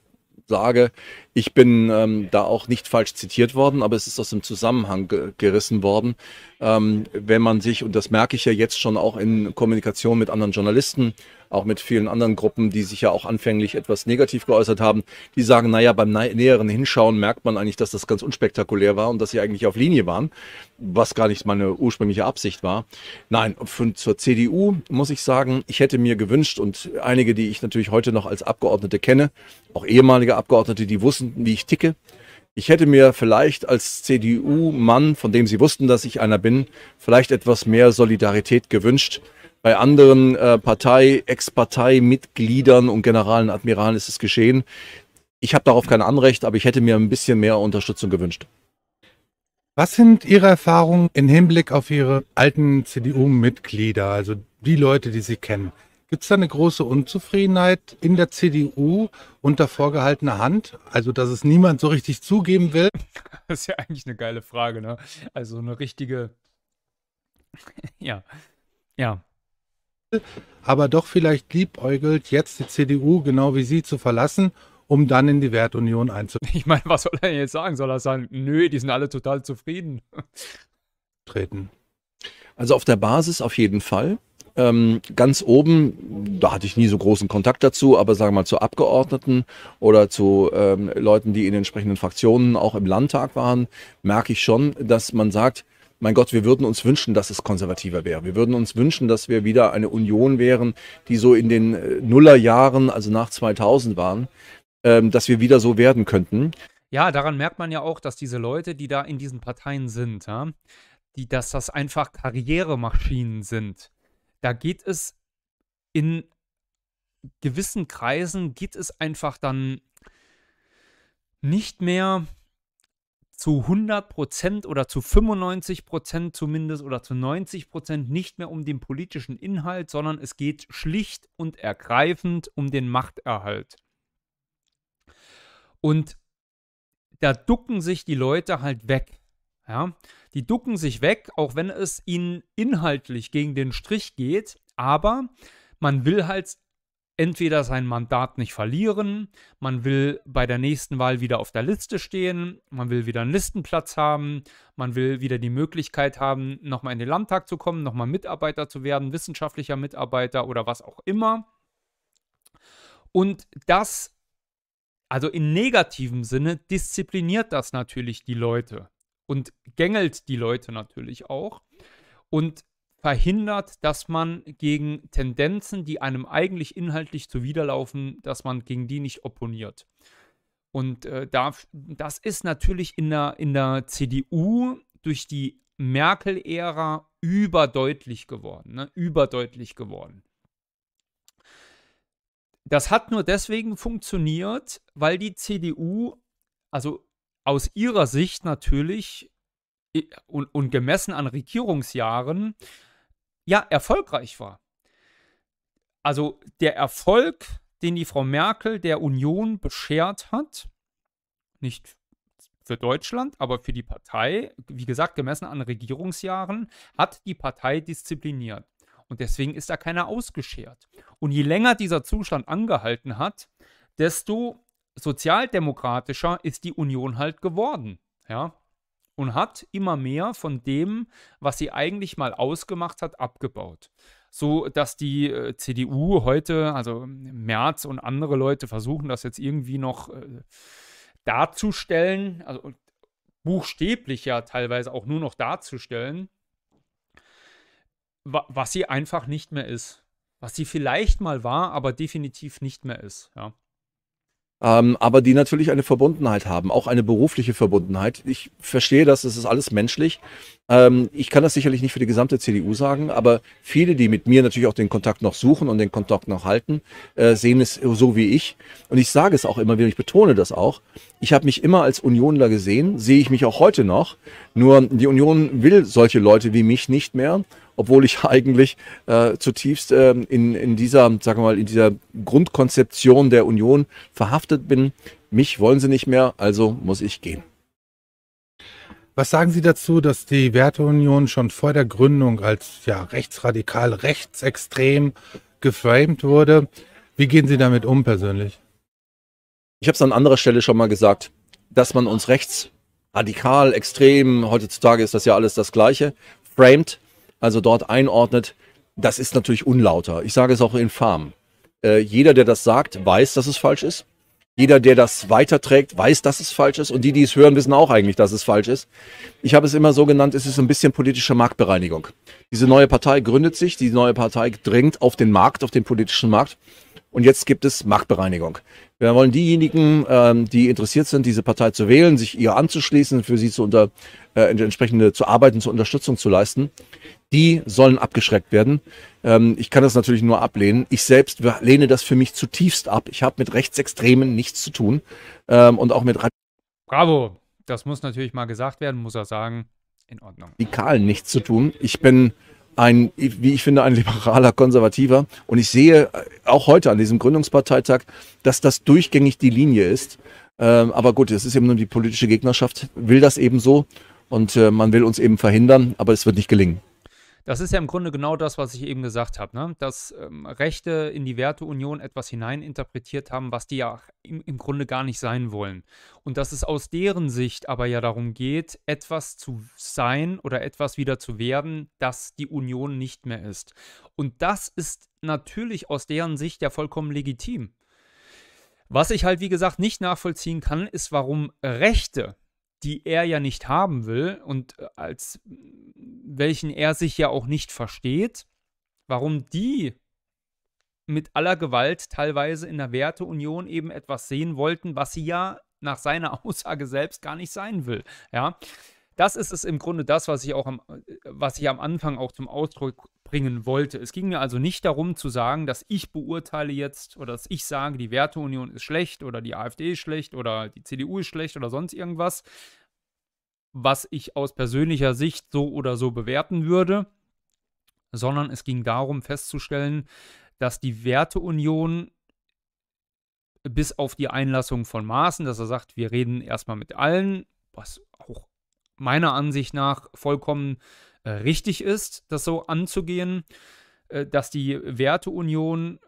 sage, ich bin ähm, da auch nicht falsch zitiert worden, aber es ist aus dem Zusammenhang ge gerissen worden. Ähm, wenn man sich, und das merke ich ja jetzt schon auch in Kommunikation mit anderen Journalisten, auch mit vielen anderen Gruppen, die sich ja auch anfänglich etwas negativ geäußert haben, die sagen, naja, beim näheren Hinschauen merkt man eigentlich, dass das ganz unspektakulär war und dass sie eigentlich auf Linie waren, was gar nicht meine ursprüngliche Absicht war. Nein, für, zur CDU muss ich sagen, ich hätte mir gewünscht und einige, die ich natürlich heute noch als Abgeordnete kenne, auch ehemalige Abgeordnete, die wussten, wie ich ticke, ich hätte mir vielleicht als CDU-Mann, von dem Sie wussten, dass ich einer bin, vielleicht etwas mehr Solidarität gewünscht. Bei anderen äh, Partei, Ex-Partei-Mitgliedern und Generalen, Admiralen ist es geschehen. Ich habe darauf kein Anrecht, aber ich hätte mir ein bisschen mehr Unterstützung gewünscht. Was sind Ihre Erfahrungen im Hinblick auf Ihre alten CDU-Mitglieder, also die Leute, die Sie kennen? Gibt es da eine große Unzufriedenheit in der CDU unter vorgehaltener Hand? Also, dass es niemand so richtig zugeben will? (laughs) Das ist ja eigentlich eine geile Frage, ne? Also eine richtige. (laughs) ja. Ja aber doch vielleicht liebäugelt, jetzt die CDU genau wie Sie zu verlassen, um dann in die Wertunion einzutreten. Ich meine, was soll er jetzt sagen? Soll er sagen, nö, die sind alle total zufrieden? Treten. Also auf der Basis auf jeden Fall. Ähm, ganz oben, da hatte ich nie so großen Kontakt dazu, aber sagen wir mal zu Abgeordneten oder zu ähm, Leuten, die in entsprechenden Fraktionen auch im Landtag waren, merke ich schon, dass man sagt, mein Gott, wir würden uns wünschen, dass es konservativer wäre. Wir würden uns wünschen, dass wir wieder eine Union wären, die so in den äh, Nullerjahren, also nach 2000 waren, ähm, dass wir wieder so werden könnten. Ja, daran merkt man ja auch, dass diese Leute, die da in diesen Parteien sind, ja, die, dass das einfach Karrieremaschinen sind. Da geht es in gewissen Kreisen, geht es einfach dann nicht mehr zu 100 Prozent oder zu 95 Prozent zumindest oder zu 90 Prozent nicht mehr um den politischen Inhalt, sondern es geht schlicht und ergreifend um den Machterhalt. Und da ducken sich die Leute halt weg. Ja, die ducken sich weg, auch wenn es ihnen inhaltlich gegen den Strich geht, aber man will halt entweder sein Mandat nicht verlieren, man will bei der nächsten Wahl wieder auf der Liste stehen, man will wieder einen Listenplatz haben, man will wieder die Möglichkeit haben, nochmal in den Landtag zu kommen, nochmal Mitarbeiter zu werden, wissenschaftlicher Mitarbeiter oder was auch immer. Und das, also in negativem Sinne, diszipliniert das natürlich die Leute und gängelt die Leute natürlich auch. Und verhindert, dass man gegen Tendenzen, die einem eigentlich inhaltlich zuwiderlaufen, dass man gegen die nicht opponiert. Und äh, da, das ist natürlich in der, in der CDU durch die Merkel-Ära überdeutlich geworden. Ne? Überdeutlich geworden. Das hat nur deswegen funktioniert, weil die CDU, also aus ihrer Sicht natürlich und, und gemessen an Regierungsjahren, ja, erfolgreich war. Also der Erfolg, den die Frau Merkel der Union beschert hat, nicht für Deutschland, aber für die Partei, wie gesagt, gemessen an Regierungsjahren, hat die Partei diszipliniert. Und deswegen ist da keiner ausgeschert. Und je länger dieser Zustand angehalten hat, desto sozialdemokratischer ist die Union halt geworden. Ja, und hat immer mehr von dem, was sie eigentlich mal ausgemacht hat, abgebaut. So dass die äh, CDU heute, also Merz und andere Leute versuchen das jetzt irgendwie noch äh, darzustellen, also buchstäblich ja teilweise auch nur noch darzustellen, wa was sie einfach nicht mehr ist. Was sie vielleicht mal war, aber definitiv nicht mehr ist, ja ähm, aber die natürlich eine Verbundenheit haben, auch eine berufliche Verbundenheit. Ich verstehe das, das ist alles menschlich. Ähm, ich kann das sicherlich nicht für die gesamte CDU sagen, aber viele, die mit mir natürlich auch den Kontakt noch suchen und den Kontakt noch halten, äh, sehen es so wie ich. Und ich sage es auch immer wieder, ich betone das auch. Ich habe mich immer als Unionler gesehen, sehe ich mich auch heute noch. Nur die Union will solche Leute wie mich nicht mehr obwohl ich (laughs) eigentlich äh, zutiefst äh, in, in dieser, sagen wir mal, in dieser Grundkonzeption der Union verhaftet bin. Mich wollen sie nicht mehr, also muss ich gehen. Was sagen Sie dazu, dass die Werteunion schon vor der Gründung als ja, rechtsradikal, rechtsextrem geframed wurde? Wie gehen Sie damit um persönlich? Ich habe es an anderer Stelle schon mal gesagt, dass man uns rechtsradikal, extrem, heutzutage ist das ja alles das Gleiche, framed, also dort einordnet, das ist natürlich unlauter. Ich sage es auch infam. Äh, jeder, der das sagt, weiß, dass es falsch ist. Jeder, der das weiterträgt, weiß, dass es falsch ist. Und die, die es hören, wissen auch eigentlich, dass es falsch ist. Ich habe es immer so genannt, es ist ein bisschen politische Marktbereinigung. Diese neue Partei gründet sich, die neue Partei drängt auf den Markt, auf den politischen Markt. Und jetzt gibt es Marktbereinigung. Wir wollen diejenigen, ähm, die interessiert sind, diese Partei zu wählen, sich ihr anzuschließen, für sie zu unter, äh, entsprechende zu arbeiten, zur Unterstützung zu leisten, die sollen abgeschreckt werden. Ähm, ich kann das natürlich nur ablehnen. Ich selbst lehne das für mich zutiefst ab. Ich habe mit Rechtsextremen nichts zu tun ähm, und auch mit Bravo, das muss natürlich mal gesagt werden, muss er sagen. In Ordnung. Radikalen nichts zu tun. Ich bin ein, wie ich finde, ein liberaler Konservativer. Und ich sehe äh, auch heute an diesem Gründungsparteitag, dass das durchgängig die Linie ist. Ähm, aber gut, es ist eben nur die politische Gegnerschaft, will das eben so. Und äh, man will uns eben verhindern, aber es wird nicht gelingen. Das ist ja im Grunde genau das, was ich eben gesagt habe, ne? dass ähm, Rechte in die Werteunion etwas hineininterpretiert haben, was die ja im, im, Grunde gar nicht sein wollen. Und dass es aus deren Sicht aber ja darum geht, etwas zu sein oder etwas wieder zu werden, das die Union nicht mehr ist. Und das ist natürlich aus deren Sicht ja vollkommen legitim. Was ich halt, wie gesagt, nicht nachvollziehen kann, ist, warum Rechte die er ja nicht haben will und äh, als welchen er sich ja auch nicht versteht, warum die mit aller Gewalt teilweise in der Werteunion eben etwas sehen wollten, was sie ja nach seiner (laughs) Aussage selbst gar nicht sein will. Ja, das ist es im Grunde das, was ich auch am, was ich am Anfang auch zum Ausdruck bringen wollte. Es ging mir also nicht darum zu sagen, dass ich beurteile jetzt oder dass ich sage, die Werteunion ist schlecht oder die AfD ist schlecht oder die CDU ist schlecht oder sonst irgendwas. was ich aus persönlicher Sicht so oder so bewerten würde, sondern es ging darum festzustellen, dass die Werteunion bis auf die Einlassung von Maßen, dass er sagt, wir reden erstmal mit allen, was auch meiner Ansicht nach vollkommen richtig ist, das so anzugehen, äh, dass die Werteunion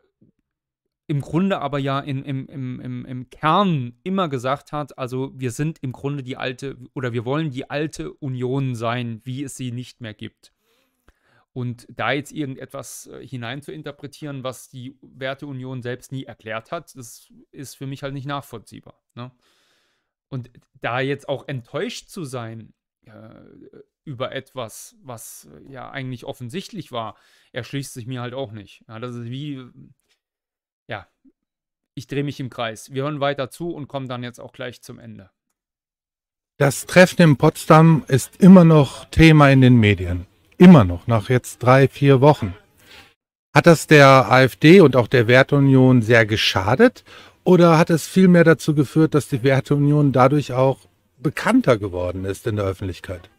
im Grunde aber ja in, im, im, im, im Kern immer gesagt hat, also wir sind im Grunde die alte oder wir wollen die alte Union sein, wie es sie nicht mehr gibt. Und da jetzt irgendetwas äh, hinein zu interpretieren, was die Werteunion selbst nie erklärt hat, das ist für mich halt nicht nachvollziehbar. Ne? Und da jetzt auch enttäuscht zu sein äh, über etwas, was äh, ja eigentlich offensichtlich war, erschließt sich mir halt auch nicht. Ja, das ist wie, ja, ich drehe mich im Kreis. Wir hören weiter zu und kommen dann jetzt auch gleich zum Ende. Das Treffen in Potsdam ist immer noch Thema in den Medien. Immer noch, nach jetzt drei, vier Wochen. Hat das der AfD und auch der Werteunion sehr geschadet oder hat es vielmehr dazu geführt, dass die Werteunion dadurch auch bekannter geworden ist in der Öffentlichkeit?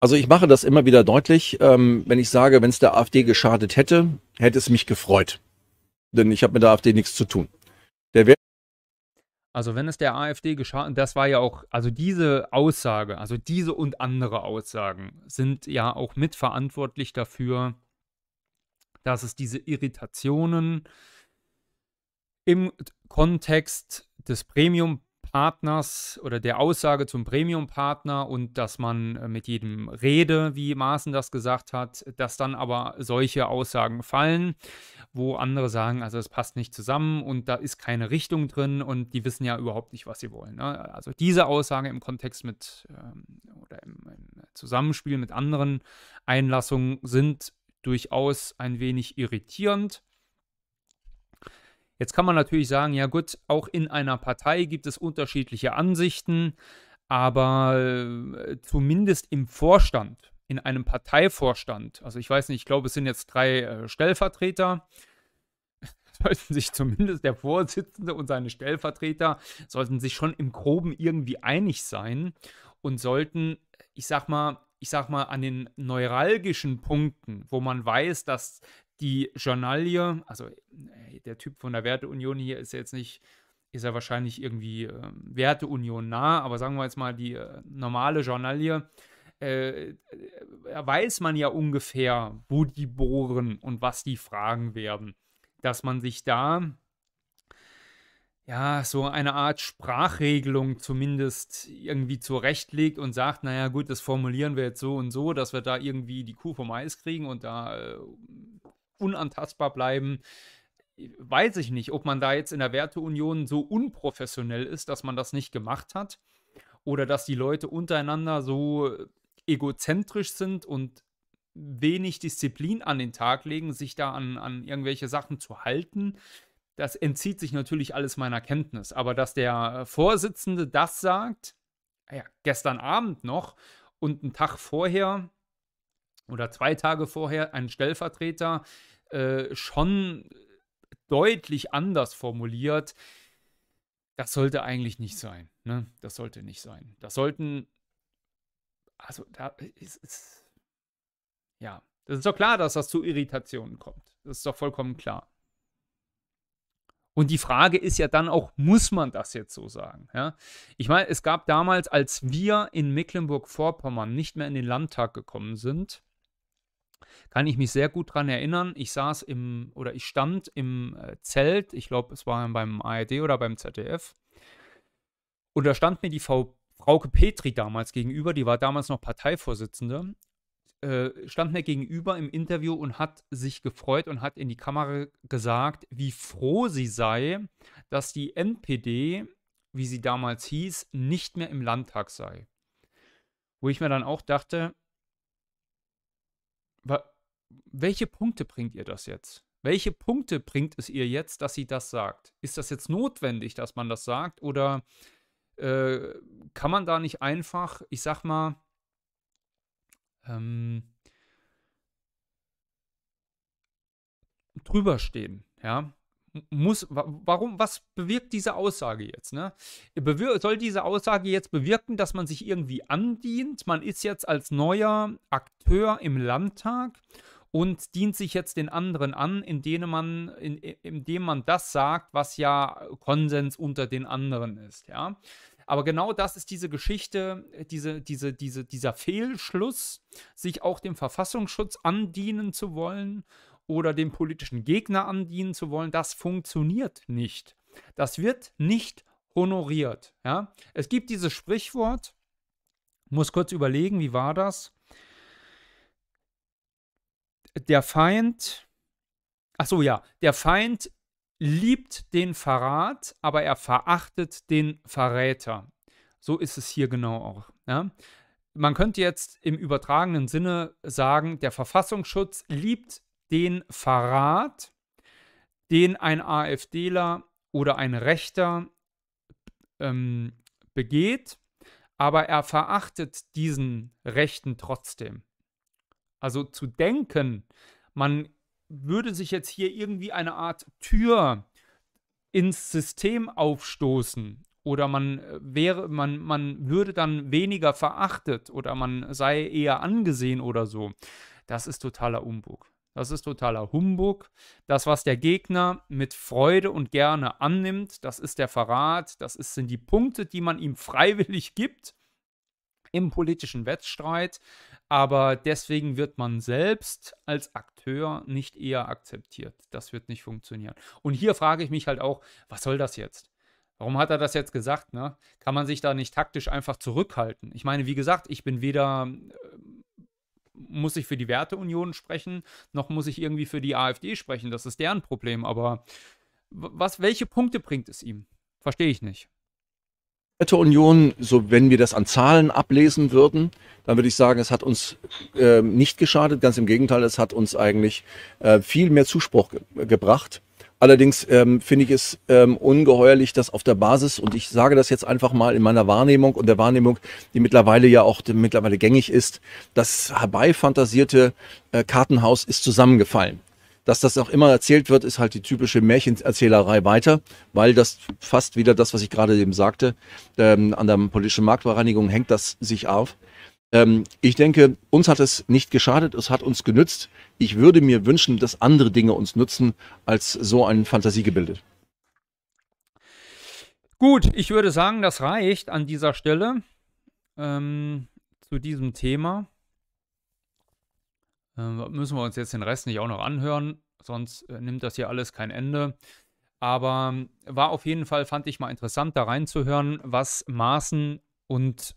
Also ich mache das immer wieder deutlich, ähm, wenn ich sage, wenn es der AfD geschadet hätte, hätte es mich gefreut. Denn ich habe mit der AfD nichts zu tun. Der also wenn es der AfD geschah, das war ja auch, also diese Aussage, also diese und andere Aussagen sind ja auch mitverantwortlich dafür, dass es diese Irritationen im Kontext des Premium Partners oder der Aussage zum Premium-Partner und dass man äh, mit jedem rede, wie Maaßen das gesagt hat, dass dann aber solche Aussagen fallen, wo andere sagen, also es passt nicht zusammen und da ist keine Richtung drin und die wissen ja überhaupt nicht, was sie wollen. Ne? Also diese Aussage im Kontext mit ähm, oder im, im Zusammenspiel mit anderen Einlassungen sind durchaus ein wenig irritierend. Jetzt kann man natürlich sagen, ja gut, auch in einer Partei gibt es unterschiedliche Ansichten, aber äh, zumindest im Vorstand, in einem Parteivorstand, also ich weiß nicht, ich glaube, es sind jetzt drei äh, Stellvertreter, (laughs) sollten sich zumindest der Vorsitzende und seine Stellvertreter sollten sich schon im Groben irgendwie einig sein und sollten, ich sag mal, ich sag mal, an den neuralgischen Punkten, wo man weiß, dass die Journalie, also äh, der Typ von der Werteunion hier ist jetzt nicht, ist ja wahrscheinlich irgendwie äh, Werteunion nah, aber sagen wir jetzt mal die äh, normale Journalie, äh, äh, weiß man ja ungefähr, wo die bohren und was die fragen werden. Dass man sich da ja, so eine Art Sprachregelung zumindest irgendwie zurechtlegt und sagt, naja gut, das formulieren wir jetzt so und so, dass wir da irgendwie die Kuh vom Eis kriegen und da äh, unantastbar bleiben. Weiß ich nicht, ob man da jetzt in der Werteunion so unprofessionell ist, dass man das nicht gemacht hat. Oder dass die Leute untereinander so egozentrisch sind und wenig Disziplin an den Tag legen, sich da an, an irgendwelche Sachen zu halten. Das entzieht sich natürlich alles meiner Kenntnis. Aber dass der Vorsitzende das sagt, ja, gestern Abend noch und einen Tag vorher oder zwei Tage vorher ein Stellvertreter äh, schon deutlich anders formuliert. Das sollte eigentlich nicht sein. Ne? Das sollte nicht sein. Das sollten, also da ist, ist ja, das ist doch klar, dass das zu Irritationen kommt. Das ist doch vollkommen klar. Und die Frage ist ja dann auch, muss man das jetzt so sagen? Ja? Ich meine, es gab damals, als wir in Mecklenburg-Vorpommern nicht mehr in den Landtag gekommen sind, kann ich mich sehr gut daran erinnern. Ich saß im, oder ich stand im äh, Zelt, ich glaube, es war beim ARD oder beim ZDF. Und da stand mir die Frau Frauke Petri damals gegenüber, die war damals noch Parteivorsitzende, äh, stand mir gegenüber im Interview und hat sich gefreut und hat in die Kamera gesagt, wie froh sie sei, dass die NPD, wie sie damals hieß, nicht mehr im Landtag sei. Wo ich mir dann auch dachte, welche Punkte bringt ihr das jetzt? Welche Punkte bringt es ihr jetzt, dass sie das sagt? Ist das jetzt notwendig, dass man das sagt? Oder äh, kann man da nicht einfach, ich sag mal, ähm, drüber? Ja, muss, warum, was bewirkt diese Aussage jetzt? Ne? soll diese Aussage jetzt bewirken, dass man sich irgendwie andient? Man ist jetzt als neuer Akteur im Landtag und dient sich jetzt den anderen an, indem man, in, indem man das sagt, was ja Konsens unter den anderen ist. Ja? Aber genau das ist diese Geschichte, diese, diese, diese, dieser Fehlschluss, sich auch dem Verfassungsschutz andienen zu wollen oder dem politischen Gegner andienen zu wollen, das funktioniert nicht. Das wird nicht honoriert. Ja? Es gibt dieses Sprichwort, muss kurz überlegen, wie war das? Der Feind, ach so ja, der Feind liebt den Verrat, aber er verachtet den Verräter. So ist es hier genau auch. Ja? Man könnte jetzt im übertragenen Sinne sagen, der Verfassungsschutz liebt den Verrat, den ein AfDler oder ein Rechter ähm, begeht, aber er verachtet diesen Rechten trotzdem. Also zu denken, man würde sich jetzt hier irgendwie eine Art Tür ins System aufstoßen oder man äh, wäre, man, man würde dann weniger verachtet oder man sei eher angesehen oder so. Das ist totaler Umbug. Das ist totaler Humbug. Das, was der Gegner mit Freude und gerne annimmt, das ist der Verrat, das ist, sind die Punkte, die man ihm freiwillig gibt im politischen Wettstreit. Aber deswegen wird man selbst als Akteur nicht eher akzeptiert. Das wird nicht funktionieren. Und hier frage ich mich halt auch, was soll das jetzt? Warum hat er das jetzt gesagt? Ne? Kann man sich da nicht taktisch einfach zurückhalten? Ich meine, wie gesagt, ich bin weder äh, muss ich für die Werteunion sprechen, noch muss ich irgendwie für die AfD sprechen. Das ist deren Problem. Aber was, welche Punkte bringt es ihm? Verstehe ich nicht. Werteunion, so wenn wir das an Zahlen ablesen würden, dann würde ich sagen, es hat uns äh, nicht geschadet. Ganz im Gegenteil, es hat uns eigentlich äh, viel mehr Zuspruch ge gebracht. Allerdings ähm, finde ich es ähm, ungeheuerlich, dass auf der Basis, und ich sage das jetzt einfach mal in meiner Wahrnehmung und der Wahrnehmung, die mittlerweile ja auch mittlerweile gängig ist, das herbeifantasierte äh, Kartenhaus ist zusammengefallen. Dass das auch immer erzählt wird, ist halt die typische Märchenerzählerei weiter, weil das fast wieder das, was ich gerade eben sagte, ähm, an der politischen Marktbereinigung hängt das sich auf. Ähm, ich denke, uns hat es nicht geschadet, es hat uns genützt. Ich würde mir wünschen, dass andere Dinge uns nutzen als so ein Fantasiegebilde. Gut, ich würde sagen, das reicht an dieser Stelle ähm, zu diesem Thema. Ähm, müssen wir uns jetzt den Rest nicht auch noch anhören, sonst äh, nimmt das hier alles kein Ende. Aber ähm, war auf jeden Fall, fand ich mal interessant, da reinzuhören, was Maaßen und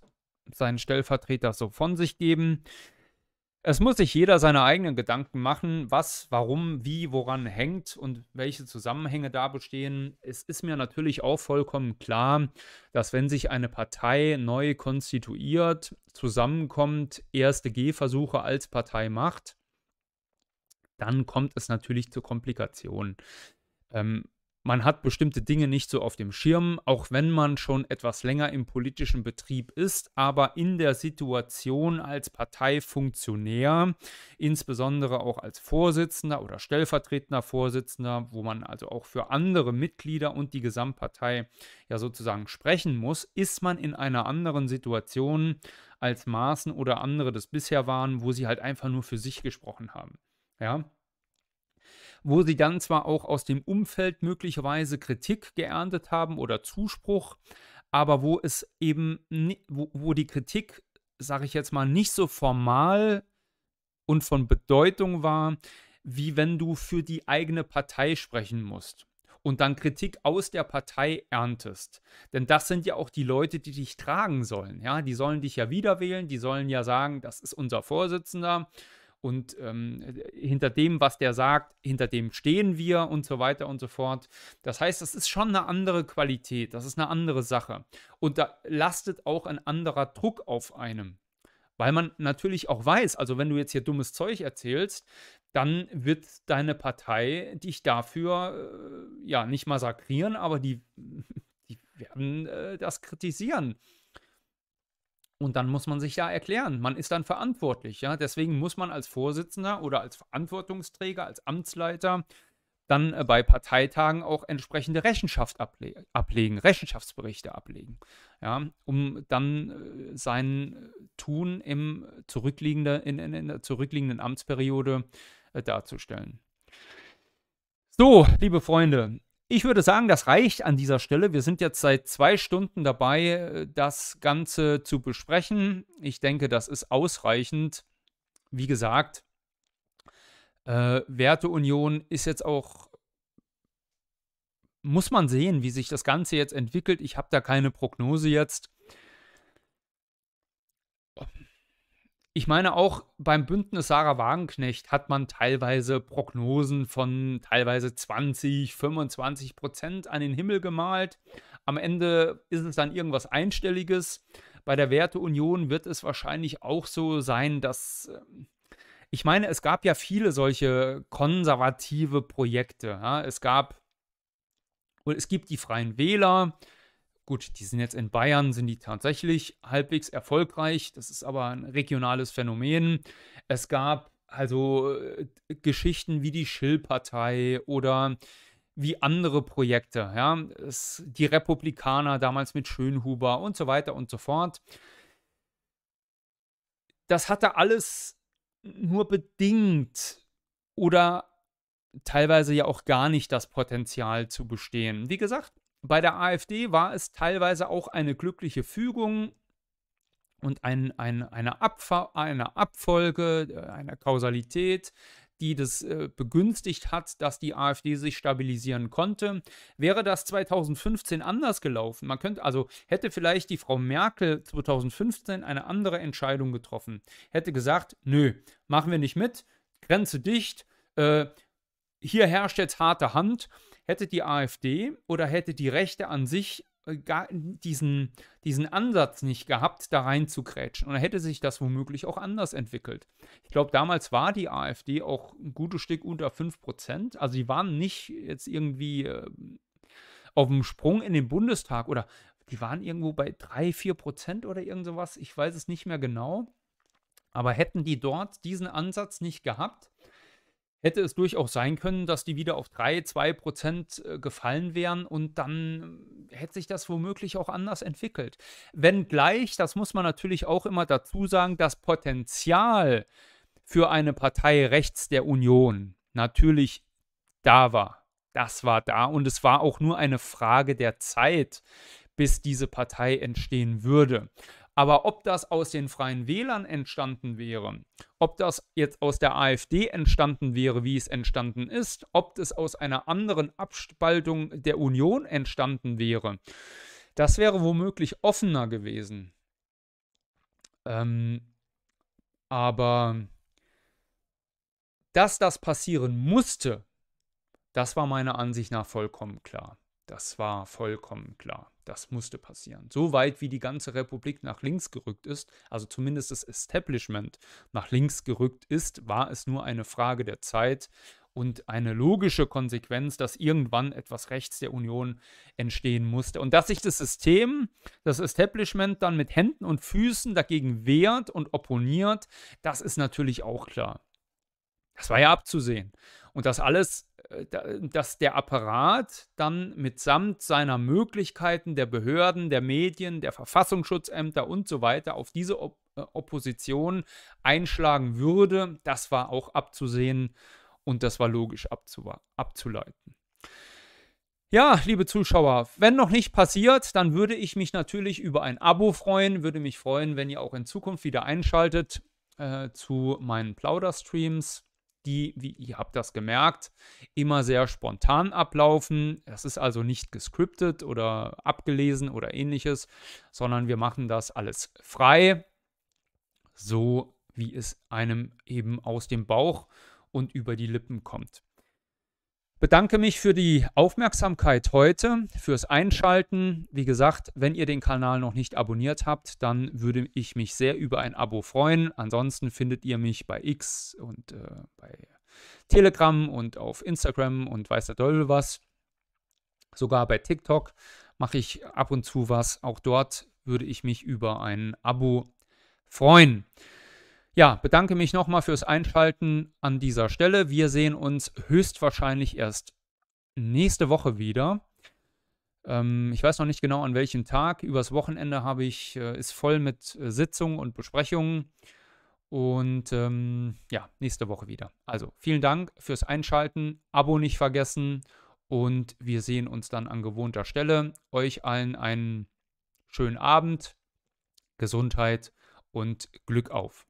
seinen Stellvertreter so von sich geben. Es muss sich jeder seine eigenen Gedanken machen, was, warum, wie, woran hängt und welche Zusammenhänge da bestehen. Es ist mir natürlich auch vollkommen klar, dass wenn sich eine Partei neu konstituiert, zusammenkommt, erste Gehversuche als Partei macht, dann kommt es natürlich zu Komplikationen. Ähm, man hat bestimmte Dinge nicht so auf dem Schirm, auch wenn man schon etwas länger im politischen Betrieb ist, aber in der Situation als Parteifunktionär, insbesondere auch als Vorsitzender oder stellvertretender Vorsitzender, wo man also auch für andere Mitglieder und die Gesamtpartei ja sozusagen sprechen muss, ist man in einer anderen Situation als Maaßen oder andere das bisher waren, wo sie halt einfach nur für sich gesprochen haben. Ja, wo sie dann zwar auch aus dem Umfeld möglicherweise Kritik geerntet haben oder Zuspruch, aber wo es eben, wo, wo die Kritik, sage ich jetzt mal, nicht so formal und von Bedeutung war, wie wenn du für die eigene Partei sprechen musst und dann Kritik aus der Partei erntest. Denn das sind ja auch die Leute, die dich tragen sollen. Ja, die sollen dich ja wieder wählen, die sollen ja sagen, das ist unser Vorsitzender und ähm, hinter dem, was der sagt, hinter dem stehen wir und so weiter und so fort. Das heißt, das ist schon eine andere Qualität, das ist eine andere Sache. Und da lastet auch ein anderer Druck auf einem. Weil man natürlich auch weiß, also wenn du jetzt hier dummes Zeug erzählst, dann wird deine Partei dich dafür äh, ja nicht massakrieren, aber die, (laughs) die werden äh, das kritisieren. Und dann muss man sich ja erklären. Man ist dann verantwortlich. Ja? Deswegen muss man als Vorsitzender oder als Verantwortungsträger, als Amtsleiter dann äh, bei Parteitagen auch entsprechende Rechenschaft able ablegen, Rechenschaftsberichte ablegen, ja, um dann äh, sein Tun im zurückliegende, in, in, in der zurückliegenden Amtsperiode äh, darzustellen. So, liebe Freunde, ich würde sagen, das reicht an dieser Stelle. Wir sind jetzt seit zwei Stunden dabei, das Ganze zu besprechen. Ich denke, das ist ausreichend. Wie gesagt, äh, Werteunion ist jetzt auch, muss man sehen, wie sich das Ganze jetzt entwickelt. Ich habe da keine Prognose jetzt. Ich meine, auch beim Bündnis Sarah Wagenknecht hat man teilweise Prognosen von teilweise 20, 25 Prozent an den Himmel gemalt. Am Ende ist es dann irgendwas Einstelliges. Bei der Werteunion wird es wahrscheinlich auch so sein, dass ähm, ich meine, es gab ja viele solche konservative Projekte. Ja? Es gab, es gibt die Freien Wähler. Gut, die sind jetzt in Bayern, sind die tatsächlich halbwegs erfolgreich. Das ist aber ein regionales Phänomen. Es gab also äh, Geschichten wie die Schill-Partei oder wie andere Projekte, ja, es, die Republikaner damals mit Schönhuber und so weiter und so fort. Das hatte alles nur bedingt oder teilweise ja auch gar nicht das Potenzial zu bestehen. Wie gesagt, bei der AfD war es teilweise auch eine glückliche Fügung und ein, ein, eine, Abfa eine Abfolge, äh, eine Kausalität, die das äh, begünstigt hat, dass die AfD sich stabilisieren konnte. Wäre das 2015 anders gelaufen, man könnte also hätte vielleicht die Frau Merkel 2015 eine andere Entscheidung getroffen, hätte gesagt, nö, machen wir nicht mit, Grenze dicht, äh, hier herrscht jetzt harte Hand, hätte die AfD oder hätte die Rechte an sich äh, diesen, diesen Ansatz nicht gehabt, da rein zu krätschen. Und dann hätte sich das womöglich auch anders entwickelt. Ich glaube, damals war die AfD auch ein gutes Stück unter 5%. Also die waren nicht jetzt irgendwie äh, auf dem Sprung in den Bundestag oder die waren irgendwo bei 3, 4% oder irgend sowas. Ich weiß es nicht mehr genau. Aber hätten die dort diesen Ansatz nicht gehabt, hätte es durchaus sein können, dass die wieder auf 3, 2 Prozent äh, gefallen wären und dann äh, hätte sich das womöglich auch anders entwickelt. Wenngleich, das muss man natürlich auch immer dazu sagen, das Potenzial für eine Partei rechts der Union natürlich da war. Das war da und es war auch nur eine Frage der Zeit, bis diese Partei entstehen würde. Aber ob das aus den Freien Wählern entstanden wäre, ob das jetzt aus der AfD entstanden wäre, wie es entstanden ist, ob es aus einer anderen Abspaltung der Union entstanden wäre, das wäre womöglich offener gewesen. Ähm, aber dass das passieren musste, das war meiner Ansicht nach vollkommen klar. Das war vollkommen klar. Das musste passieren. So weit wie die ganze Republik nach links gerückt ist, also zumindest das Establishment nach links gerückt ist, war es nur eine Frage der Zeit und eine logische Konsequenz, dass irgendwann etwas rechts der Union entstehen musste. Und dass sich das System, das Establishment dann mit Händen und Füßen dagegen wehrt und opponiert, das ist natürlich auch klar. Das war ja abzusehen. Und das alles dass der Apparat dann mitsamt seiner Möglichkeiten der Behörden, der Medien, der Verfassungsschutzämter und so weiter auf diese Op äh, Opposition einschlagen würde, das war auch abzusehen und das war logisch abzuleiten. Ja, liebe Zuschauer, wenn noch nicht passiert, dann würde ich mich natürlich über ein Abo freuen, würde mich freuen, wenn ihr auch in Zukunft wieder einschaltet äh, zu meinen Plauderstreams die, wie ihr habt das gemerkt, immer sehr spontan ablaufen. Das ist also nicht gescriptet oder abgelesen oder ähnliches, sondern wir machen das alles frei, so wie es einem eben aus dem Bauch und über die Lippen kommt bedanke mich für die Aufmerksamkeit heute, fürs Einschalten. Wie gesagt, wenn ihr den Kanal noch nicht abonniert habt, dann würde ich mich sehr über ein Abo freuen. Ansonsten findet ihr mich bei X und äh, bei Telegram und auf Instagram und weiß der Teufel was. Sogar bei TikTok mache ich ab und zu was. Auch dort würde ich mich über ein Abo freuen. Ja, bedanke mich nochmal fürs Einschalten an dieser Stelle. Wir sehen uns höchstwahrscheinlich erst nächste Woche wieder. Ähm, ich weiß noch nicht genau an welchem Tag. Übers Wochenende habe ich, äh, ist voll mit äh, Sitzungen und Besprechungen. Und ähm, ja, nächste Woche wieder. Also vielen Dank fürs Einschalten. Abo nicht vergessen. Und wir sehen uns dann an gewohnter Stelle. Euch allen einen schönen Abend, Gesundheit und Glück auf.